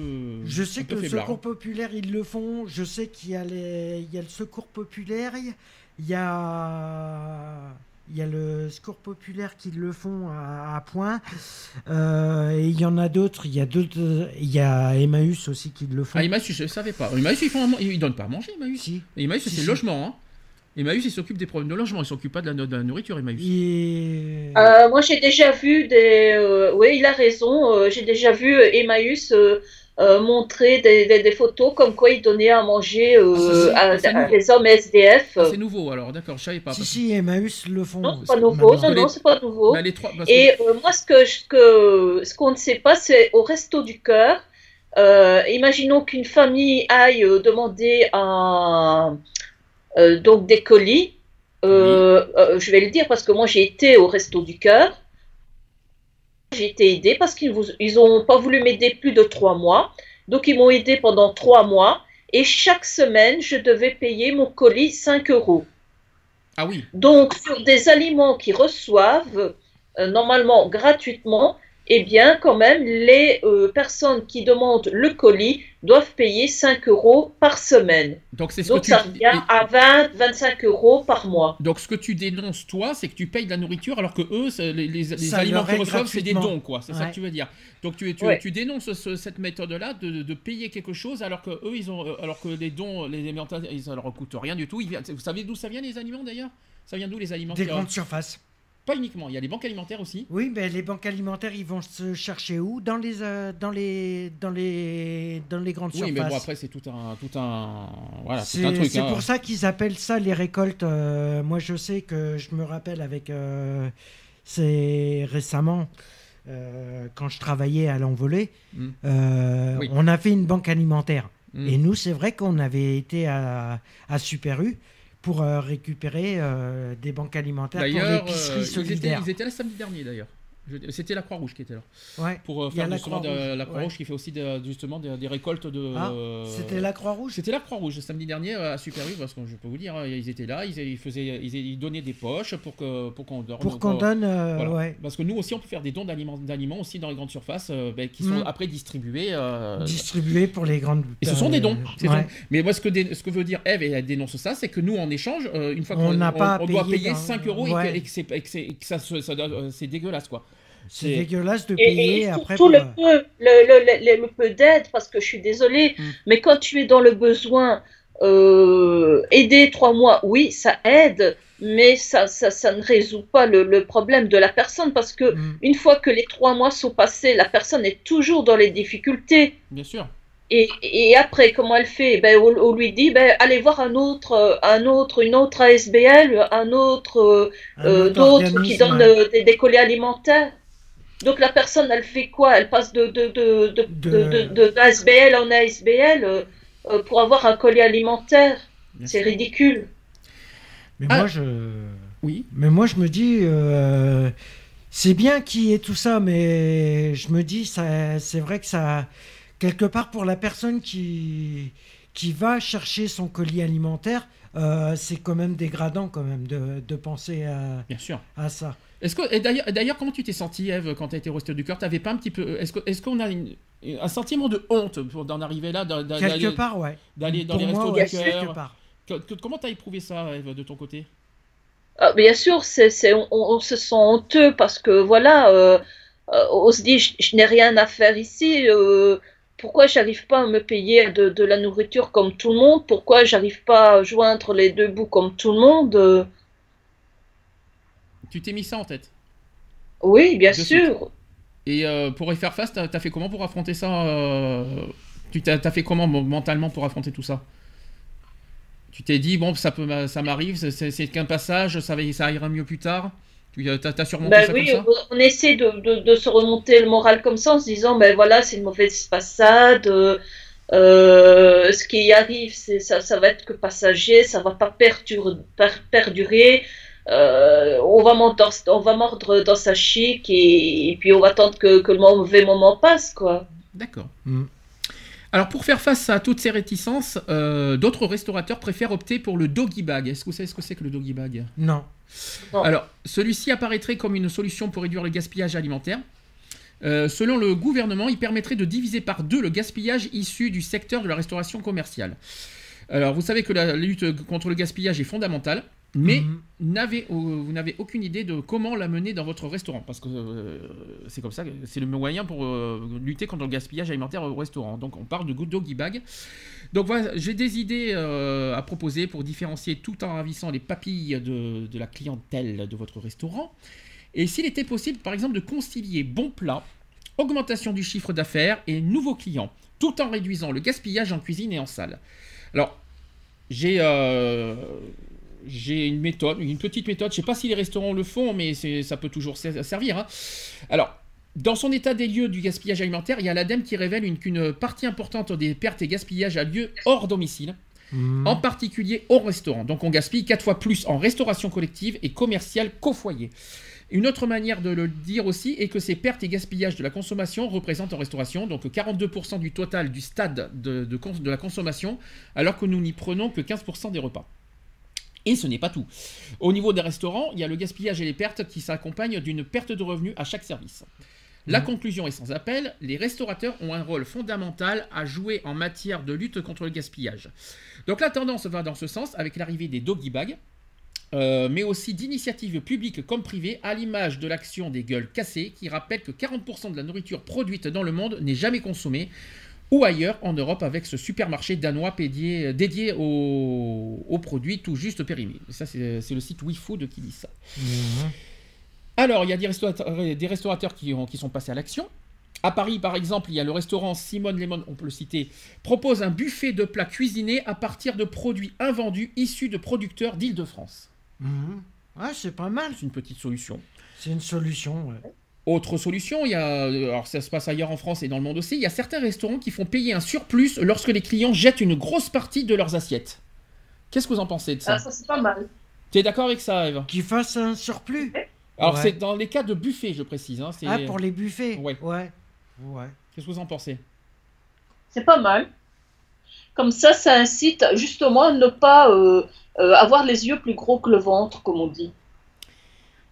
Je un sais peu que le faiblard. secours populaire, ils le font. Je sais qu'il y, a les- il y a le secours populaire, il y- il y a, il y a le secours populaire qui le font à, à point. Euh, et il y en a d'autres. Il y a d'autres. Il y a Emmaüs aussi qui le font. Ah, Emmaüs, je savais pas. Emmaüs, ils, font un- ils donnent pas à manger, Emmaüs. Si. Emmaüs, Si, c'est si. le logement. Hein. Emmaüs, il s'occupe des problèmes de logement. Il s'occupe pas de la, de la nourriture, Emmaüs. Et- Euh, moi, j'ai déjà vu des. euh, oui, il a raison. j'ai déjà vu euh, Emmaüs euh, montrer des, des- des photos comme quoi il donnait à manger euh, Ah, à, à des hommes SDF. Ah, c'est nouveau alors, d'accord, je savais pas. Si, si, Emmaüs le font. non, c'est aussi pas nouveau. Non, non, c'est pas nouveau. Bah, les trois, parce que- Et euh, moi, ce que je- que ce qu'on ne sait pas, c'est au resto du cœur. euh, imaginons qu'une famille aille euh, demander un, euh, donc des colis. Euh, euh, je vais le dire parce que moi j'ai été au resto du cœur. J'ai été aidée parce qu'ils vous, ils ont pas voulu m'aider plus de trois mois. Donc ils m'ont aidé pendant trois mois. Et chaque semaine, je devais payer mon colis 5 euros. Ah oui. Donc, sur des aliments qu'ils reçoivent, euh, normalement gratuitement, eh bien, quand même, les euh, personnes qui demandent le colis doivent payer 5 euros par semaine. Donc, c'est ce que tu... ça revient à 20, 25 euros par mois. Donc, ce que tu dénonces, toi, c'est que tu payes de la nourriture alors que eux, les, les, aliments qu'ils reçoivent, c'est des dons, quoi. C'est ça que tu veux dire. Donc, tu, tu, tu dénonces cette méthode-là de, de, payer quelque chose alors que eux, ils ont, euh, alors que les dons, les aliments, ça leur coûte rien du tout. vous savez d'où ça vient les aliments d'ailleurs? Ça vient d'où les aliments Des grandes surfaces. Pas uniquement, il y a les banques alimentaires aussi. Oui, mais les banques alimentaires, ils vont se chercher où? Dans les, euh, dans les, dans les, dans les grandes surfaces. Oui, mais bon après c'est tout un, tout un, voilà, c'est C'est hein. pour ça qu'ils appellent ça les récoltes. Euh, moi, je sais que je me rappelle avec, euh, c'est récemment. quand je travaillais à l'envolée, hmm. on a fait une banque alimentaire. Hmm. Et nous, c'est vrai qu'on avait été à, à Super U pour euh, récupérer euh, des banques alimentaires pour l'épicerie solidaire. Euh, ils étaient, ils étaient là samedi dernier d'ailleurs. C'était la Croix-Rouge qui était là. Ouais. Pour euh, faire la Croix-Rouge la Croix qui fait aussi justement des, récoltes de. Ah, c'était la Croix-Rouge? C'était la Croix-Rouge samedi dernier à Super U, parce que je peux vous dire, hein, ils étaient là, ils, faisaient, ils, donnaient des poches pour qu'on pour qu'on donne. Pour qu'on donne. Euh, ouais. Parce que nous aussi, on peut faire des dons d'aliments aussi dans les grandes surfaces euh, ben, qui sont mm. après distribués. distribués pour les grandes. Et ce sont des dons. Mais moi, ce que, ce que veut dire Eve, et elle dénonce ça, c'est que nous, en échange, une fois qu'on on, doit payer 5 euros et que, ça, c'est dégueulasse, quoi. C'est dégueulasse de payer et, après. Surtout le peu, le, peu d'aide, parce que je suis désolée, mm. mais quand tu es dans le besoin, euh, aider trois mois, oui, ça aide, mais ça, ça, ça ne résout pas le, problème de la personne, parce que mm. une fois que les trois mois sont passés, la personne est toujours dans les difficultés. Bien sûr. Et, et, après, comment elle fait? Ben, on, lui dit, ben, allez voir un autre, un autre, une autre ASBL, un autre, euh, d'autres qui donnent des, des, colis alimentaires. Donc la personne, elle fait quoi? Elle passe de, de, de, de, de, ASBL en ASBL euh, euh, pour avoir un colis alimentaire. C'est ridicule. Mais moi, ah. je... Oui. Mais moi, je me dis, euh, c'est bien qu'il y ait tout ça, mais je me dis, c'est vrai que ça, quelque part, pour la personne qui, qui va chercher son colis alimentaire, c'est quand même dégradant quand même de, de penser à, Bien sûr. à ça. Est-ce que et d'ailleurs comment tu t'es senti Eve quand tu as été au du cœur? T'avais pas un petit peu est-ce que est-ce qu'on a un sentiment de honte d'en arriver là quelque part ouais. d'aller dans les restos du cœur? comment t'as éprouvé ça Eve de ton côté? Ah, Bien sûr c'est on, se sent honteux parce que voilà euh, euh, on se dit je, n'ai rien à faire ici euh, pourquoi j'arrive pas à me payer de, de, la nourriture comme tout le monde? Pourquoi j'arrive pas à joindre les deux bouts comme tout le monde? Tu t'es mis ça en tête Oui, bien sûr. Et euh, pour y faire face, t'as as fait comment pour affronter ça euh, Tu t'as as fait comment mentalement pour affronter tout ça? Tu t'es dit, bon, ça, peut, ça m'arrive, c'est qu'un passage, ça, va, ça ira mieux plus tard. Tu as, surmonté ben ça oui, comme ça? on essaie de, de, se remonter le moral comme ça en se disant, ben voilà, c'est une mauvaise passade, euh, ce qui arrive, ça, ça va être que passager, ça va pas perdurer. Euh, on, va mordre, on va mordre dans sa chic et, puis on va attendre que, le mauvais moment passe, quoi. D'accord. Mm. Alors pour faire face à toutes ces réticences, euh, d'autres restaurateurs préfèrent opter pour le doggy bag. Est-ce que vous savez ce que c'est que le doggy bag? Non. Alors celui-ci apparaîtrait comme une solution pour réduire le gaspillage alimentaire. Euh, selon le gouvernement, il permettrait de diviser par deux le gaspillage issu du secteur de la restauration commerciale. Alors vous savez que la lutte contre le gaspillage est fondamentale. Mais euh, vous n'avez aucune idée de comment la mener dans votre restaurant, parce que euh, c'est comme ça, c'est le moyen pour euh, lutter contre le gaspillage alimentaire au restaurant. Donc on parle de good doggy bag. Donc voilà, j'ai des idées à proposer pour différencier tout en ravissant les papilles de, de, la clientèle de votre restaurant. Et s'il était possible, par exemple, de concilier bon plat, augmentation du chiffre d'affaires et nouveaux clients, tout en réduisant le gaspillage en cuisine et en salle. Alors, j'ai j'ai une méthode, une petite méthode. Je ne sais pas si les restaurants le font, mais ça peut toujours servir. Hein. Alors, dans son état des lieux du gaspillage alimentaire, il y a l'ADEME qui révèle qu'une partie importante des pertes et gaspillages a lieu hors domicile, mmh. en particulier au restaurant. Donc on gaspille 4 fois plus en restauration collective et commerciale qu'au foyer. Une autre manière de le dire aussi est que ces pertes et gaspillages de la consommation représentent en restauration donc 42% du total du stade de, de la consommation, alors que nous n'y prenons que 15% des repas. Et ce n'est pas tout. Au niveau des restaurants, il y a le gaspillage et les pertes qui s'accompagnent d'une perte de revenus à chaque service. La conclusion est sans appel, les restaurateurs ont un rôle fondamental à jouer en matière de lutte contre le gaspillage. Donc la tendance va dans ce sens avec l'arrivée des doggy bags, euh, mais aussi d'initiatives publiques comme privées, à l'image de l'action des gueules cassées, qui rappelle que 40% de la nourriture produite dans le monde n'est jamais consommée, ou ailleurs en Europe avec ce supermarché danois dédié, aux, produits tout juste périmés. Ça, c'est le site WeFood qui dit ça. Mhm. Alors, il y a des restaurateurs, qui, qui sont passés à l'action. À Paris, par exemple, il y a le restaurant Simone Lemon, on peut le citer, propose un buffet de plats cuisinés à partir de produits invendus issus de producteurs d'Île-de-France. Ouais, c'est pas mal. C'est une petite solution. C'est une solution, ouais. Autre solution, il y a, alors ça se passe ailleurs en France et dans le monde aussi, il y a certains restaurants qui font payer un surplus lorsque les clients jettent une grosse partie de leurs assiettes. Qu'est-ce que vous en pensez de ça ah, Ça, c'est pas mal. Tu es d'accord avec ça, Eve? Qu'ils fassent un surplus Alors, c'est dans les cas de buffet, je précise. Hein, ah, pour les buffets Ouais. Ouais. Qu'est-ce que vous en pensez? C'est pas mal. Comme ça, ça incite justement à ne pas euh, euh, avoir les yeux plus gros que le ventre, comme on dit.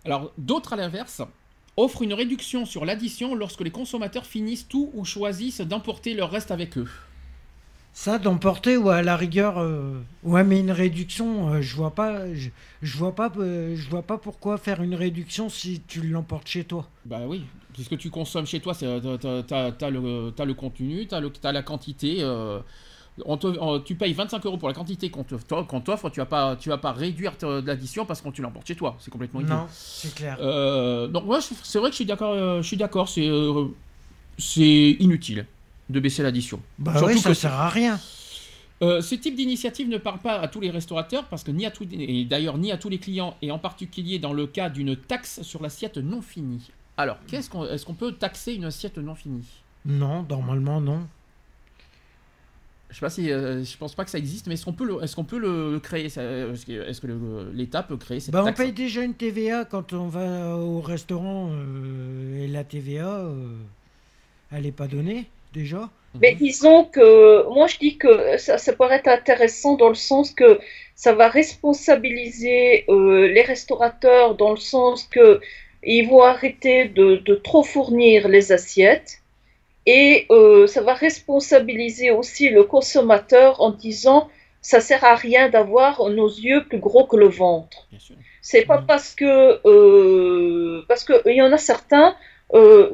Alors, d'autres à l'inverse offrent une réduction sur l'addition lorsque les consommateurs finissent tout ou choisissent d'emporter leur reste avec eux. Ça, d'emporter ou à la rigueur, euh, ouais, mais une réduction, euh, je vois pas, je, vois pas, euh, je vois pas pourquoi faire une réduction si tu l'emportes chez toi. Bah oui, puisque tu consommes chez toi, t'as as, le, as le contenu, t'as as la quantité tu payes 25 euros pour la quantité qu'on t'offre, tu vas pas, tu vas pas réduire l'addition parce qu'on tu l'emportes chez toi. C'est complètement inutile. Non, c'est clair. Euh, donc moi, c'est vrai que je suis d'accord. Euh, je suis d'accord. C'est euh, c'est inutile de baisser l'addition. Bah oui, ça sert à rien. ce type d'initiative ne parle pas à tous les restaurateurs parce que ni à tous, et d'ailleurs ni à tous les clients et en particulier dans le cas d'une taxe sur l'assiette non finie. Alors, qu'est-ce qu'on, est-ce qu'on peut taxer une assiette non finie? Non, normalement non. Je sais pas si, euh, je pense pas que ça existe, mais est-ce qu'on peut le, est-ce qu'on peut le, créer Est-ce que, l'État peut créer cette bah, On paye déjà une TVA quand on va au restaurant euh, et la TVA, euh, elle n'est pas donnée déjà. Mais disons que moi je dis que ça, ça pourrait être intéressant dans le sens que ça va responsabiliser les restaurateurs dans le sens que ils vont arrêter de, de trop fournir les assiettes et euh, ça va responsabiliser aussi le consommateur en disant ça sert à rien d'avoir nos yeux plus gros que le ventre. C'est pas mm. parce que euh, parce que il y en a certains euh,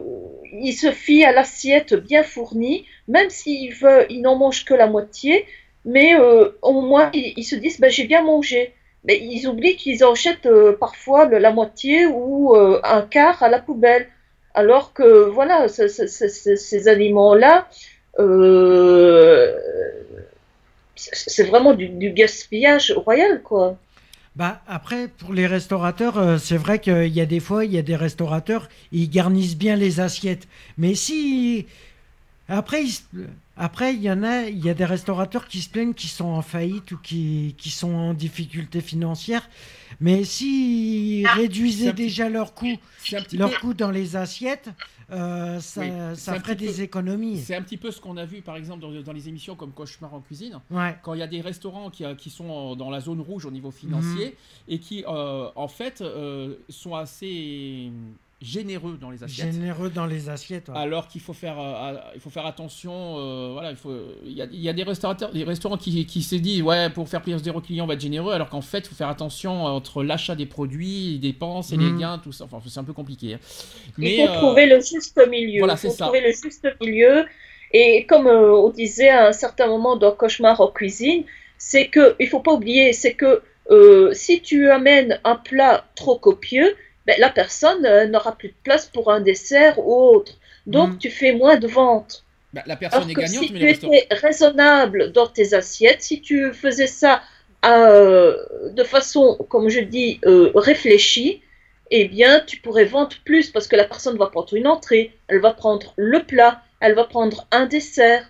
ils se fient à l'assiette bien fournie, même s'ils veulent, ils n'en mangent que la moitié, mais euh, au moins ils, se disent ben, j'ai bien mangé. Mais ils oublient qu'ils en jettent parfois la moitié ou un quart à la poubelle. Alors que, voilà, ces aliments-là, euh, c'est vraiment du, gaspillage royal, quoi. Bah après, pour les restaurateurs, euh, c'est vrai qu'il y a des fois, il y a des restaurateurs, ils garnissent bien les assiettes. Mais si après, après, il y en a, il y a des restaurateurs qui se plaignent qui sont en faillite ou qui, qui sont en difficulté financière. Mais s'ils ah, réduisaient déjà leur coût, leur coût dans les assiettes, euh, ça, ça ferait des économies. C'est un petit peu ce qu'on a vu, par exemple, dans, les émissions comme Cauchemar en cuisine. Quand il y a des restaurants qui, qui, sont dans la zone rouge au niveau financier mhm. et qui, euh, en fait, euh, sont assez généreux dans les assiettes. Généreux dans les assiettes. Alors qu'il faut faire, euh, il faut faire attention. Euh, voilà, il faut, il y, a, il y a des restaurateurs, des restaurants qui, qui se disent ouais pour faire plaisir aux clients on va être généreux, alors qu'en fait il faut faire attention entre l'achat des produits, les dépenses et les mm. gains, tout ça. Enfin c'est un peu compliqué. Hein. Mais, il faut euh, trouver le juste milieu. Voilà, il faut trouver le juste milieu. Et comme on disait à un certain moment dans Cauchemar en cuisine, c'est que il faut pas oublier, c'est que si tu amènes un plat trop copieux, ben, la personne euh, n'aura plus de place pour un dessert ou autre. Donc, hmm. tu fais moins de ventes. Ben, la personne est gagnante, si tu étais raisonnable dans tes assiettes, si tu faisais ça euh, de façon, comme je dis, euh, réfléchie, eh bien, tu pourrais vendre plus parce que la personne va prendre une entrée, elle va prendre le plat, elle va prendre un dessert.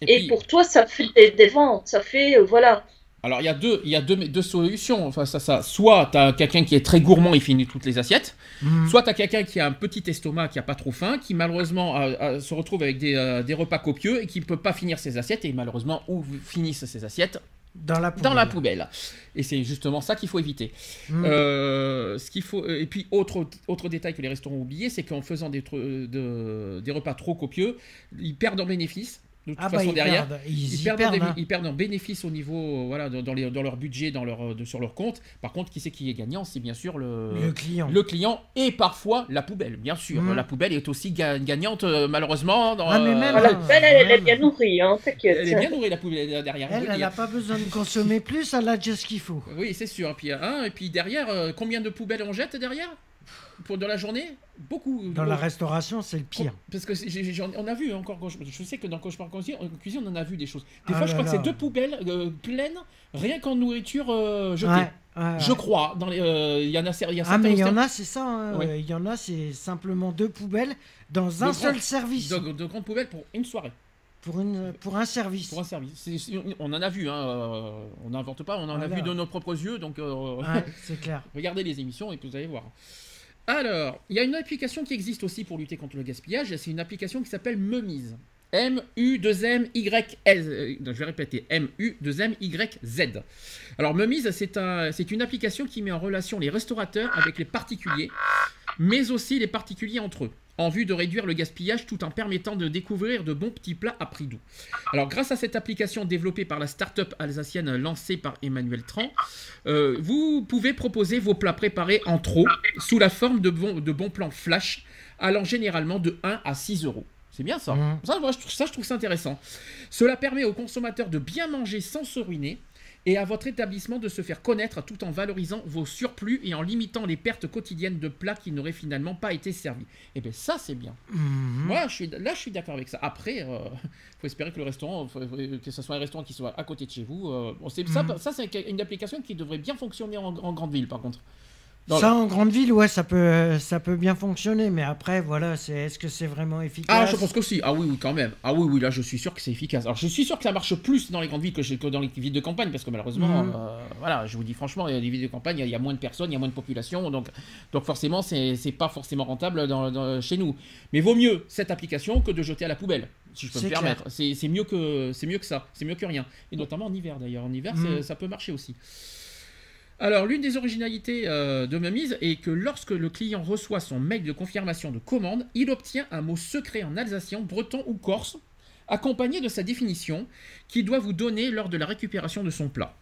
Et, pour toi, ça fait des, ventes, ça fait, voilà. Alors il y a deux, il y a deux, deux solutions face à ça. Soit tu as quelqu'un qui est très gourmand, il finit toutes les assiettes. Mhm. Soit tu as quelqu'un qui a un petit estomac, qui a pas trop faim, qui malheureusement se retrouve avec des, euh, des, repas copieux et qui ne peut pas finir ses assiettes et malheureusement où finissent ses assiettes Dans la poubelle. Dans la poubelle. Et c'est justement ça qu'il faut éviter. Mm. Euh, ce qu'il faut, et puis autre, autre détail que les restaurants ont oublié, c'est qu'en faisant des, des repas trop copieux, ils perdent en bénéfice de toute ah bah, façon, derrière, ils, perdent, hein. ils, perdent en bénéfice au niveau, voilà, dans, les, dans, leur budget, dans leur, sur leur compte. Par contre, qui c'est qui est gagnant? C'est bien sûr le, le, client. Le client et parfois la poubelle, bien sûr. Mmh. La poubelle est aussi gagnante, euh, malheureusement. Dans, ah, mais même, euh, la poubelle, elle, est bien nourrie, hein, Elle est bien nourrie, la poubelle, derrière. Elle n'a pas besoin de consommer plus, elle a déjà ce qu'il faut. Oui, c'est sûr. Et puis, hein, et puis derrière, euh, combien de poubelles on jette derrière? Pour dans la journée beaucoup dans la restauration c'est le pire. parce que on a vu encore je sais que dans cauchemar cuisine on en a vu des choses. Des ah fois je crois que c'est deux poubelles euh, pleines rien qu'en nourriture euh, jetée. Je crois dans euh, il y en a y a ah mais il y en a c'est ça hein, il y en a c'est simplement deux poubelles dans un seul service. de, grandes poubelles pour une soirée. Pour, une, pour un service. Pour un service. on en a vu, hein, on n'invente pas, on en a vu de nos propres yeux, donc c'est clair. regardez les émissions et vous allez voir. Alors, il y a une application qui existe aussi pour lutter contre le gaspillage, c'est une application qui s'appelle Memise. M-U-2-M-Y-Z. Euh, je vais répéter, M-U-2-M-Y-Z. Alors, Memise, c'est un, une application qui met en relation les restaurateurs avec les particuliers, mais aussi les particuliers entre eux en vue de réduire le gaspillage tout en permettant de découvrir de bons petits plats à prix doux. Alors grâce à cette application développée par la start-up alsacienne lancée par Emmanuel Tran, euh, vous pouvez proposer vos plats préparés en trop sous la forme de, de bons plans flash allant généralement de 1 à 6 euros. C'est bien ça. Mmh. Ça, je trouve, ça, je trouve ça intéressant. Cela permet aux consommateurs de bien manger sans se ruiner et à votre établissement de se faire connaître tout en valorisant vos surplus et en limitant les pertes quotidiennes de plats qui n'auraient finalement pas été servis. Et eh bien ça c'est bien. Mhm. Moi je suis, là je suis d'accord avec ça. Après, il euh, faut espérer que le restaurant, que ce soit un restaurant qui soit à côté de chez vous. Euh, mhm. ça c'est une application qui devrait bien fonctionner en grande ville par contre ça, en grande ville, ouais, ça peut, ça peut bien fonctionner, mais après, voilà, c'est, est-ce que c'est vraiment efficace? Ah, je pense que si. Ah oui, oui, quand même. Ah oui, oui, là, je suis sûr que c'est efficace. Alors, je suis sûr que ça marche plus dans les grandes villes que, dans les villes de campagne, parce que malheureusement, mhm. euh, voilà, je vous dis franchement, il y a des villes de campagne, il y, a moins de personnes, il y a moins de population, donc, donc forcément, c'est, c'est pas forcément rentable dans, chez nous. Mais vaut mieux cette application que de jeter à la poubelle si je peux me permettre. C'est, mieux que, c'est mieux que ça, c'est mieux que rien. Et notamment en hiver d'ailleurs. En hiver, mhm. ça peut marcher aussi. Alors, l'une des originalités euh, de Memise est que lorsque le client reçoit son mail de confirmation de commande, il obtient un mot secret en alsacien, breton ou corse, accompagné de sa définition, qu'il doit vous donner lors de la récupération de son plat.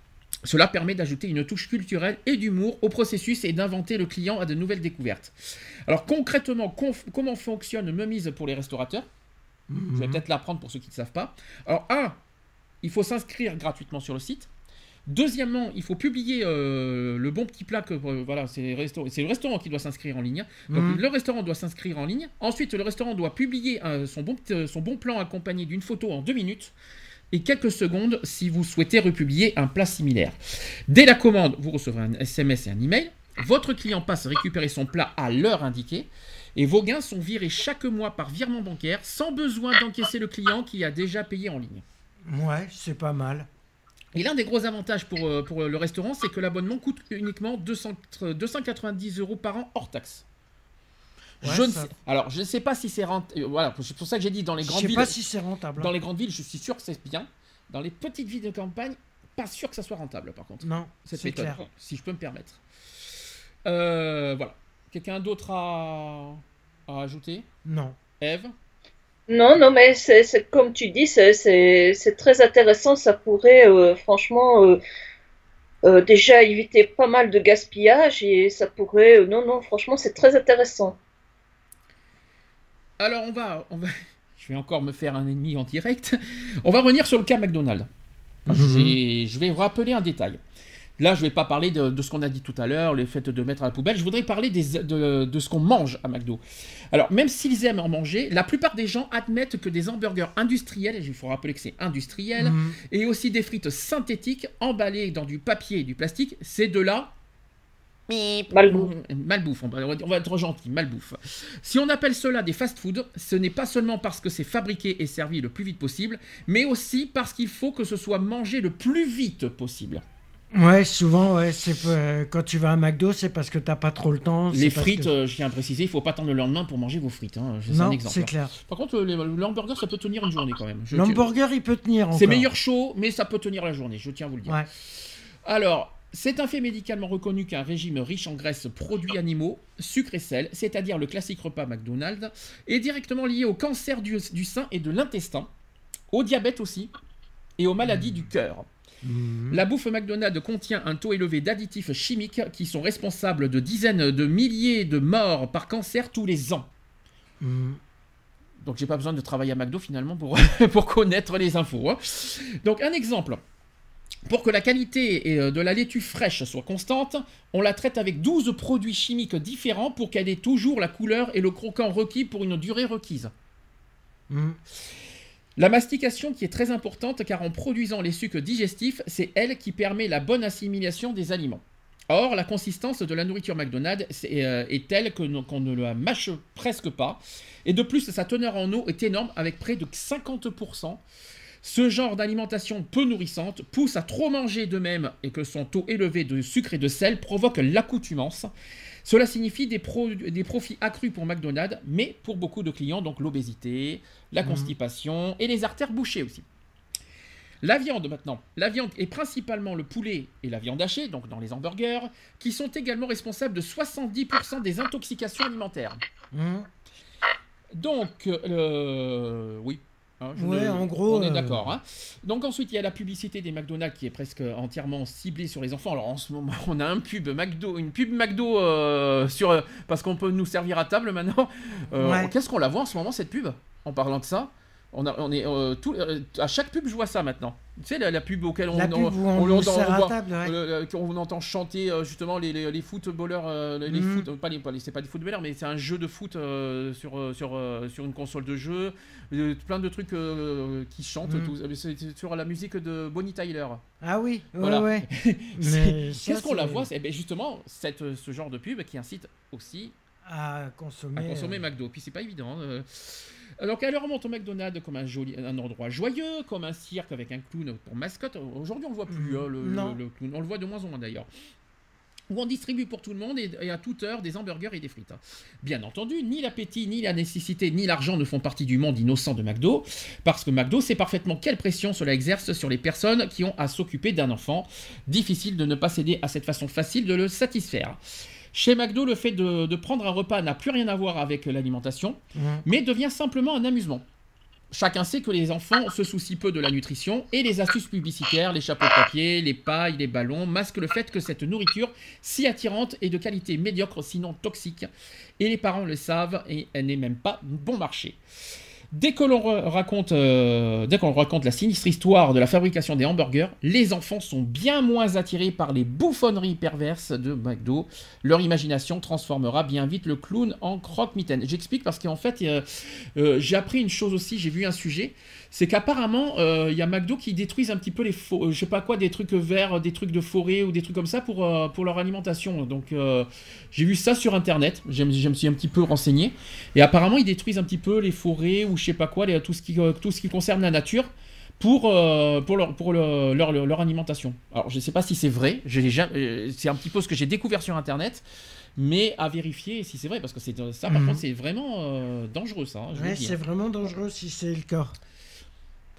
Cela permet d'ajouter une touche culturelle et d'humour au processus et d'inventer le client à de nouvelles découvertes. Alors concrètement, comment fonctionne Memise pour les restaurateurs? Je vais mhm. peut-être l'apprendre pour ceux qui ne savent pas. Alors un, il faut s'inscrire gratuitement sur le site. Deuxièmement, il faut publier euh, le bon petit plat que euh, voilà, c'est le restaurant qui doit s'inscrire en ligne. Donc mhm. le restaurant doit s'inscrire en ligne. Ensuite, le restaurant doit publier euh, son, bon, son bon plan accompagné d'une photo en deux minutes et quelques secondes si vous souhaitez republier un plat similaire. Dès la commande, vous recevrez un SMS et un email. Votre client passe récupérer son plat à l'heure indiquée et vos gains sont virés chaque mois par virement bancaire sans besoin d'encaisser le client qui a déjà payé en ligne. Ouais, c'est pas mal. Et l'un des gros avantages pour, euh, pour le restaurant, c'est que l'abonnement coûte uniquement 200, 290 euros par an hors taxe. je ne sais, alors, je ne sais pas si c'est rentable. Euh, voilà, c'est pour ça que j'ai dit dans les grandes villes. Je sais pas si c'est rentable. Dans les grandes villes, je suis sûr que c'est bien. Dans les petites villes de campagne, pas sûr que ça soit rentable, par contre. Non, c'est clair. Si je peux me permettre. Euh, voilà. Quelqu'un d'autre à... à ajouter? Non. Eve? Non, non, mais c'est comme tu dis, c'est très intéressant. Ça pourrait euh, franchement euh, euh, déjà éviter pas mal de gaspillage et ça pourrait. non, non, franchement, c'est très intéressant. Alors on va, on va, je vais encore me faire un ennemi en direct. On va revenir sur le cas McDonald's. Mhm. Je vais vous rappeler un détail. Là, je ne vais pas parler de, ce qu'on a dit tout à l'heure, le fait de mettre à la poubelle. Je voudrais parler de, ce qu'on mange à McDo. Alors, même s'ils aiment en manger, la plupart des gens admettent que des hamburgers industriels, il faut rappeler que c'est industriel, mhm. et aussi des frites synthétiques emballées dans du papier et du plastique, c'est de la Malbouffe. Malbouffe, on va, être gentil, malbouffe. Si on appelle cela des fast-food, ce n'est pas seulement parce que c'est fabriqué et servi le plus vite possible, mais aussi parce qu'il faut que ce soit mangé le plus vite possible. Ouais, souvent, ouais, c'est euh, quand tu vas à McDo, c'est parce que t'as pas trop le temps. Les frites, euh, je tiens à préciser, il faut pas attendre le lendemain pour manger vos frites. Hein. Non, c'est hein. clair. Par contre, l'hamburger, ça peut tenir une journée quand même. L'hamburger, il peut tenir. C'est meilleur chaud, mais ça peut tenir la journée. Je tiens à vous le dire. Alors, c'est un fait médicalement reconnu qu'un régime riche en graisses, produits animaux, sucre et sel, c'est-à-dire le classique repas McDonald's, est directement lié au cancer du, du sein et de l'intestin, au diabète aussi, et aux maladies du cœur. Mhm. La bouffe McDonald's contient un taux élevé d'additifs chimiques qui sont responsables de dizaines de milliers de morts par cancer tous les ans. Mhm. Donc j'ai pas besoin de travailler à McDo finalement pour, pour connaître les infos. Hein. Donc un exemple. Pour que la qualité euh, de la laitue fraîche soit constante, on la traite avec 12 produits chimiques différents pour qu'elle ait toujours la couleur et le croquant requis pour une durée requise. Mhm. La mastication qui est très importante car en produisant les sucs digestifs, c'est elle qui permet la bonne assimilation des aliments. Or, la consistance de la nourriture McDonald's est, euh, telle qu'on ne la mâche presque pas. Et de plus, sa teneur en eau est énorme avec près de 50%. Ce genre d'alimentation peu nourrissante pousse à trop manger de même et que son taux élevé de sucre et de sel provoque l'accoutumance. Cela signifie des, profits accrus pour McDonald's, mais pour beaucoup de clients, donc l'obésité, la mhm. constipation et les artères bouchées aussi. La viande maintenant. La viande est principalement le poulet et la viande hachée, donc dans les hamburgers, qui sont également responsables de 70% des intoxications alimentaires. Mhm. Donc, euh, oui, Hein, ouais, en gros. On est euh, d'accord. Hein. Donc ensuite, il y a la publicité des McDonald's qui est presque entièrement ciblée sur les enfants. Alors en ce moment, on a un pub McDo, une pub McDo euh, sur euh, parce qu'on peut nous servir à table maintenant. Qu'est-ce qu'on la voit en ce moment cette pub En parlant de ça, on, a, on est tout, à chaque pub, je vois ça maintenant. Tu sais, la, pub auquel on, on, entend chanter euh, justement les, les, les footballeurs, euh, les foot, pas les, c'est pas des footballeurs, mais c'est un jeu de foot euh, sur, sur, sur une console de jeu, plein de trucs qui chantent, mhm. c'est sur la musique de Bonnie Tyler. Ah oui, voilà. ouais, Qu'est-ce qu'on la voit eh ben Justement, cette, ce genre de pub qui incite aussi à consommer, à consommer McDo. Puis c'est pas évident. Alors qu'elle remonte au McDonald's comme un, joli, un endroit joyeux, comme un cirque avec un clown pour mascotte. Aujourd'hui, on le voit plus, mm. hein, le, clown. On le voit de moins en moins d'ailleurs où on distribue pour tout le monde et, à toute heure des hamburgers et des frites. Hein. Bien entendu, ni l'appétit, ni la nécessité, ni l'argent ne font partie du monde innocent de McDo, parce que McDo sait parfaitement quelle pression cela exerce sur les personnes qui ont à s'occuper d'un enfant. Difficile de ne pas céder à cette façon facile de le satisfaire. Chez McDo, le fait de, prendre un repas n'a plus rien à voir avec l'alimentation, mais devient simplement un amusement. Chacun sait que les enfants se soucient peu de la nutrition et les astuces publicitaires, les chapeaux de papier, les pailles, les ballons masquent le fait que cette nourriture, si attirante, est de qualité médiocre sinon toxique. Et les parents le savent et elle n'est même pas bon marché. Dès que l'on raconte, euh, qu'on raconte la sinistre histoire de la fabrication des hamburgers, les enfants sont bien moins attirés par les bouffonneries perverses de McDo. Leur imagination transformera bien vite le clown en croque-mitaine. J'explique parce qu'en fait, euh, euh, j'ai appris une chose aussi, j'ai vu un sujet c'est qu'apparemment, il y a McDo qui détruisent un petit peu les, je sais pas quoi, des trucs verts, des trucs de forêt ou des trucs comme ça pour, pour leur alimentation. Donc, j'ai vu ça sur Internet, je, me suis un petit peu renseigné. Et apparemment, ils détruisent un petit peu les forêts ou je sais pas quoi, tout, ce qui, tout ce qui concerne la nature pour, pour, leur, pour leur, leur, alimentation. Alors, je ne sais pas si c'est vrai, c'est un petit peu ce que j'ai découvert sur Internet, mais à vérifier si c'est vrai, parce que ça, par mhm. contre, c'est vraiment dangereux, ça. Hein, c'est vraiment dangereux si c'est le cas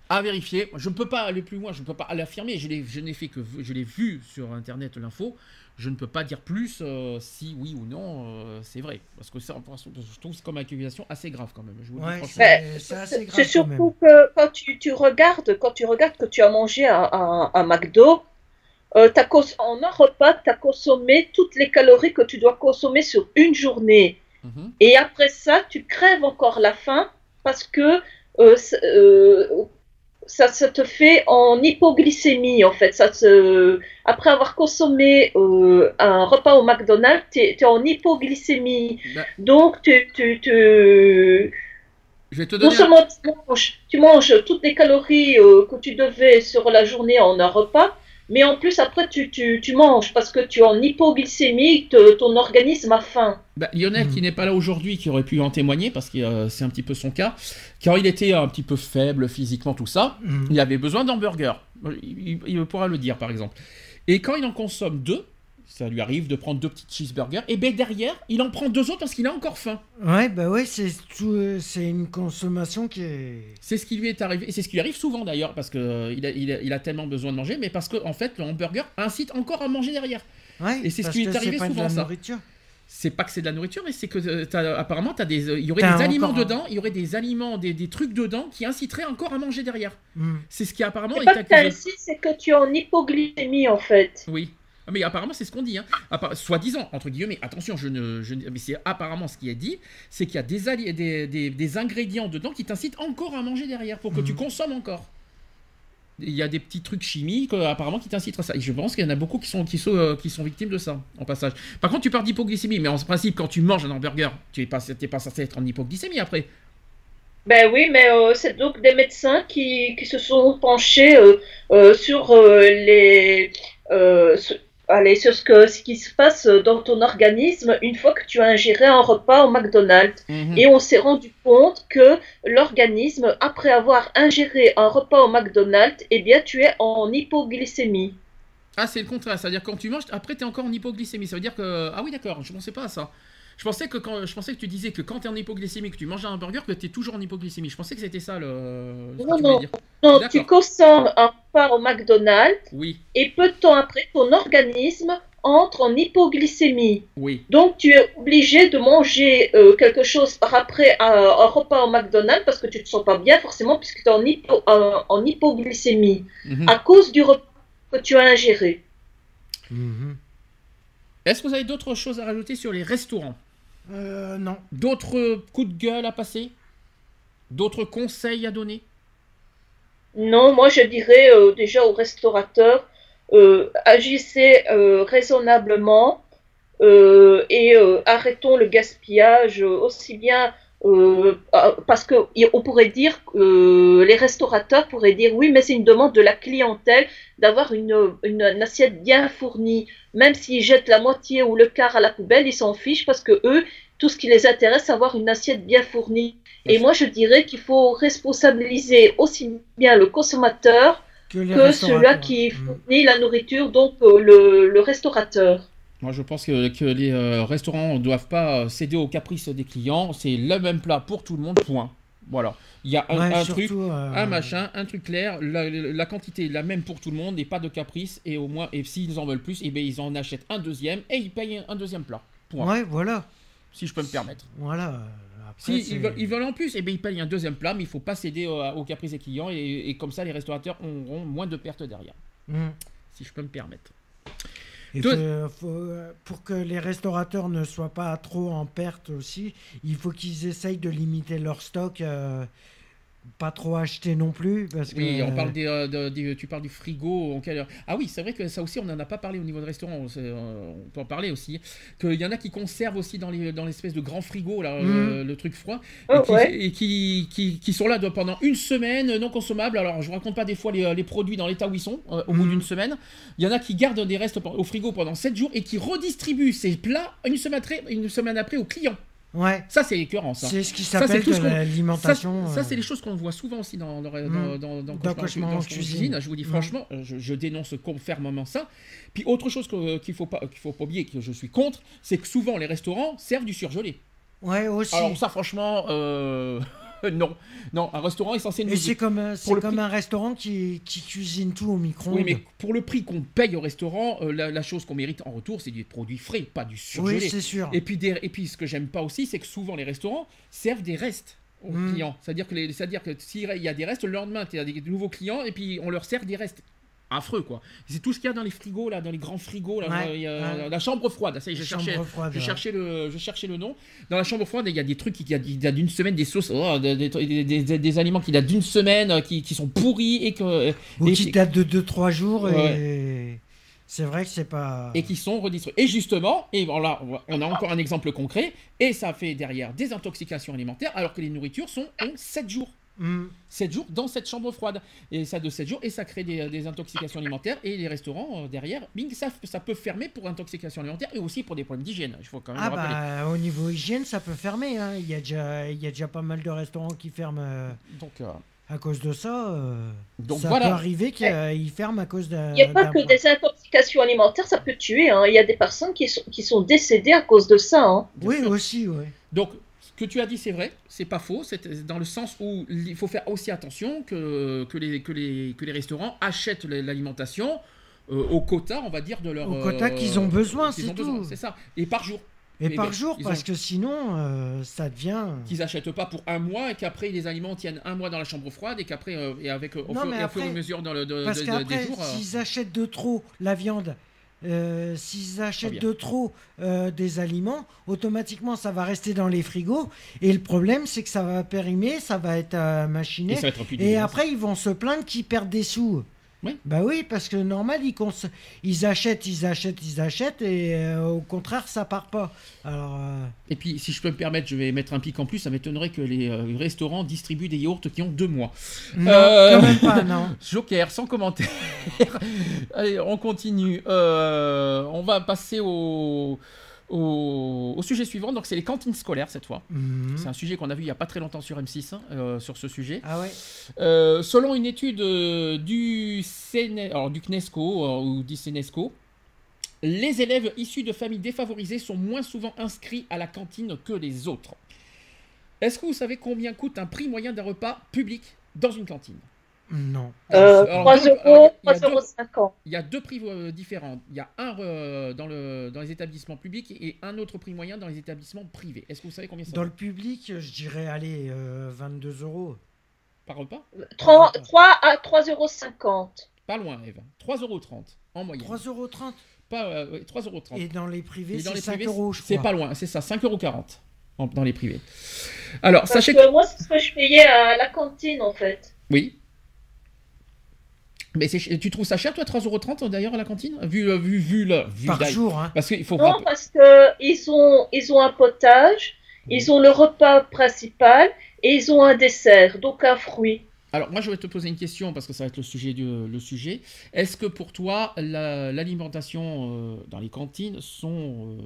à vérifier. Je ne peux pas aller plus loin, je ne peux pas l'affirmer. Je, je n'ai fait que je l'ai vu sur internet l'info. Je ne peux pas dire plus euh, si oui ou non euh, c'est vrai. Parce que je trouve c'est comme accusation assez grave quand même. c'est surtout que quand tu, tu, regardes, quand tu regardes que tu as mangé un, un, McDo, euh, en un repas, tu as consommé toutes les calories que tu dois consommer sur une journée. Mhm. Et après ça, tu crèves encore la faim parce que ça, se te fait en hypoglycémie en fait. Ça se... Après avoir consommé euh, un repas au McDonald's, tu es, en hypoglycémie. Bah. Donc tu, tu, tu... Je vais te donner non seulement tu, manges, toutes les calories euh, que tu devais sur la journée en un repas, mais en plus, après, tu, tu, tu, manges parce que tu es en hypoglycémie, ton organisme a faim. Bah, Lionel, qui mhm. n'est pas là aujourd'hui, qui aurait pu en témoigner, parce que euh, c'est un petit peu son cas, quand il était un petit peu faible physiquement, tout ça, mhm. il avait besoin d'hamburger. Il, pourra le dire, par exemple. Et quand il en consomme deux, ça lui arrive de prendre deux petits cheeseburgers, et bien derrière, il en prend deux autres parce qu'il a encore faim. Ouais, bah ouais, c'est tout, c'est une consommation qui est. C'est ce qui lui est arrivé, et c'est ce qui lui arrive souvent d'ailleurs, parce que euh, il, a, il, a, tellement besoin de manger, mais parce qu'en en fait, le hamburger incite encore à manger derrière. Ouais, et c'est ce qui lui est arrivé souvent, ça. C'est pas que c'est de la nourriture, mais c'est que euh, apparemment, as des, euh, il y aurait des aliments dedans, il y aurait des aliments, des, des, trucs dedans qui inciteraient encore à manger derrière. Hmm. C'est ce qui apparemment est, est accusé. C'est que tu es en hypoglycémie en fait. Oui. Ah, mais apparemment, c'est ce qu'on dit. Hein. Soi-disant, entre guillemets, attention, je ne, je, mais c'est apparemment ce qui est dit, c'est qu'il y a des, des, des, des, ingrédients dedans qui t'incitent encore à manger derrière, pour que tu mhm. consommes encore. Il y a des petits trucs chimiques, euh, apparemment, qui t'incitent à ça. Et je pense qu'il y en a beaucoup qui sont, qui, sont, euh, qui sont victimes de ça, en passage. Par contre, tu parles d'hypoglycémie, mais en principe, quand tu manges un hamburger, tu n'es pas, pas censé être en hypoglycémie après. Ben oui, mais euh, c'est donc des médecins qui, qui se sont penchés sur les Allez, sur ce, que, ce qui se passe dans ton organisme une fois que tu as ingéré un repas au McDonald's. Mhm. Et on s'est rendu compte que l'organisme, après avoir ingéré un repas au McDonald's, eh bien, tu es en hypoglycémie. Ah, c'est le contraire. C'est-à-dire quand tu manges, après, tu es encore en hypoglycémie. Ça veut dire que... Ah oui, d'accord, je ne pensais pas à ça. Je pensais que quand je pensais que tu disais que quand tu es en hypoglycémie, que tu manges un hamburger, que tu es toujours en hypoglycémie. Je pensais que c'était ça le. non, non, non tu consommes un repas au McDonald's. Oui. Et peu de temps après, ton organisme entre en hypoglycémie. Oui. Donc tu es obligé de manger euh, quelque chose par après un, repas au McDonald's parce que tu te sens pas bien forcément puisque tu es en, hypo, en hypoglycémie mhm. à cause du repas que tu as ingéré. Mhm. Est-ce que vous avez d'autres choses à rajouter sur les restaurants? Euh, non. D'autres coups de gueule à passer? D'autres conseils à donner? Non, moi je dirais euh, déjà aux restaurateurs, euh, agissez raisonnablement et arrêtons le gaspillage aussi bien parce qu'on pourrait dire, les restaurateurs pourraient dire oui, mais c'est une demande de la clientèle d'avoir une, une, assiette bien fournie. Même s'ils jettent la moitié ou le quart à la poubelle, ils s'en fichent parce que eux, tout ce qui les intéresse, c'est avoir une assiette bien fournie. Et moi, je dirais qu'il faut responsabiliser aussi bien le consommateur que, celui-là qui mm. fournit la nourriture, donc euh, le, restaurateur. Moi, je pense que, les euh, restaurants ne doivent pas euh, céder aux caprices des clients. C'est le même plat pour tout le monde, point. Voilà. Il y a un, truc, un machin, un truc clair. La, quantité est la même pour tout le monde et pas de caprice. Et au moins, et s'ils en veulent plus, et eh bien, ils en achètent un deuxième et ils payent un deuxième plat. Point. Ouais, voilà si je peux me permettre. Voilà. si ils veulent, en plus, et eh bien, ils payent un deuxième plat, mais il ne faut pas céder aux, caprices des clients, et, comme ça, les restaurateurs auront moins de pertes derrière. Mmh. Si je peux me permettre. Pour que les restaurateurs ne soient pas trop en perte aussi, il faut qu'ils essayent de limiter leur stock. Euh, pas trop acheter non plus parce que... Oui, on parle des, euh, tu parles du frigo. Ah oui, c'est vrai que ça aussi, on n'en a pas parlé au niveau de restaurant. Euh, on peut en parler aussi. Qu'il y en a qui conservent aussi dans les dans l'espèce de grand frigo là, mhm. le, truc froid oh, et, qui, qui, qui, sont là pendant une semaine non consommables. Alors je vous raconte pas des fois les, les produits dans l'état où ils sont au bout mhm. d'une semaine. Il y en a qui gardent des restes au frigo pendant 7 jours et qui redistribuent ces plats une semaine après, une semaine après aux clients. Ouais. Ça, c'est écœurant, ça. C'est ce qui s'appelle l'alimentation. Ça, c'est les choses qu'on voit souvent aussi dans, dans, mmh. dans, dans, cuisine. Je vous dis franchement, je, je, dénonce fermement ça. Puis autre chose qu'il faut pas qu'il faut pas oublier que je suis contre, c'est que souvent les restaurants servent du surgelé. Ouais, aussi. Alors ça, franchement. Euh... non, non, un restaurant est censé nous. c'est comme, euh, c'est comme un restaurant qui, qui, cuisine tout au micro-ondes. Oui, mais pour le prix qu'on paye au restaurant, euh, la, chose qu'on mérite en retour, c'est des produits frais, pas du surgelé. Oui, c'est sûr. Et puis, et puis, ce que j'aime pas aussi, c'est que souvent les restaurants servent des restes aux hmm. clients. C'est-à-dire que, c'est-à-dire que s'il y a des restes, le lendemain, tu as des nouveaux clients et puis on leur sert des restes affreux quoi. C'est tout ce qu'il y a dans les frigos là, dans les grands frigos là, il y a, la chambre froide. Ça, je cherchais, je cherchais le, je cherchais le nom. Dans la chambre froide, il y a des trucs qui datent d'une semaine, des sauces, oh, des, des, des, aliments qui datent d'une semaine, euh, qui, qui, sont pourris et que ou qui datent de 2-3 jours et c'est vrai que c'est pas et qui sont redistribués. Et justement, et voilà, on a encore un exemple concret et ça fait derrière des intoxications alimentaires alors que les nourritures sont en 7 jours. 7 jours dans cette chambre froide. Et ça de 7 jours, et ça crée des, intoxications alimentaires. Et les restaurants, euh, derrière, bing, ça, ça peut fermer pour intoxication alimentaire et aussi pour des problèmes d'hygiène. Il faut quand même ah bah, au niveau hygiène, ça peut fermer. Hein. Il, y a déjà, il y a déjà pas mal de restaurants qui ferment. Euh, Donc, euh, à cause de ça, Donc, ça peut arriver qu'ils ferment à cause de. Il n'y a pas que des intoxications l'intoxication alimentaire, ça peut tuer. Hein. Il y a des personnes qui sont, qui sont décédées à cause de ça. Hein. Oui, aussi, oui. Donc, que tu as dit, c'est vrai, c'est pas faux. C'est dans le sens où il faut faire aussi attention que, que, les, que, les, que les restaurants achètent l'alimentation euh, au quota, on va dire, de leur. Au quota qu'ils ont besoin, c'est tout. C'est ça. Et par jour. Et par jour, parce que sinon, euh, ça devient. Qu'ils achètent pas pour un mois et qu'après les aliments tiennent un mois dans la chambre froide et qu'après, euh, et avec au, fur, et à mesure dans le, de, parce qu'après, s'ils achètent de trop la viande, s'ils achètent de trop des aliments, automatiquement ça va rester dans les frigos. Et le problème, c'est que ça va périmer, ça va être machiné. Et, et après, ils vont se plaindre qu'ils perdent des sous. Oui. Bah oui, parce que normal, ils, ils achètent, ils achètent, ils achètent, et euh, au contraire, ça part pas. Alors, euh, Et puis, si je peux me permettre, je vais mettre un pic en plus. Ça m'étonnerait que les euh, restaurants distribuent des yaourts qui ont deux mois. Non, quand même pas, non. Joker, sans commentaire. Allez, on continue. on va passer au au, sujet suivant. Donc, c'est les cantines scolaires cette fois. Mhm. C'est un sujet qu'on a vu il n'y a pas très longtemps sur M6 hein, euh, sur ce sujet. Ah ouais. Euh, selon une étude euh, du, alors, du CNESCO ou du CNESCO, les élèves issus de familles défavorisées sont moins souvent inscrits à la cantine que les autres. Est-ce que vous savez combien coûte un prix moyen d'un repas public dans une cantine? Non. 3 euros, 3,50 Il y a deux prix euh, différents. Il y a un euh, dans, le, dans les établissements publics et un autre prix moyen dans les établissements privés. Est-ce que vous savez combien ça Dans le public, je dirais, allez, 22 euh, euros. Par repas 3, 3 à 3,50 euros. Pas loin, Eve. 3,30 euros en moyenne. 3,30 euros Pas, 3,30 euros. Et dans les privés, c'est 5 euros, je C'est pas loin, c'est ça, 5,40 euros dans les privés. Alors, Parce sachez que... Moi, c'est ce que je payais à la cantine, en fait. Oui. Mais tu trouves ça cher, toi, 3,30€ d'ailleurs à la cantine? Vu, euh, vu, vu, le, vu Par jour, hein. Parce qu'il faut Non, parce qu'ils ont, ils ont un potage, ils ont le repas principal et ils ont un dessert, donc un fruit. Alors, moi, je vais te poser une question parce que ça va être le sujet. Du, le sujet. Est-ce que pour toi, l'alimentation euh, dans les cantines sont. Euh,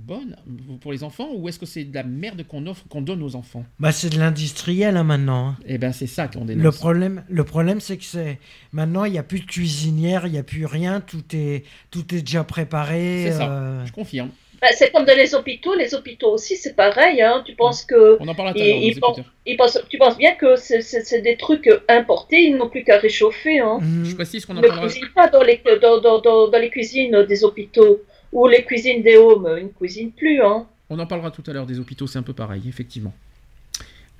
bonne pour les enfants ou est-ce que c'est de la merde qu'on offre, qu'on donne aux enfants? Bah c'est de l'industriel hein, maintenant. Hein. Eh ben c'est ça qu'on dénonce. Le problème, le problème c'est que c'est maintenant il n'y a plus de cuisinière, il n'y a plus rien, tout est tout est déjà préparé. C'est ça. Euh. Je confirme. Bah, c'est comme dans les hôpitaux, les hôpitaux aussi c'est pareil. Hein. Tu penses que on en parle à ils, Tu penses bien que c'est des trucs importés, ils n'ont plus qu'à réchauffer. Hein. Mhm. Je précise qu'on en parlera. Ne cuisine pas dans les dans, dans, dans les cuisines des hôpitaux. Ou les cuisines des homes, une ne plus. Hein. On en parlera tout à l'heure des hôpitaux, c'est un peu pareil, effectivement.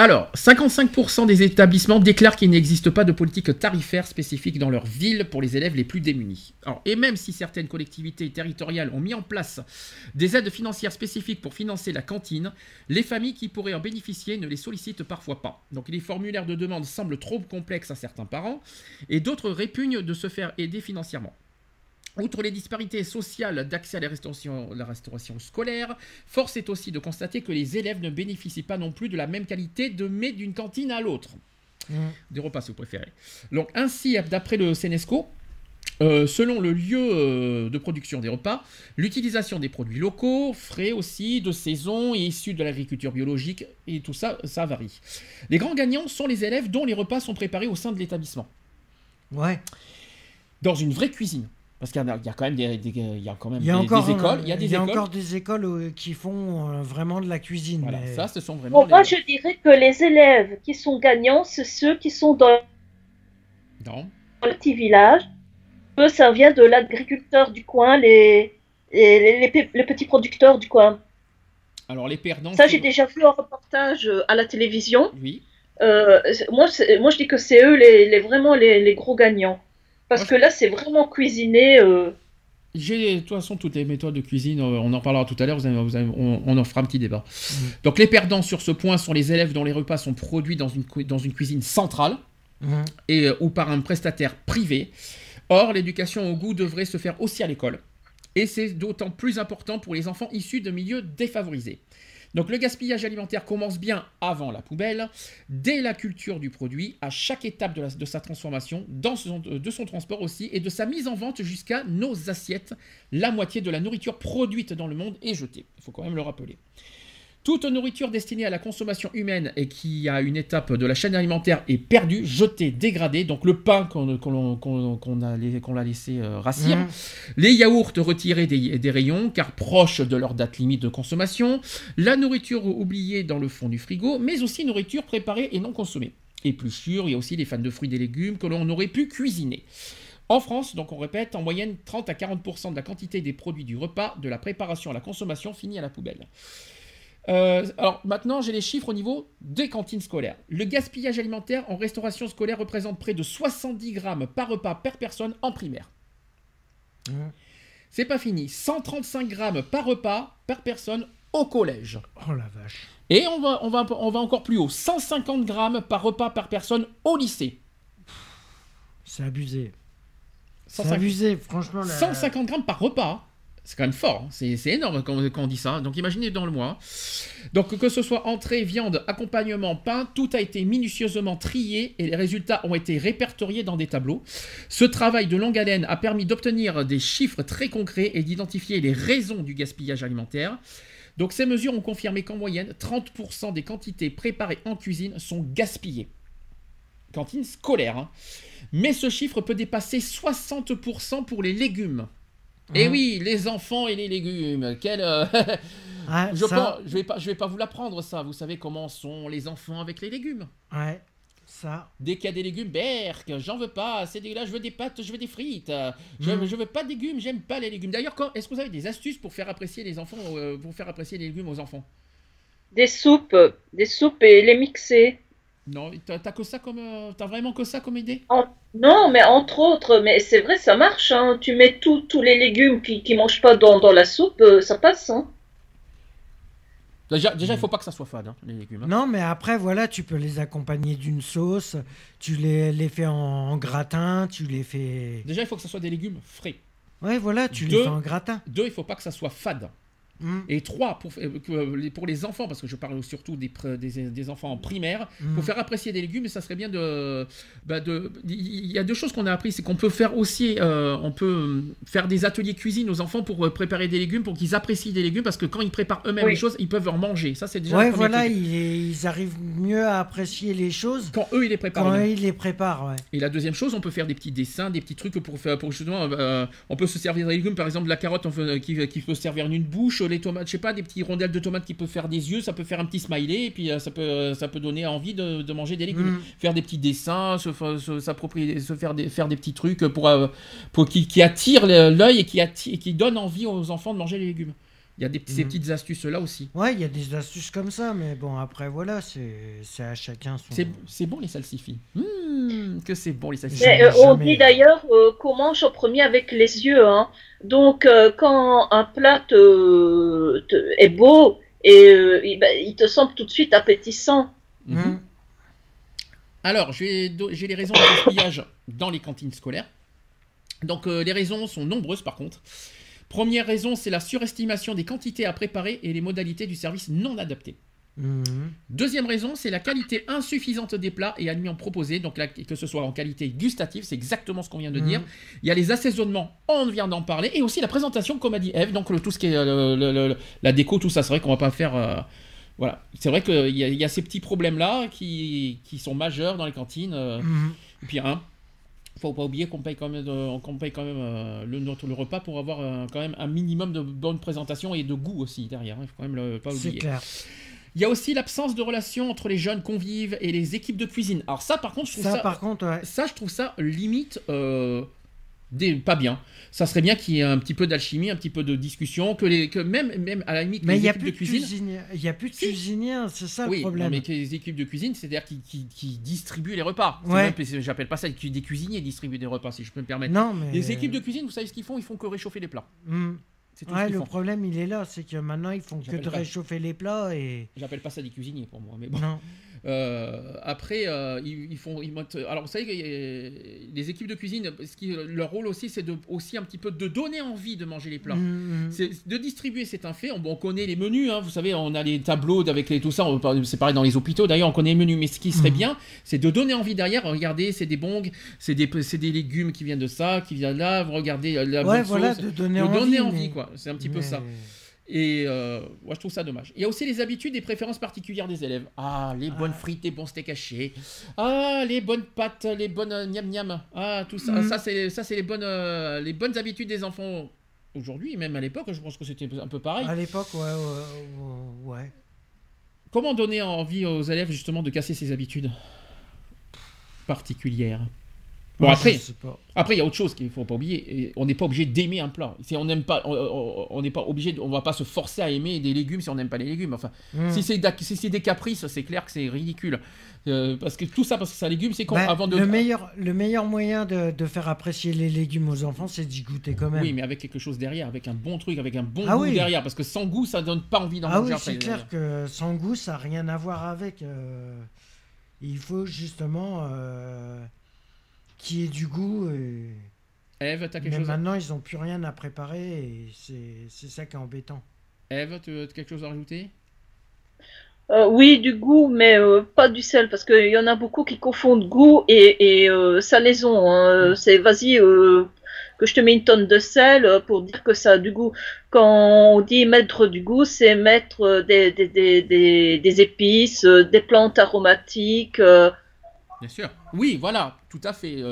Alors, 55% des établissements déclarent qu'il n'existe pas de politique tarifaire spécifique dans leur ville pour les élèves les plus démunis. Et même si certaines collectivités territoriales ont mis en place des aides financières spécifiques pour financer la cantine, les familles qui pourraient en bénéficier ne les sollicitent parfois pas. Donc les formulaires de demande semblent trop complexes à certains parents et d'autres répugnent de se faire aider financièrement. Outre les disparités sociales d'accès à la restauration, scolaire, force est aussi de constater que les élèves ne bénéficient pas non plus de la même qualité de mets d'une cantine à l'autre. Mmh. Des repas, si vous préférez. Donc, ainsi, d'après le CNESCO, euh, selon le lieu euh, de production des repas, l'utilisation des produits locaux, frais aussi, de saison et issus de l'agriculture biologique, et tout ça, ça varie. Les grands gagnants sont les élèves dont les repas sont préparés au sein de l'établissement. Ouais. Dans une vraie cuisine. Parce qu'il y, a quand même des, il y a quand même des, écoles. Il y a, des encore des écoles qui font euh, vraiment de la cuisine. Voilà, ça, ce sont vraiment. Moi, je dirais que les élèves qui sont gagnants, c'est ceux qui sont dans, dans. le petit village. Ça vient de l'agriculteur du coin, les, les, les, petits producteurs du coin. Alors, les perdants. Ça, j'ai déjà vu un reportage euh, à la télévision. Oui. Euh, moi, moi, je dis que c'est eux les, vraiment les gros gagnants. Parce que là, c'est vraiment cuisiné. Euh. J'ai de toute façon toutes les méthodes de cuisine, euh, on en parlera tout à l'heure, on, en fera un petit débat. Mm. Donc les perdants sur ce point sont les élèves dont les repas sont produits dans une, dans une cuisine centrale mm. et, euh, ou par un prestataire privé. Or, l'éducation au goût devrait se faire aussi à l'école. Et c'est d'autant plus important pour les enfants issus de milieux défavorisés. Donc le gaspillage alimentaire commence bien avant la poubelle, dès la culture du produit, à chaque étape de, sa transformation, dans de son transport aussi, et de sa mise en vente jusqu'à nos assiettes. La moitié de la nourriture produite dans le monde est jetée. Il faut quand même le rappeler. Toute nourriture destinée à la consommation humaine et qui a une étape de la chaîne alimentaire est perdue, jetée, dégradée. Donc le pain qu'on a, laissé euh, rassir. Mmh. Les yaourts retirés des, des, rayons car proches de leur date limite de consommation. La nourriture oubliée dans le fond du frigo, mais aussi nourriture préparée et non consommée. Et plus sûr, il y a aussi les fans de fruits et légumes que l'on aurait pu cuisiner. En France, donc on répète, en moyenne 30 à 40% de la quantité des produits du repas, de la préparation à la consommation, finit à la poubelle. Euh, alors maintenant, j'ai les chiffres au niveau des cantines scolaires. Le gaspillage alimentaire en restauration scolaire représente près de 70 grammes par repas par personne en primaire. C'est pas fini. 135 grammes par repas par personne au collège. Oh la vache. Et on va, on va, on va encore plus haut. 150 grammes par repas par personne au lycée. C'est abusé. C'est abusé, franchement. 150 grammes par repas. C'est quand même fort, hein. c'est énorme quand, on dit ça. Donc imaginez dans le mois. Donc que ce soit entrée, viande, accompagnement, pain, tout a été minutieusement trié et les résultats ont été répertoriés dans des tableaux. Ce travail de longue haleine a permis d'obtenir des chiffres très concrets et d'identifier les raisons du gaspillage alimentaire. Donc ces mesures ont confirmé qu'en moyenne, 30% des quantités préparées en cuisine sont gaspillées. Cantine scolaire. Hein. Mais ce chiffre peut dépasser 60% pour les légumes. Et eh hein oui, les enfants et les légumes. Quel, euh, je, ne vais pas, je vais pas vous l'apprendre ça. Vous savez comment sont les enfants avec les légumes. Ouais. Ça. Dès qu'il y a des légumes, berk, j'en veux pas, c'est dégueulasse, je veux des pâtes, je veux des frites. Je, mm. je veux pas de légumes, j'aime pas les légumes. D'ailleurs, est-ce que vous avez des astuces pour faire apprécier les enfants, euh, pour faire apprécier les légumes aux enfants? Des soupes, des soupes et les mixer. Non, t'as que ça comme, euh, t'as vraiment que ça comme idée? Non, mais entre autres, mais c'est vrai, ça marche. Hein. Tu mets tous les légumes qui, qui mangent pas dans, dans la soupe, euh, ça passe. Hein. Déjà, déjà il faut pas que ça soit fade, hein, les légumes. Non, mais après, voilà, tu peux les accompagner d'une sauce, tu les, les fais en, gratin, tu les fais. Déjà, il faut que ça soit des légumes frais. Ouais, voilà, tu les fais en gratin. Deux, il faut pas que ça soit fade. Mm. Et trois, pour, euh, pour les enfants, parce que je parle surtout des, des, enfants en primaire, mm. pour faire apprécier des légumes, ça serait bien de. Bah de il y a deux choses qu'on a appris, c'est qu'on peut faire aussi, euh, on peut faire des ateliers cuisine aux enfants pour euh, préparer des légumes, pour qu'ils apprécient des légumes, parce que quand ils préparent eux-mêmes les choses, ils peuvent en manger. Ça, c'est déjà. Ouais, voilà, ils, arrivent mieux à apprécier les choses quand eux ils les préparent. Quand eux ils les préparent, ouais. Et la deuxième chose, on peut faire des petits dessins, des petits trucs pour faire, pour justement, on peut se servir des légumes, par exemple la carotte qui, qui peut servir une bouche les tomates, je sais pas, des petits rondelles de tomates qui peuvent faire des yeux, ça peut faire un petit smiley, et puis euh, ça peut, euh, ça peut donner envie de, manger des légumes. Mm. Faire des petits dessins, se, se, se faire des, faire des petits trucs pour, euh, pour qui, qui attirent l'œil et qui, qui donnent envie aux enfants de manger les légumes. Il y a des, ces mm. petites astuces là aussi. Ouais, il y a des astuces comme ça, mais bon, après, voilà, c'est à chacun son. C'est bon les salsifis. Mmh, que c'est bon les salsifis. on dit d'ailleurs qu'on mange au premier avec les yeux. Hein. Donc, euh, quand un plat est beau, et euh, ben, il te semble tout de suite appétissant. Mhm. Alors, j'ai les raisons de gaspillage dans les cantines scolaires. Donc, euh, les raisons sont nombreuses par contre. Première raison, c'est la surestimation des quantités à préparer et les modalités du service non adaptées. Mhm. Deuxième raison, c'est la qualité insuffisante des plats et aliments proposés, donc que ce soit en qualité gustative, c'est exactement ce qu'on vient de dire. Mhm. Il y a les assaisonnements, on vient d'en parler, et aussi la présentation, comme a dit Eve, donc le, tout ce qui est euh, la déco, tout ça, c'est vrai qu'on va pas faire. Euh, voilà, c'est vrai qu'il y, a ces petits problèmes-là qui, sont majeurs dans les cantines. Euh, mhm. Et puis, un, faut pas oublier qu'on paye quand même, paye quand même le, notre, le repas pour avoir quand même un minimum de bonne présentation et de goût aussi derrière. Il hein, faut quand même le, pas oublier. C'est clair. Il y a aussi l'absence de relation entre les jeunes convives et les équipes de cuisine. Alors ça, par contre, je trouve ça, par contre, ça, je trouve ça limite euh, pas bien. Ça serait bien qu'il y ait un petit peu d'alchimie, un petit peu de discussion, que, les, que même, même à la limite, mais les équipes de cuisine. Il n'y a plus de cuisiniers, c'est ça le problème. mais que les équipes de cuisine, c'est-à-dire qui, qui, distribuent les repas. Ouais. J'appelle pas ça des cuisiniers distribuent des repas, si je peux me permettre. Non, mais... Les équipes de cuisine, vous savez ce qu'ils font? Ils font que réchauffer les plats. Hmm ouais, le problème, il est là, c'est que maintenant, ils font que de réchauffer les plats et. J'appelle pas ça des cuisiniers pour moi, mais bon. Non. Euh, après, euh, ils, font. Ils alors, vous savez, les équipes de cuisine, ce qui, leur rôle aussi, c'est de, aussi un petit peu de donner envie de manger les plats. Mmh, mmh. C'est de distribuer, c'est un fait. On, on connaît les menus, hein, vous savez, on a les tableaux avec les, tout ça. C'est pareil dans les hôpitaux. D'ailleurs, on connaît les menus. Mais ce qui serait mmh. bien, c'est de donner envie derrière. Regardez, c'est des bongs, c'est des, des légumes qui viennent de ça, qui viennent de là. Regardez la ouais, voilà, de donner de envie. Donner envie quoi. C'est un petit peu ça. Et euh, moi, je trouve ça dommage. Il y a aussi les habitudes et préférences particulières des élèves. Ah, les bonnes ah. frites, les bons steaks hachés. Ah, les bonnes pâtes, les bonnes euh, niam niam. Ah, tout ça. Mhm. Ça, c'est, ça, c'est les bonnes, euh, les bonnes habitudes des enfants aujourd'hui, même à l'époque. Je pense que c'était un peu pareil. À l'époque, ouais, ouais, Comment donner envie aux élèves, justement, de casser ces habitudes particulières? Bon, après, après, il y a autre chose qu'il ne faut pas oublier. On n'est pas obligé d'aimer un plat. Si on n'aime pas, on n'est pas obligé, on va pas se forcer à aimer des légumes si on n'aime pas les légumes. Enfin, hmm. si c'est si des caprices, c'est clair que c'est ridicule. Euh, parce que tout ça, parce que c'est un légume, c'est quand ben, avant de. Le meilleur, le meilleur moyen de, de faire apprécier les légumes aux enfants, c'est d'y goûter quand même. Oui, mais avec quelque chose derrière, avec un bon truc, avec un bon ah goût derrière, parce que sans goût, ça donne pas envie d'en ah manger. Ah oui, c'est clair que sans goût, ça n'a rien à voir avec. Euh, il faut justement. Euh, qui ait du goût. Et... Eve, as quelque mais chose maintenant, ils n'ont plus rien à préparer et c'est ça qui est embêtant. Eve, tu as quelque chose à rajouter? Euh, oui, du goût, mais euh, pas du sel, parce qu'il y en a beaucoup qui confondent goût et, et euh, salaison. Hein. C'est vas-y, que je te mets une tonne de sel pour dire que ça a du goût. Quand on dit mettre du goût, c'est mettre des, des, des, des, épices, des plantes aromatiques. Bien sûr. Oui, voilà, tout à fait.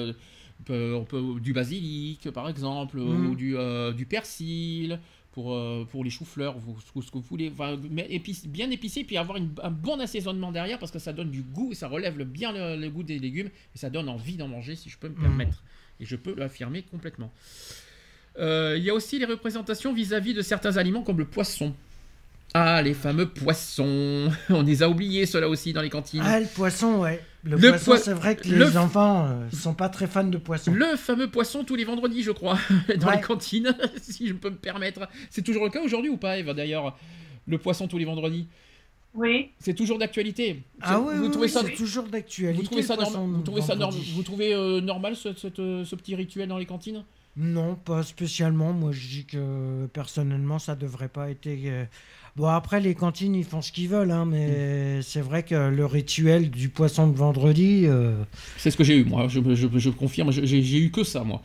on peut, du basilic, par exemple, mm. ou du, du persil pour, euh, pour les choux-fleurs, ou ce que vous voulez. Enfin, bien épicé, puis avoir un bon assaisonnement derrière parce que ça donne du goût et ça relève bien le, goût des légumes et ça donne envie d'en manger si je peux me mmh. permettre. Et je peux l'affirmer complètement. Euh, il y a aussi les représentations vis-à-vis de certains aliments comme le poisson. Ah, les fameux poissons. On les a oubliés, ceux-là aussi, dans les cantines. Ah, le poisson, ouais. Le, poisson, c'est vrai que les enfants ne euh, sont pas très fans de poisson. Le fameux poisson tous les vendredis, je crois, dans les cantines, si je peux me permettre. C'est toujours le cas aujourd'hui ou pas, Eva, d'ailleurs Le poisson tous les vendredis? Oui. C'est toujours d'actualité. Ah oui, vous trouvez ça toujours d'actualité. Vous trouvez ça, vous trouvez ça vous trouvez euh, normal ce, ce, petit rituel dans les cantines? Non, pas spécialement. Moi, je dis que personnellement, ça devrait pas être euh, Bon, après, les cantines, ils font ce qu'ils veulent, hein, mais c'est vrai que le rituel du poisson de vendredi. Euh, c'est ce que j'ai eu, moi. Je, je, confirme, j'ai eu que ça, moi.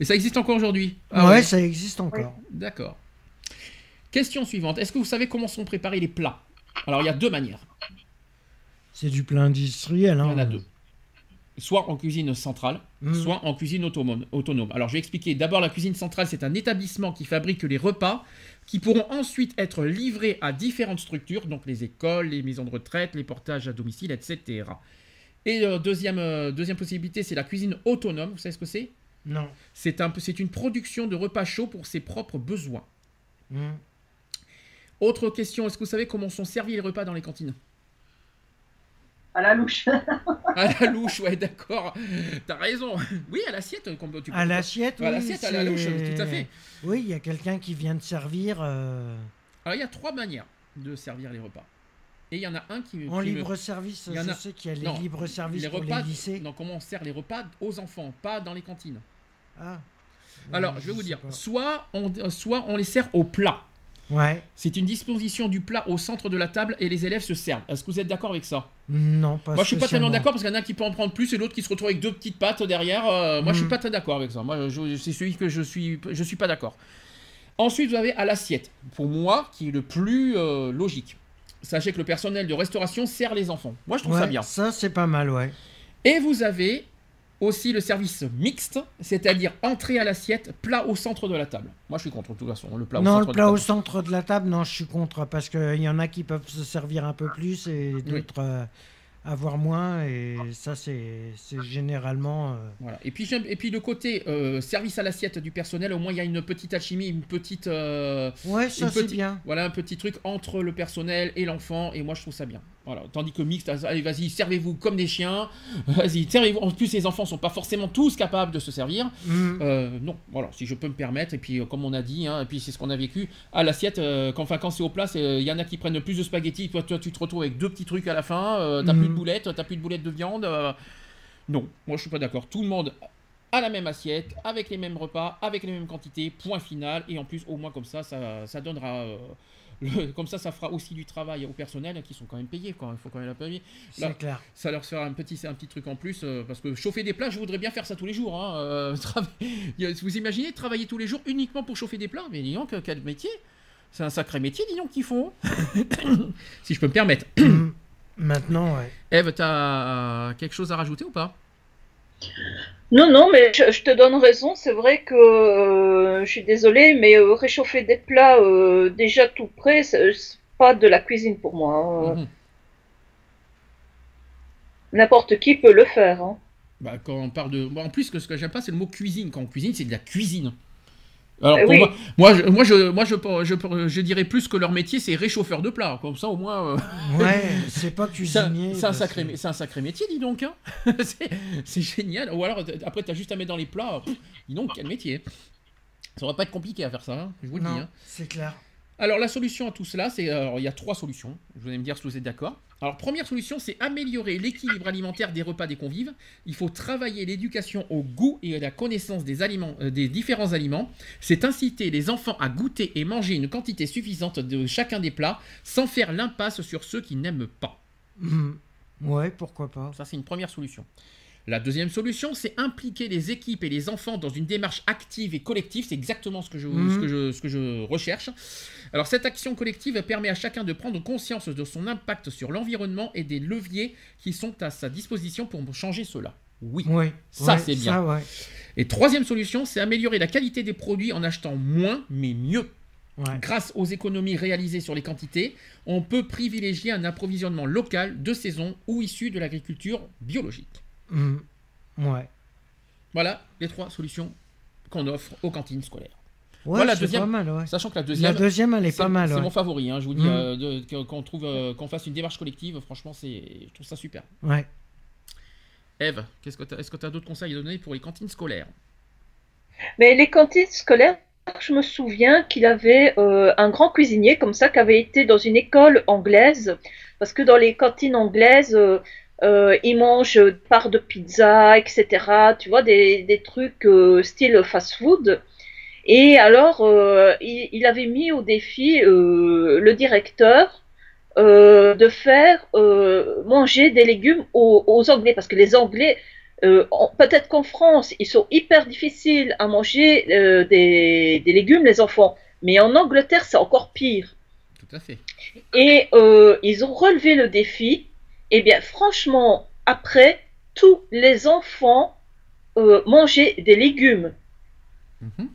Et ça existe encore aujourd'hui? Ah, ouais, ça existe encore. D'accord. Question suivante. Est-ce que vous savez comment sont préparés les plats? Alors, il y a deux manières. C'est du plat industriel. Hein. Il y en a deux soit en cuisine centrale, mmh. soit en cuisine autonome. Alors je vais expliquer. D'abord, la cuisine centrale, c'est un établissement qui fabrique les repas qui pourront ensuite être livrés à différentes structures, donc les écoles, les maisons de retraite, les portages à domicile, etc. Et euh, deuxième, euh, deuxième possibilité, c'est la cuisine autonome. Vous savez ce que c'est? Non. C'est un, une production de repas chauds pour ses propres besoins. Mmh. Autre question, est-ce que vous savez comment sont servis les repas dans les cantines? À la louche. à la louche, ouais, d'accord. T'as raison. Oui, à l'assiette. Tu à l'assiette, oui. À l'assiette, à la louche, tout à fait. Oui, il y a quelqu'un qui vient de servir. Euh, Alors, il y a trois manières de servir les repas. Et il y en a un qui. En libre service, il y en a... je sais qu'il y a les libres services les pour repas, les lycées. Non, comment on sert les repas aux enfants, pas dans les cantines. Ah. Alors, je vais vous dire, soit on, soit on les sert au plat. C'est une disposition du plat au centre de la table et les élèves se servent. Est-ce que vous êtes d'accord avec ça? Non, pas Moi, je suis pas tellement d'accord parce qu'il y en a un qui peut en prendre plus et l'autre qui se retrouve avec deux petites pattes derrière. Euh, moi, je suis mm. pas très d'accord avec ça. Moi, c'est celui que je suis, je suis pas d'accord. Ensuite, vous avez à l'assiette. Pour moi, qui est le plus euh, logique. Sachez que le personnel de restauration sert les enfants. Moi, je trouve ça bien. Ça, c'est pas mal, ouais. Et vous avez aussi le service mixte, c'est-à-dire entrée à l'assiette, plat au centre de la table. Moi, je suis contre, de toute façon, le plat au centre. Non, le plat au centre de la table, non, je suis contre, parce qu'il y en a qui peuvent se servir un peu plus et d'autres euh, avoir moins et ça c'est généralement euh, voilà et puis et puis le côté euh, service à l'assiette du personnel au moins il y a une petite alchimie une petite ouais ça c'est bien voilà un petit truc entre le personnel et l'enfant et moi je trouve ça bien voilà tandis que mixte allez vas-y servez-vous comme des chiens vas-y servez-vous en plus les enfants sont pas forcément tous capables de se servir mm. non voilà si je peux me permettre et puis comme on a dit hein, et puis c'est ce qu'on a vécu à l'assiette quand enfin quand c'est au plat il y en a qui prennent plus de spaghettis toi, toi tu te retrouves avec deux petits trucs à la fin t'as plus de boulettes, t'as plus de boulettes de viande. Euh, non, moi je suis pas d'accord. Tout le monde à la même assiette, avec les mêmes repas, avec les mêmes quantités, point final. Et en plus, au moins comme ça, ça, donnera. Euh, comme ça, ça fera aussi du travail aux personnels qui sont quand même payés. Quand il faut quand même la payer. C'est clair. Ça leur fera un petit, un petit truc en plus. Euh, parce que chauffer des plats, je voudrais bien faire ça tous les jours. Hein, vous imaginez travailler tous les jours uniquement pour chauffer des plats? Mais disons, quel métier? C'est un sacré métier, dis donc, qu'ils font. si je peux me permettre. Maintenant, ouais. Eve, t'as quelque chose à rajouter ou pas? Non, non, mais je, te donne raison. C'est vrai que euh, je suis désolée, mais euh, réchauffer des plats euh, déjà tout prêts, c'est pas de la cuisine pour moi. Hein. Mhm. N'importe qui peut le faire. Hein. Bah, quand on parle de. en plus, ce que j'aime pas, c'est le mot cuisine. Quand on cuisine, c'est de la cuisine. Alors eh moi, moi, je, moi, je, moi je, je, je, dirais plus que leur métier, c'est réchauffeur de plats. Comme ça, au moins. Euh, ouais, c'est pas cuisinier. C'est un, sacré, c'est un sacré métier, dis donc. Hein. c'est génial. Ou alors, après, tu as juste à mettre dans les plats. dis donc, quel métier. Ça va pas être compliqué à faire ça, hein, je vous le dis. Hein. C'est clair. Alors la solution à tout cela, c'est il y a trois solutions. Vous allez me dire si vous êtes d'accord. Alors première solution, c'est améliorer l'équilibre alimentaire des repas des convives. Il faut travailler l'éducation au goût et à la connaissance des aliments, euh, des différents aliments. C'est inciter les enfants à goûter et manger une quantité suffisante de chacun des plats, sans faire l'impasse sur ceux qui n'aiment pas. Mmh. Ouais, pourquoi pas. Ça c'est une première solution. La deuxième solution, c'est impliquer les équipes et les enfants dans une démarche active et collective. C'est exactement ce que, je, ce, que je, ce que je recherche. Alors cette action collective permet à chacun de prendre conscience de son impact sur l'environnement et des leviers qui sont à sa disposition pour changer cela. Oui, ça c'est bien. Et troisième solution, c'est améliorer la qualité des produits en achetant moins mais mieux. Grâce aux économies réalisées sur les quantités, on peut privilégier un approvisionnement local, de saison ou issu de l'agriculture biologique. Mmh. Ouais. Voilà les trois solutions qu'on offre aux cantines scolaires. Ouais, voilà, deuxième, pas mal, ouais. Sachant que la deuxième, la deuxième elle est, pas mal. C'est mon favori. Hein, je vous dis mmh. euh, qu'on trouve, euh, qu'on fasse une démarche collective. Franchement, c'est, je trouve ça super. Ouais. Eve, qu'est-ce que est-ce que tu as d'autres conseils à donner pour les cantines scolaires? Mais les cantines scolaires, je me souviens qu'il avait euh, un grand cuisinier comme ça qui avait été dans une école anglaise, parce que dans les cantines anglaises, euh, ils mangent part de pizza, etc. Tu vois, des, des trucs euh, style fast-food. Et alors, euh, il, avait mis au défi le directeur de faire manger des légumes aux, aux, Anglais, parce que les Anglais, peut-être qu'en France, ils sont hyper difficiles à manger des, des, légumes, les enfants, mais en Angleterre, c'est encore pire. Tout à fait. Et ils ont relevé le défi eh bien, franchement, après, tous les enfants euh, mangeaient des légumes. Mhm.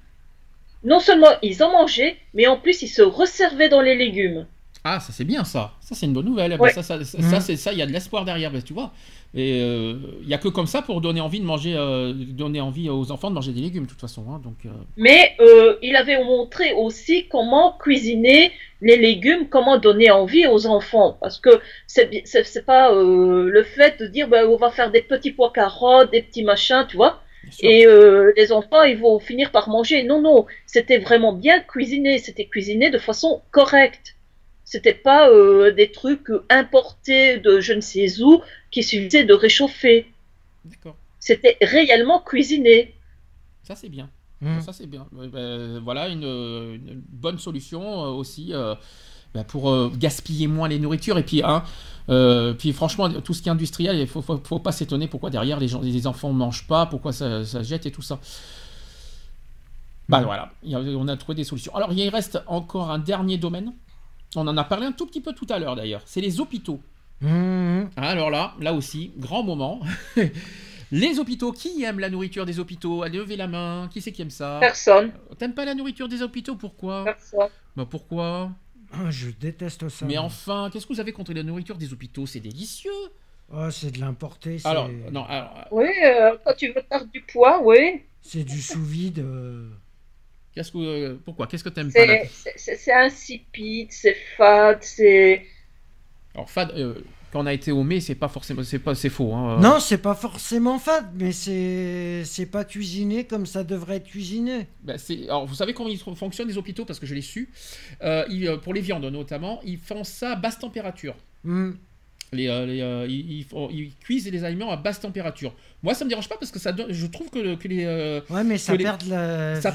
Non seulement ils en mangeaient, mais en plus ils se resservaient dans les légumes. Ah, ça c'est bien ça. Ça c'est une bonne nouvelle. Ça, ça, mhm. c'est ça. Il y a de l'espoir derrière, tu vois. Et euh, il n'y a que comme ça pour donner envie de manger, euh, donner envie aux enfants de manger des légumes, de toute façon. Hein, donc, euh. Mais il avait montré aussi comment cuisiner les légumes, comment donner envie aux enfants? Parce que c'est pas le fait de dire bah, on va faire des petits pois carottes, des petits machins, tu vois? Et les enfants, ils vont finir par manger. Non, non, c'était vraiment bien cuisiné. C'était cuisiné de façon correcte. C'était pas des trucs importés de je ne sais où qui suffisait de réchauffer. C'était réellement cuisiné. Ça, c'est bien. Hmm. Ça, c'est bien. Ben, voilà une, bonne solution euh, aussi euh, ben, pour euh, gaspiller moins les nourritures. Et puis, hein, puis franchement, tout ce qui est industriel, il ne faut, faut, pas s'étonner pourquoi derrière les, gens, les enfants ne mangent pas, pourquoi ça, ça jette et tout ça. Bah voilà, on a trouvé des solutions. Alors, il reste encore un dernier domaine. On en a parlé un tout petit peu tout à l'heure d'ailleurs. C'est les hôpitaux. Mmh. Alors là, là aussi, grand moment. les hôpitaux, qui aime la nourriture des hôpitaux? Allez, levez la main. Qui c'est qui aime ça? Personne. T'aimes pas la nourriture des hôpitaux? Pourquoi? Personne. Bah pourquoi? Ah, Je déteste ça. Mais enfin, qu'est-ce que vous avez contre la nourriture des hôpitaux? C'est délicieux. Oh, c'est de l'importer. Alors, non, alors... Euh, oui, euh, quand tu veux perdre du poids, oui. C'est du sous-vide. Euh. Qu'est-ce que, pourquoi? Qu'est-ce que t'aimes pas C'est insipide, c'est fade, c'est alors fade, euh, quand on a été au mai, c'est pas forcément, c'est pas, c'est faux. Hein, euh. Non, c'est pas forcément fade, mais c'est, c'est pas cuisiné comme ça devrait être cuisiné. Ben, c'est, alors vous savez comment ils fonctionnent les hôpitaux parce que je l'ai su. Euh, pour les viandes notamment, ils font ça à basse température. Hmm. Les, les ils, ils, cuisent les aliments à basse température. Moi, ça me dérange pas parce que ça je trouve que, que les. Euh, ouais, mais ça perd, la, ça,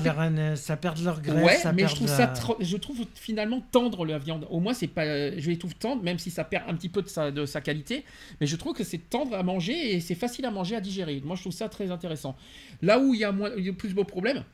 ça perd leur graisse. Ouais, mais je trouve ça, je trouve finalement tendre la viande. Au moins, c'est pas, je les trouve tendre, même si ça perd un petit peu de sa, de sa qualité. Mais je trouve que c'est tendre à manger et c'est facile à manger, à digérer. Moi, je trouve ça très intéressant. Là où il y a moins, il y a plus beau problème,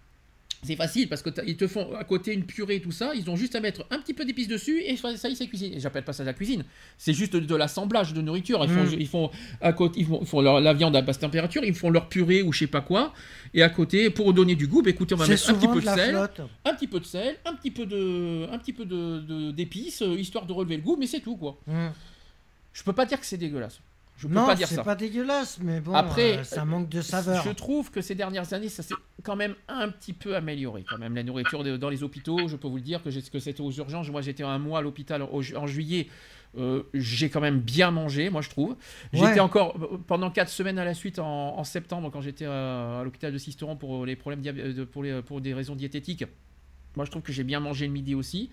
C'est facile parce qu'ils te font à côté une purée, tout ça. Ils ont juste à mettre un petit peu d'épices dessus et ça, y est, c'est cuisiné. J'appelle pas ça de la cuisine. C'est juste de, l'assemblage de nourriture. Ils font, mm. ils font, à côté, ils font, la viande à basse température, ils font leur purée ou je sais pas quoi. Et à côté, pour donner du goût, bah, écoutez, on va mettre un petit peu de, sel, un petit peu de sel, un petit peu de, un petit peu de, d'épices, euh, histoire de relever le goût, mais c'est tout quoi. Mm. Je peux pas dire que c'est dégueulasse. Je peux non, pas dire ça. c'est pas dégueulasse, mais bon, Après, euh, ça manque de saveur. Je trouve que ces dernières années, ça s'est quand même un petit peu amélioré. Quand même, la nourriture dans les hôpitaux, je peux vous le dire que, que c'était aux urgences. Moi, j'étais un mois à l'hôpital en juillet. Euh, j'ai quand même bien mangé, moi je trouve. J'étais encore pendant 4 semaines à la suite en, septembre quand j'étais à, l'hôpital de Sisteron pour les problèmes pour, les, pour des raisons diététiques. Moi je trouve que j'ai bien mangé le midi aussi.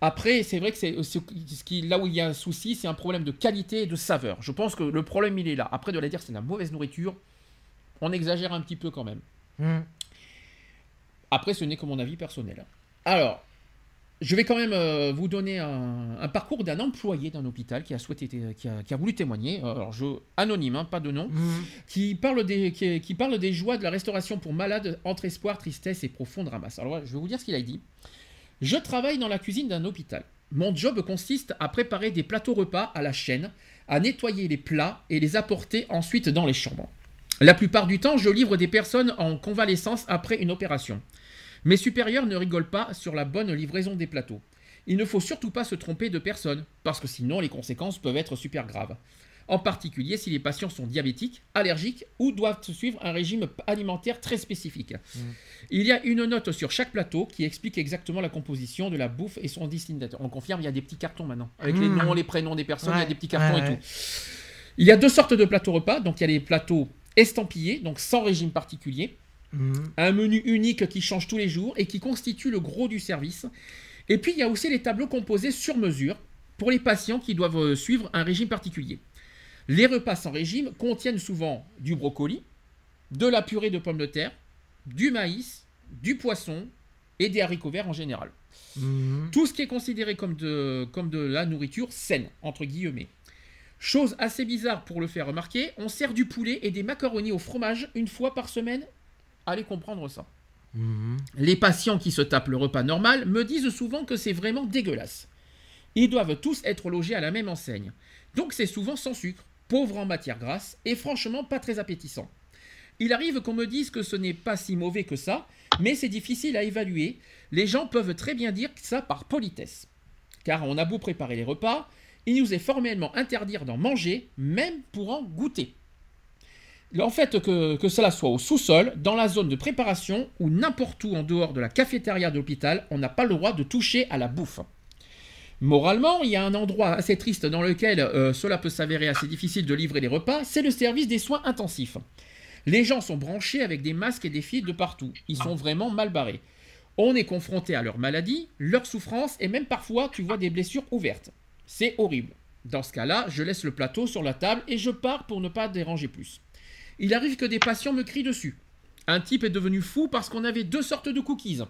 Après, c'est vrai que c'est ce qui, là où il y a un souci, c'est un problème de qualité et de saveur. Je pense que le problème, il est là. Après, de la dire c'est de la mauvaise nourriture, on exagère un petit peu quand même. Hmm. Après, ce n'est que mon avis personnel. Alors, je vais quand même euh, vous donner un, parcours d'un employé d'un hôpital qui a souhaité, qui a, voulu témoigner. Euh, alors, je anonyme, hein, pas de nom, hmm. qui parle des, qui, parle des joies de la restauration pour malades entre espoir, tristesse et profonde ramasse. Alors, je vais vous dire ce qu'il a dit. Je travaille dans la cuisine d'un hôpital. Mon job consiste à préparer des plateaux repas à la chaîne, à nettoyer les plats et les apporter ensuite dans les chambres. La plupart du temps, je livre des personnes en convalescence après une opération. Mes supérieurs ne rigolent pas sur la bonne livraison des plateaux. Il ne faut surtout pas se tromper de personne, parce que sinon les conséquences peuvent être super graves en particulier si les patients sont diabétiques, allergiques ou doivent suivre un régime alimentaire très spécifique. Mmh. Il y a une note sur chaque plateau qui explique exactement la composition de la bouffe et son destinataire. On confirme, il y a des petits cartons maintenant, avec les mmh. noms, les prénoms des personnes, il y a des petits cartons et tout. Il y a deux sortes de plateaux repas, donc il y a les plateaux estampillés, donc sans régime particulier, mmh. un menu unique qui change tous les jours et qui constitue le gros du service. Et puis il y a aussi les tableaux composés sur mesure pour les patients qui doivent euh, suivre un régime particulier. Les repas sans régime contiennent souvent du brocoli, de la purée de pommes de terre, du maïs, du poisson et des haricots verts en général. Mhm. Tout ce qui est considéré comme de, comme de la nourriture saine, entre guillemets. Chose assez bizarre pour le faire remarquer, on sert du poulet et des macaronis au fromage une fois par semaine. Allez comprendre ça. Mhm. Les patients qui se tapent le repas normal me disent souvent que c'est vraiment dégueulasse. Ils doivent tous être logés à la même enseigne. Donc c'est souvent sans sucre pauvre en matière grasse et franchement pas très appétissant. Il arrive qu'on me dise que ce n'est pas si mauvais que ça, mais c'est difficile à évaluer. Les gens peuvent très bien dire ça par politesse. Car on a beau préparer les repas, il nous est formellement interdit d'en manger, même pour en goûter. En fait, que, que cela soit au sous-sol, dans la zone de préparation ou n'importe où en dehors de la cafétéria de l'hôpital, on n'a pas le droit de toucher à la bouffe. Moralement, il y a un endroit assez triste dans lequel euh, cela peut s'avérer assez difficile de livrer les repas, c'est le service des soins intensifs. Les gens sont branchés avec des masques et des fils de partout. Ils sont vraiment mal barrés. On est confronté à leur maladie, leur souffrance et même parfois tu vois des blessures ouvertes. C'est horrible. Dans ce cas-là, je laisse le plateau sur la table et je pars pour ne pas déranger plus. Il arrive que des patients me crient dessus. Un type est devenu fou parce qu'on avait deux sortes de cookies.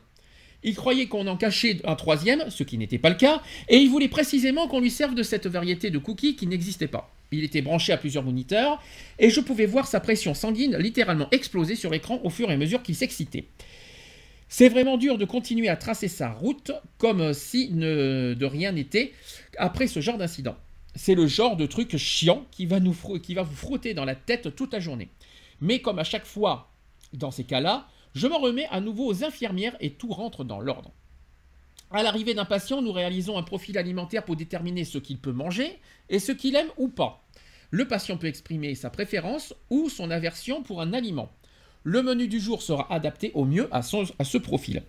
Il croyait qu'on en cachait un troisième, ce qui n'était pas le cas, et il voulait précisément qu'on lui serve de cette variété de cookies qui n'existait pas. Il était branché à plusieurs moniteurs, et je pouvais voir sa pression sanguine littéralement exploser sur l'écran au fur et à mesure qu'il s'excitait. C'est vraiment dur de continuer à tracer sa route comme si de rien n'était après ce genre d'incident. C'est le genre de truc chiant qui va, nous, qui va vous frotter dans la tête toute la journée. Mais comme à chaque fois dans ces cas-là, je m'en remets à nouveau aux infirmières et tout rentre dans l'ordre. À l'arrivée d'un patient, nous réalisons un profil alimentaire pour déterminer ce qu'il peut manger et ce qu'il aime ou pas. Le patient peut exprimer sa préférence ou son aversion pour un aliment. Le menu du jour sera adapté au mieux à, ce profil.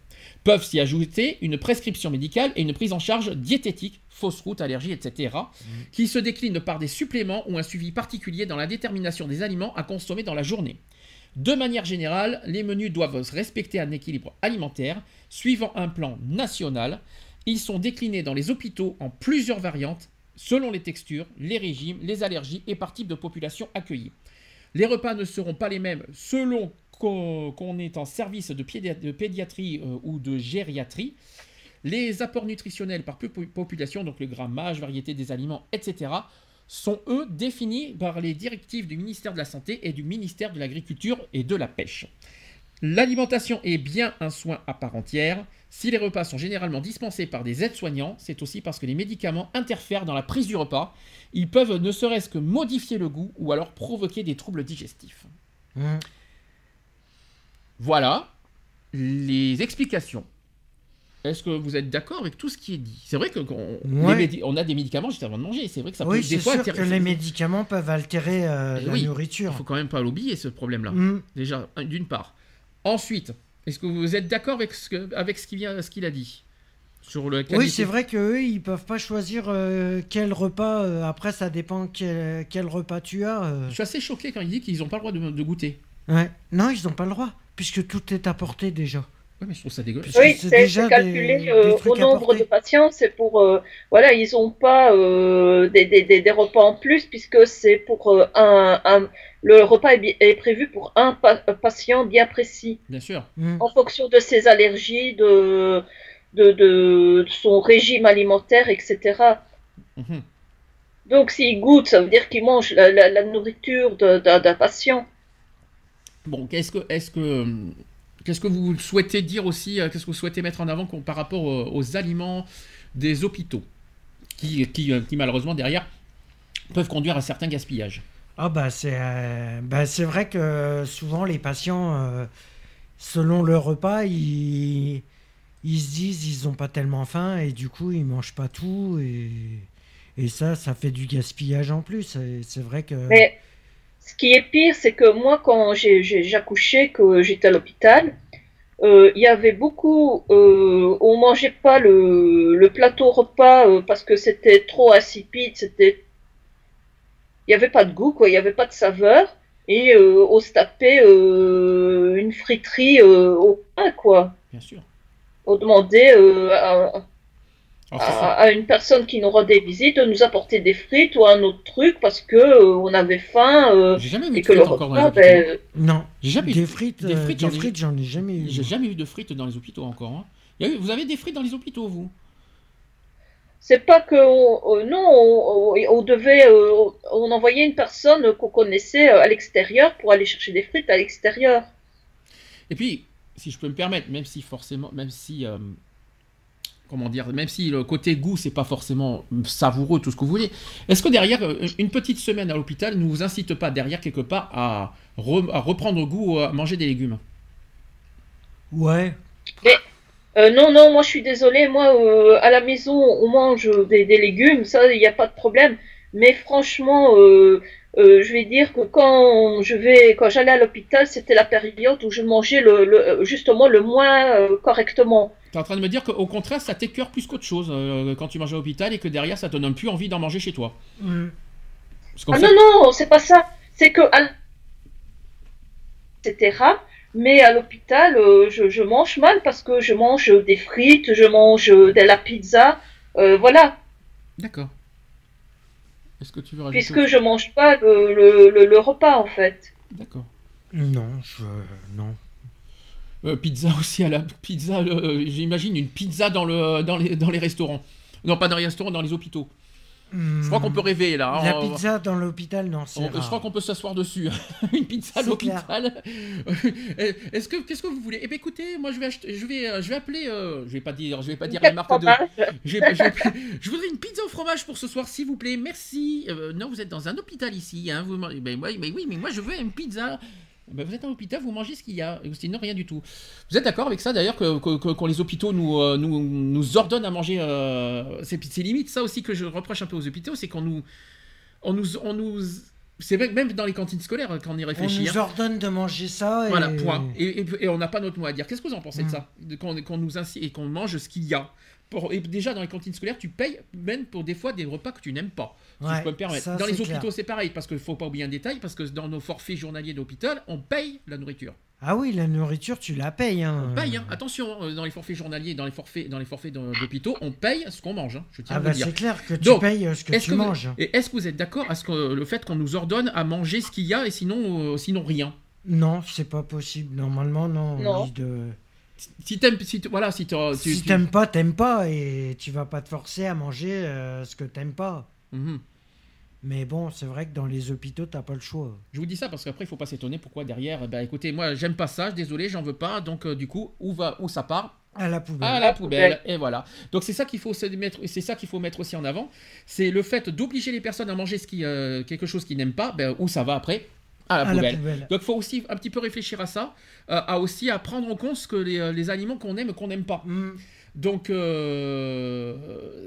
Peuvent s'y ajouter une prescription médicale et une prise en charge diététique, fausse route, allergie, etc., mmh. qui se déclinent par des suppléments ou un suivi particulier dans la détermination des aliments à consommer dans la journée. De manière générale, les menus doivent respecter un équilibre alimentaire suivant un plan national. Ils sont déclinés dans les hôpitaux en plusieurs variantes selon les textures, les régimes, les allergies et par type de population accueillie. Les repas ne seront pas les mêmes selon qu'on est en service de, pédiatrie euh, ou de gériatrie. Les apports nutritionnels par population, donc le grammage, variété des aliments, etc., sont eux définis par les directives du ministère de la Santé et du ministère de l'Agriculture et de la Pêche. L'alimentation est bien un soin à part entière. Si les repas sont généralement dispensés par des aides-soignants, c'est aussi parce que les médicaments interfèrent dans la prise du repas. Ils peuvent ne serait-ce que modifier le goût ou alors provoquer des troubles digestifs. Hum. Voilà les explications. Est-ce que vous êtes d'accord avec tout ce qui est dit? C'est vrai qu'on Ouais. on a des médicaments juste avant de manger. C'est vrai que ça Oui, peut des c'est fois sûr altérer- que les médicaments peuvent altérer euh, la oui, Il nourriture. faut quand même pas l'oublier ce problème-là. Hum. Déjà, un- d'une part. Ensuite, est-ce que vous êtes d'accord avec ce que- avec ce qu'il vient, ce qu'il a dit? Sur le Oui, c'est vrai qu'eux, ils peuvent pas choisir euh, quel repas. euh, après, ça dépend quel, quel repas tu as. Je suis assez choqué quand il dit qu'ils n'ont pas le droit de, de goûter. Ouais. Non, ils n'ont pas le droit, puisque tout est apporté déjà. Ouais, mais je trouve ça dégueu. Puisque Oui, c'est déjà calculé des- euh, des au nombre de patients. C'est pour, euh, voilà, ils n'ont pas euh, des, des, des, des repas en plus puisque c'est pour euh, un, un- le repas est, est prévu pour un pa- patient bien précis Bien sûr. Hum. en fonction de ses allergies, de, de, de son régime alimentaire, etc. Mhm. Donc s'il goûte, ça veut dire qu'il mange la, la, la nourriture de- d'un d'un patient. Bon, qu'est-ce que, est-ce que, qu'est-ce que vous souhaitez dire aussi euh, Qu'est-ce que vous souhaitez mettre en avant par rapport aux, aux aliments des hôpitaux, qui, qui, euh, qui, malheureusement derrière peuvent conduire à certains gaspillages? Ah bah c'est euh, bah, c'est vrai que souvent les patients, euh, selon leur repas, ils, ils se disent ils ont pas tellement faim et du coup ils mangent pas tout et, et ça ça fait du gaspillage en plus. C'est vrai que Mais ce qui est pire, c'est que moi, quand j'accouchais, que j'étais à l'hôpital, euh, il y avait beaucoup, euh, on mangeait pas le, le plateau repas euh, parce que c'était trop insipide, c'était, il y avait pas de goût, quoi, il y avait pas de saveur, et euh, on se tapait une friterie au pain, quoi. Bien sûr. On demandait à, à, à une personne qui nous rendait visite de nous apporter des frites ou un autre truc parce que euh, on avait faim. euh, J'ai jamais vu et de que le frites encore dans les repas, hôpitaux. ben, non, J'ai jamais des frites, des euh, frites, des j'en ai- frites, j'en ai jamais eu. J'ai jamais eu de frites dans les hôpitaux encore. hein. Il y a eu- vous avez des frites dans les hôpitaux, vous? C'est pas que on- euh, non, on, on- devait, euh, on envoyait une personne qu'on connaissait euh, à l'extérieur pour aller chercher des frites à l'extérieur. Et puis, si je peux me permettre, même si forcément, même si, euh, comment dire, même si le côté goût, c'est pas forcément savoureux, tout ce que vous voulez, est-ce que derrière, euh, une petite semaine à l'hôpital ne vous incite pas derrière quelque part à, re- à reprendre goût à manger des légumes? Ouais, Euh, non, non, moi je suis désolée, moi euh, à la maison on mange des, des légumes, ça il n'y a pas de problème. Mais franchement, euh, euh, je vais dire que quand je vais, quand j'allais à l'hôpital, c'était la période où je mangeais le, le- justement le moins euh, correctement. Tu es en train de me dire qu'au contraire, ça t'écœure plus qu'autre chose euh, quand tu manges à l'hôpital et que derrière, ça te donne plus envie d'en manger chez toi. Qu'en Ah fait- non, non, c'est pas ça. C'est que, etc. Mais à l'hôpital, euh, je, je mange mal parce que je mange des frites, je mange de la pizza, euh, voilà. D'accord. Est-ce que tu veux rajouter Puisque je mange pas le, le, le- le repas en fait. D'accord. non, je non. Euh, pizza aussi à la pizza. euh, J'imagine une pizza dans le dans les dans les restaurants. Non, pas dans les restaurants, dans les hôpitaux. Je crois qu'on peut rêver là. La On- pizza dans l'hôpital, non, c'est on- je crois qu'on peut s'asseoir dessus. une pizza à l'hôpital. Est-ce que qu'est-ce que vous voulez? Eh bien, écoutez, moi je vais acheter, je vais euh, je vais appeler. euh, je vais pas dire, je vais pas dire la marque de. Je, vais- je vais- je voudrais une pizza au fromage pour ce soir, s'il vous plaît. Merci. Euh, non, vous êtes dans un hôpital ici. Hein, vous, man- ben, ouais, mais oui, mais moi je veux une pizza. Ben, vous êtes dans l'hôpital, vous mangez ce qu'il y a. Et Sinon, rien du tout. Vous êtes d'accord avec ça d'ailleurs que, que- que- quand les hôpitaux nous, euh, nous, nous ordonnent à manger. euh, c'est limite ça aussi que je reproche un peu aux hôpitaux, c'est qu'on nous. On nous, on nous c'est même dans les cantines scolaires, quand on y On réfléchit. nous hein. ordonne de manger ça. Et... Voilà, point. Et, et- et on n'a pas notre mot à dire. Qu'est-ce que vous en pensez de Mm. ça? Qu'on nous incite et qu'on mange ce qu'il y a? Pour- et déjà, dans les cantines scolaires, tu payes même pour des fois des repas que tu n'aimes pas. si Ouais, je peux me permettre. ça, dans les hôpitaux, c'est pareil, parce qu'il ne faut pas oublier un détail, parce que dans nos forfaits journaliers d'hôpital, on paye la nourriture. Ah oui, la nourriture, tu la payes. Hein. On paye, hein. attention, euh, dans les forfaits journaliers, dans les forfaits, dans les forfaits d'hô- d'hôpitaux, on paye ce qu'on mange. hein. Je tiens Ah à bah le dire. c'est clair que tu Donc, payes euh, ce que tu que vous- manges. Et est-ce que vous êtes d'accord à ce que le fait qu'on nous ordonne à manger ce qu'il y a et sinon, euh, sinon rien? Non, c'est pas possible. Normalement, non. on Non. dit de- Si t'aimes, si t- voilà, si t'as- tu, Si tu- t'aimes pas, t'aimes pas. Et tu vas pas te forcer à manger euh, ce que t'aimes pas. Mhm. Mais bon, c'est vrai que dans les hôpitaux, t'as pas le choix. Je vous dis ça parce qu'après, il faut pas s'étonner pourquoi derrière. Ben écoutez, moi, j'aime pas ça, désolé, j'en veux pas. Donc, euh, du coup, où va, où ça part? À la poubelle. À la poubelle. Et voilà. Donc c'est ça qu'il faut se mettre, c'est ça qu'il faut mettre aussi en avant. C'est le fait d'obliger les personnes à manger ce qui, euh, quelque chose qu'ils n'aiment pas. Ben, où ça va après? À la, poubelle. Donc il faut aussi un petit peu réfléchir à ça, euh, à aussi à prendre en compte ce que les, aliments qu'on aime et qu'on n'aime pas. Mm. Donc, euh,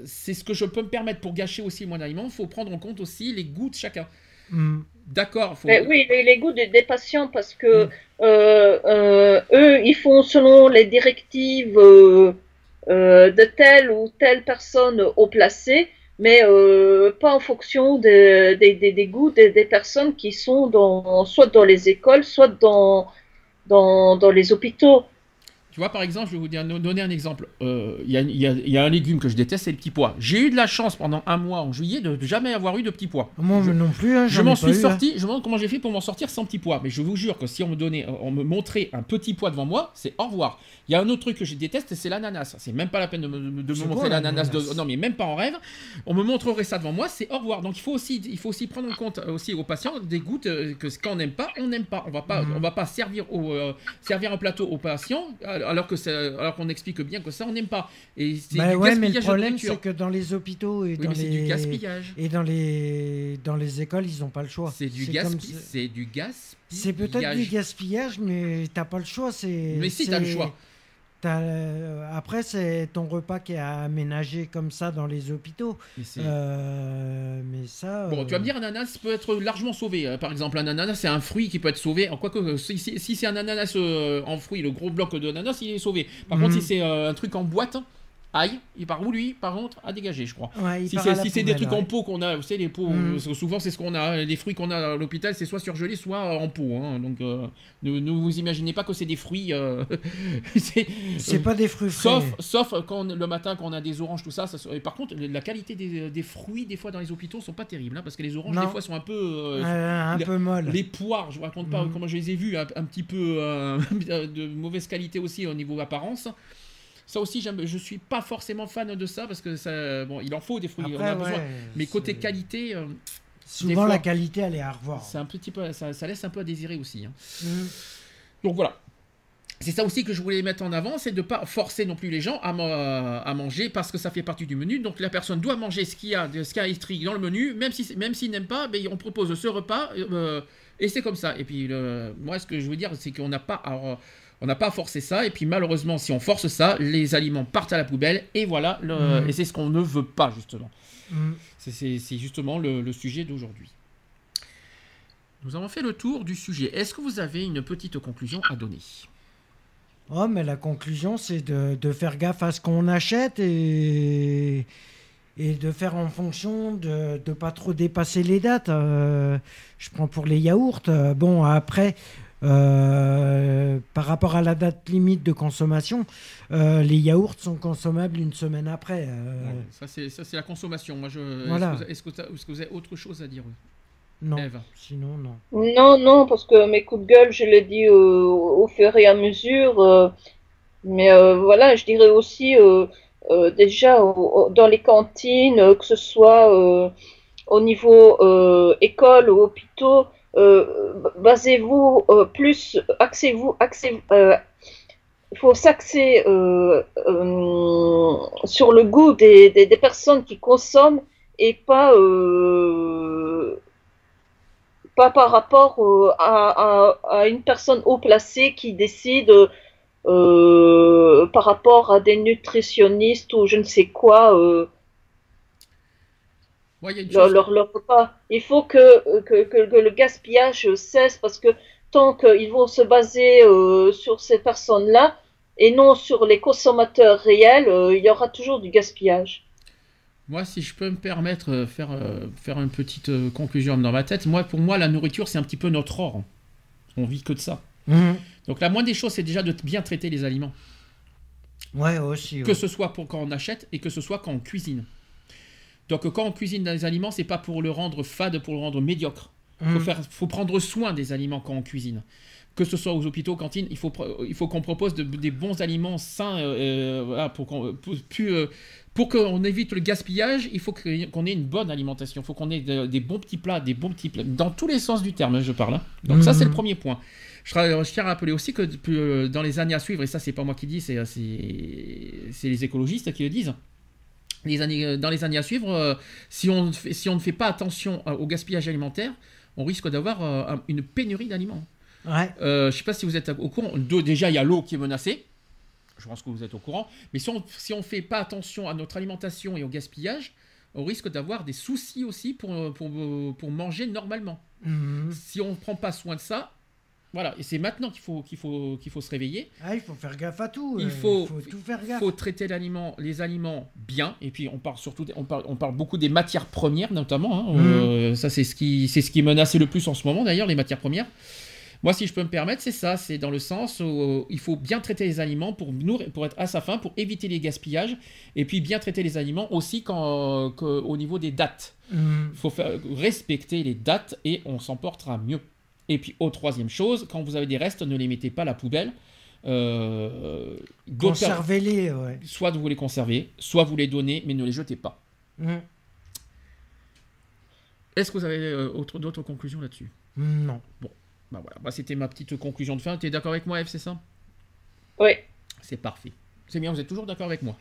c'est ce que je peux me permettre pour gâcher aussi mon aliment. Il faut prendre en compte aussi les goûts de chacun. Hmm. D'accord. Oui, les, goûts des, patients, parce que euh, euh, eux, ils font selon les directives de telle ou telle personne au placé, mais pas en fonction des, des goûts des, personnes qui sont dans, soit dans les écoles, soit dans, dans, dans les hôpitaux. Tu vois, par exemple, je vais vous donner un exemple. Euh, il y, a un légume que je déteste, c'est le petit pois. J'ai eu de la chance pendant un mois en juillet de jamais avoir eu de petit pois. Moi je, non plus. Hein, je m'en suis hein. sorti. Je me demande comment j'ai fait pour m'en sortir sans petit pois. Mais je vous jure que si on me donnait, on me montrait un petit pois devant moi, c'est au revoir. Il y a un autre truc que je déteste, c'est l'ananas. C'est même pas la peine de me, me montrer l'ananas. Non, mais même pas en rêve. On me montrerait ça devant moi, c'est au revoir. Donc il faut aussi, il faut aussi prendre en compte euh, aussi aux patients des goûts euh, que quand on n'aime pas, on n'aime pas. On va pas, mhm. on va pas servir au, servir un plateau aux patients alors que alors qu'on explique bien que ça, on n'aime pas. Et c'est bah ouais, mais le problème, c'est que dans les hôpitaux et dans les du gaspillage. et dans les dans les écoles, ils n'ont pas le choix. C'est du gaspillage. C'est du gaspillage. C'est peut-être du gaspillage, mais t'as pas le choix. C'est. Mais si t'as le choix. Euh, après, c'est ton repas qui est aménagé comme ça dans les hôpitaux. Mais, euh, ça. Bon, tu vas me euh, dire, un ananas peut être largement sauvé. Par exemple, un ananas, c'est un fruit qui peut être sauvé. En quoi que, si, si, c'est un ananas en fruit, le gros bloc de ananas, il est sauvé. Par contre, si c'est un truc en boîte, Aïe, il part où lui Par contre, à dégager, je crois. si c'est des trucs en pot qu'on a, vous savez, les pots, mm. souvent c'est ce qu'on a, les fruits qu'on a à l'hôpital, c'est soit surgelés, soit en pot. Hein. donc, euh, ne, vous imaginez pas que c'est des fruits. Euh, c'est pas des fruits frais. Sauf, sauf quand le matin, quand on a des oranges, tout ça. ça par contre, la qualité des, fruits, des fois, dans les hôpitaux, sont pas terribles, hein, parce que les oranges, des fois, sont un peu. Euh, un peu molles. Les poires, je vous raconte pas mm. comment je les ai un, un petit peu de mauvaise qualité aussi au niveau apparence. Ça aussi, je suis pas forcément fan de ça parce que ça, bon, il en faut des fruits, on a besoin. Mais côté qualité. Euh, Souvent, la qualité, elle est à revoir. C'est un petit peu, ça, laisse un peu à désirer aussi. Hein. Mmh. Donc voilà. C'est ça aussi que je voulais mettre en avant, c'est de ne pas forcer non plus les gens à, à, manger parce que ça fait partie du menu. Donc la personne doit manger ce qu'il y a, ce qu'il y a écrit dans le menu, même si même s'il n'aime pas, ben, on propose ce repas euh, et c'est comme ça. Et puis moi, ce que je veux dire, c'est qu'on n'a pas on n'a pas forcé ça, et puis malheureusement, si on force ça, les aliments partent à la poubelle, et voilà, mm. et c'est ce qu'on ne veut pas, justement. Mm. C'est justement le, sujet d'aujourd'hui. Nous avons fait le tour du sujet. Est-ce que vous avez une petite conclusion à donner? Oh, mais la conclusion, c'est de, faire gaffe à ce qu'on achète et, et de faire en fonction de ne pas trop dépasser les dates. Euh, je prends pour les yaourts. Euh, bon, après, euh, par rapport à la date limite de consommation, euh, les yaourts sont consommables une semaine après. Euh. Ça, c'est la consommation. Moi, je... Est-ce que, que, vous avez autre chose à dire Non. Sinon, non. Non, non, parce que mes coups de gueule, je l'ai dit au fur et à mesure. mais voilà, je dirais aussi déjà dans les cantines, que ce soit au niveau école ou hôpitaux, euh, basez-vous euh, plus, axez-vous, axez, euh, il faut s'axer sur le goût des, personnes qui consomment et pas, par rapport à, une personne haut placée qui décide par rapport à des nutritionnistes ou je ne sais quoi il faut que, que, le gaspillage cesse parce que tant qu'ils vont se baser euh, sur ces personnes-là et non sur les consommateurs réels, euh, il y aura toujours du gaspillage. Moi, si je peux me permettre de faire, euh, faire une petite conclusion dans ma tête, moi, pour moi, la nourriture, c'est un petit peu notre or. On vit que de ça. Mhm. Donc la moindre des choses, c'est déjà de bien traiter les aliments. Ouais, aussi. Que ce soit pour quand on achète et que ce soit quand on cuisine. Donc quand on cuisine des aliments, c'est pas pour le rendre fade, pour le rendre médiocre. Il faut, faut prendre soin des aliments quand on cuisine que ce soit aux hôpitaux, cantines, il faut, il faut qu'on propose des bons aliments sains euh, pour qu'on euh, pour qu'on évite le gaspillage, il faut qu'on ait une bonne alimentation. Il faut qu'on ait des bons petits plats, des bons petits plats, dans tous les sens du terme, je parle. Hein. Donc ça, c'est le mhm. premier point. Je, tiens à rappeler aussi que euh, dans les années à suivre, et ça, c'est pas moi qui dis, c'est les écologistes qui le disent. Les années, dans les années à suivre, si, on, si on ne fait pas attention au gaspillage alimentaire, on risque d'avoir une pénurie d'aliments. Ouais. Euh, je sais pas si vous êtes au courant. déjà, il y a l'eau qui est menacée. Je pense que vous êtes au courant. Mais si on si ne fait pas attention à notre alimentation et au gaspillage, on risque d'avoir des soucis aussi pour, pour, pour manger normalement. Mhm. Si on ne prend pas soin de ça, voilà, et c'est maintenant qu'il faut, qu'il faut, qu'il faut se réveiller. Ah, il faut faire gaffe à tout. Il euh, faut, tout faire gaffe. faut traiter les aliments bien. Et puis on parle surtout, on parle, on parle beaucoup des matières premières notamment. Hein. Mhm. Euh, ça c'est ce qui, c'est ce qui est menacé le plus en ce moment d'ailleurs, les matières premières. Moi, si je peux me permettre, c'est ça. C'est dans le sens où euh, il faut bien traiter les aliments pour, nourrir, pour être à sa faim, pour éviter les gaspillages. Et puis bien traiter les aliments aussi quand, au niveau des dates. Il faut faire, respecter les dates et on s'en portera mieux. Et puis, au troisième chose, quand vous avez des restes, ne les mettez pas à la poubelle. Euh, Conservez-les, ouais. Soit vous les conservez, soit vous les donnez, mais ne les jetez pas. Mhm. Est-ce que vous avez euh, d'autres conclusions là-dessus? Non. Bon, bah voilà, bah, c'était ma petite conclusion de fin. Tu es d'accord avec moi, Eve, c'est ça? Oui. C'est parfait. C'est bien, vous êtes toujours d'accord avec moi?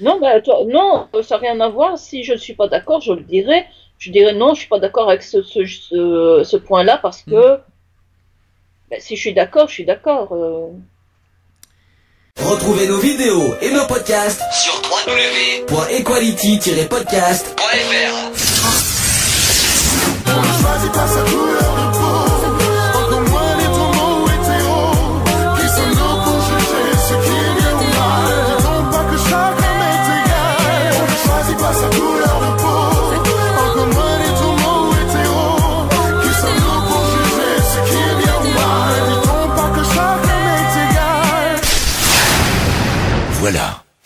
Non, bah, non, ça n'a rien à voir. Si je ne suis pas d'accord, je le dirai. Je dirais non, je ne suis pas d'accord avec ce, ce, ce, point-là parce que hmm. bah, si je suis d'accord, je suis d'accord. Euh. Retrouvez nos vidéos et nos podcasts sur www.equality-podcast.fr.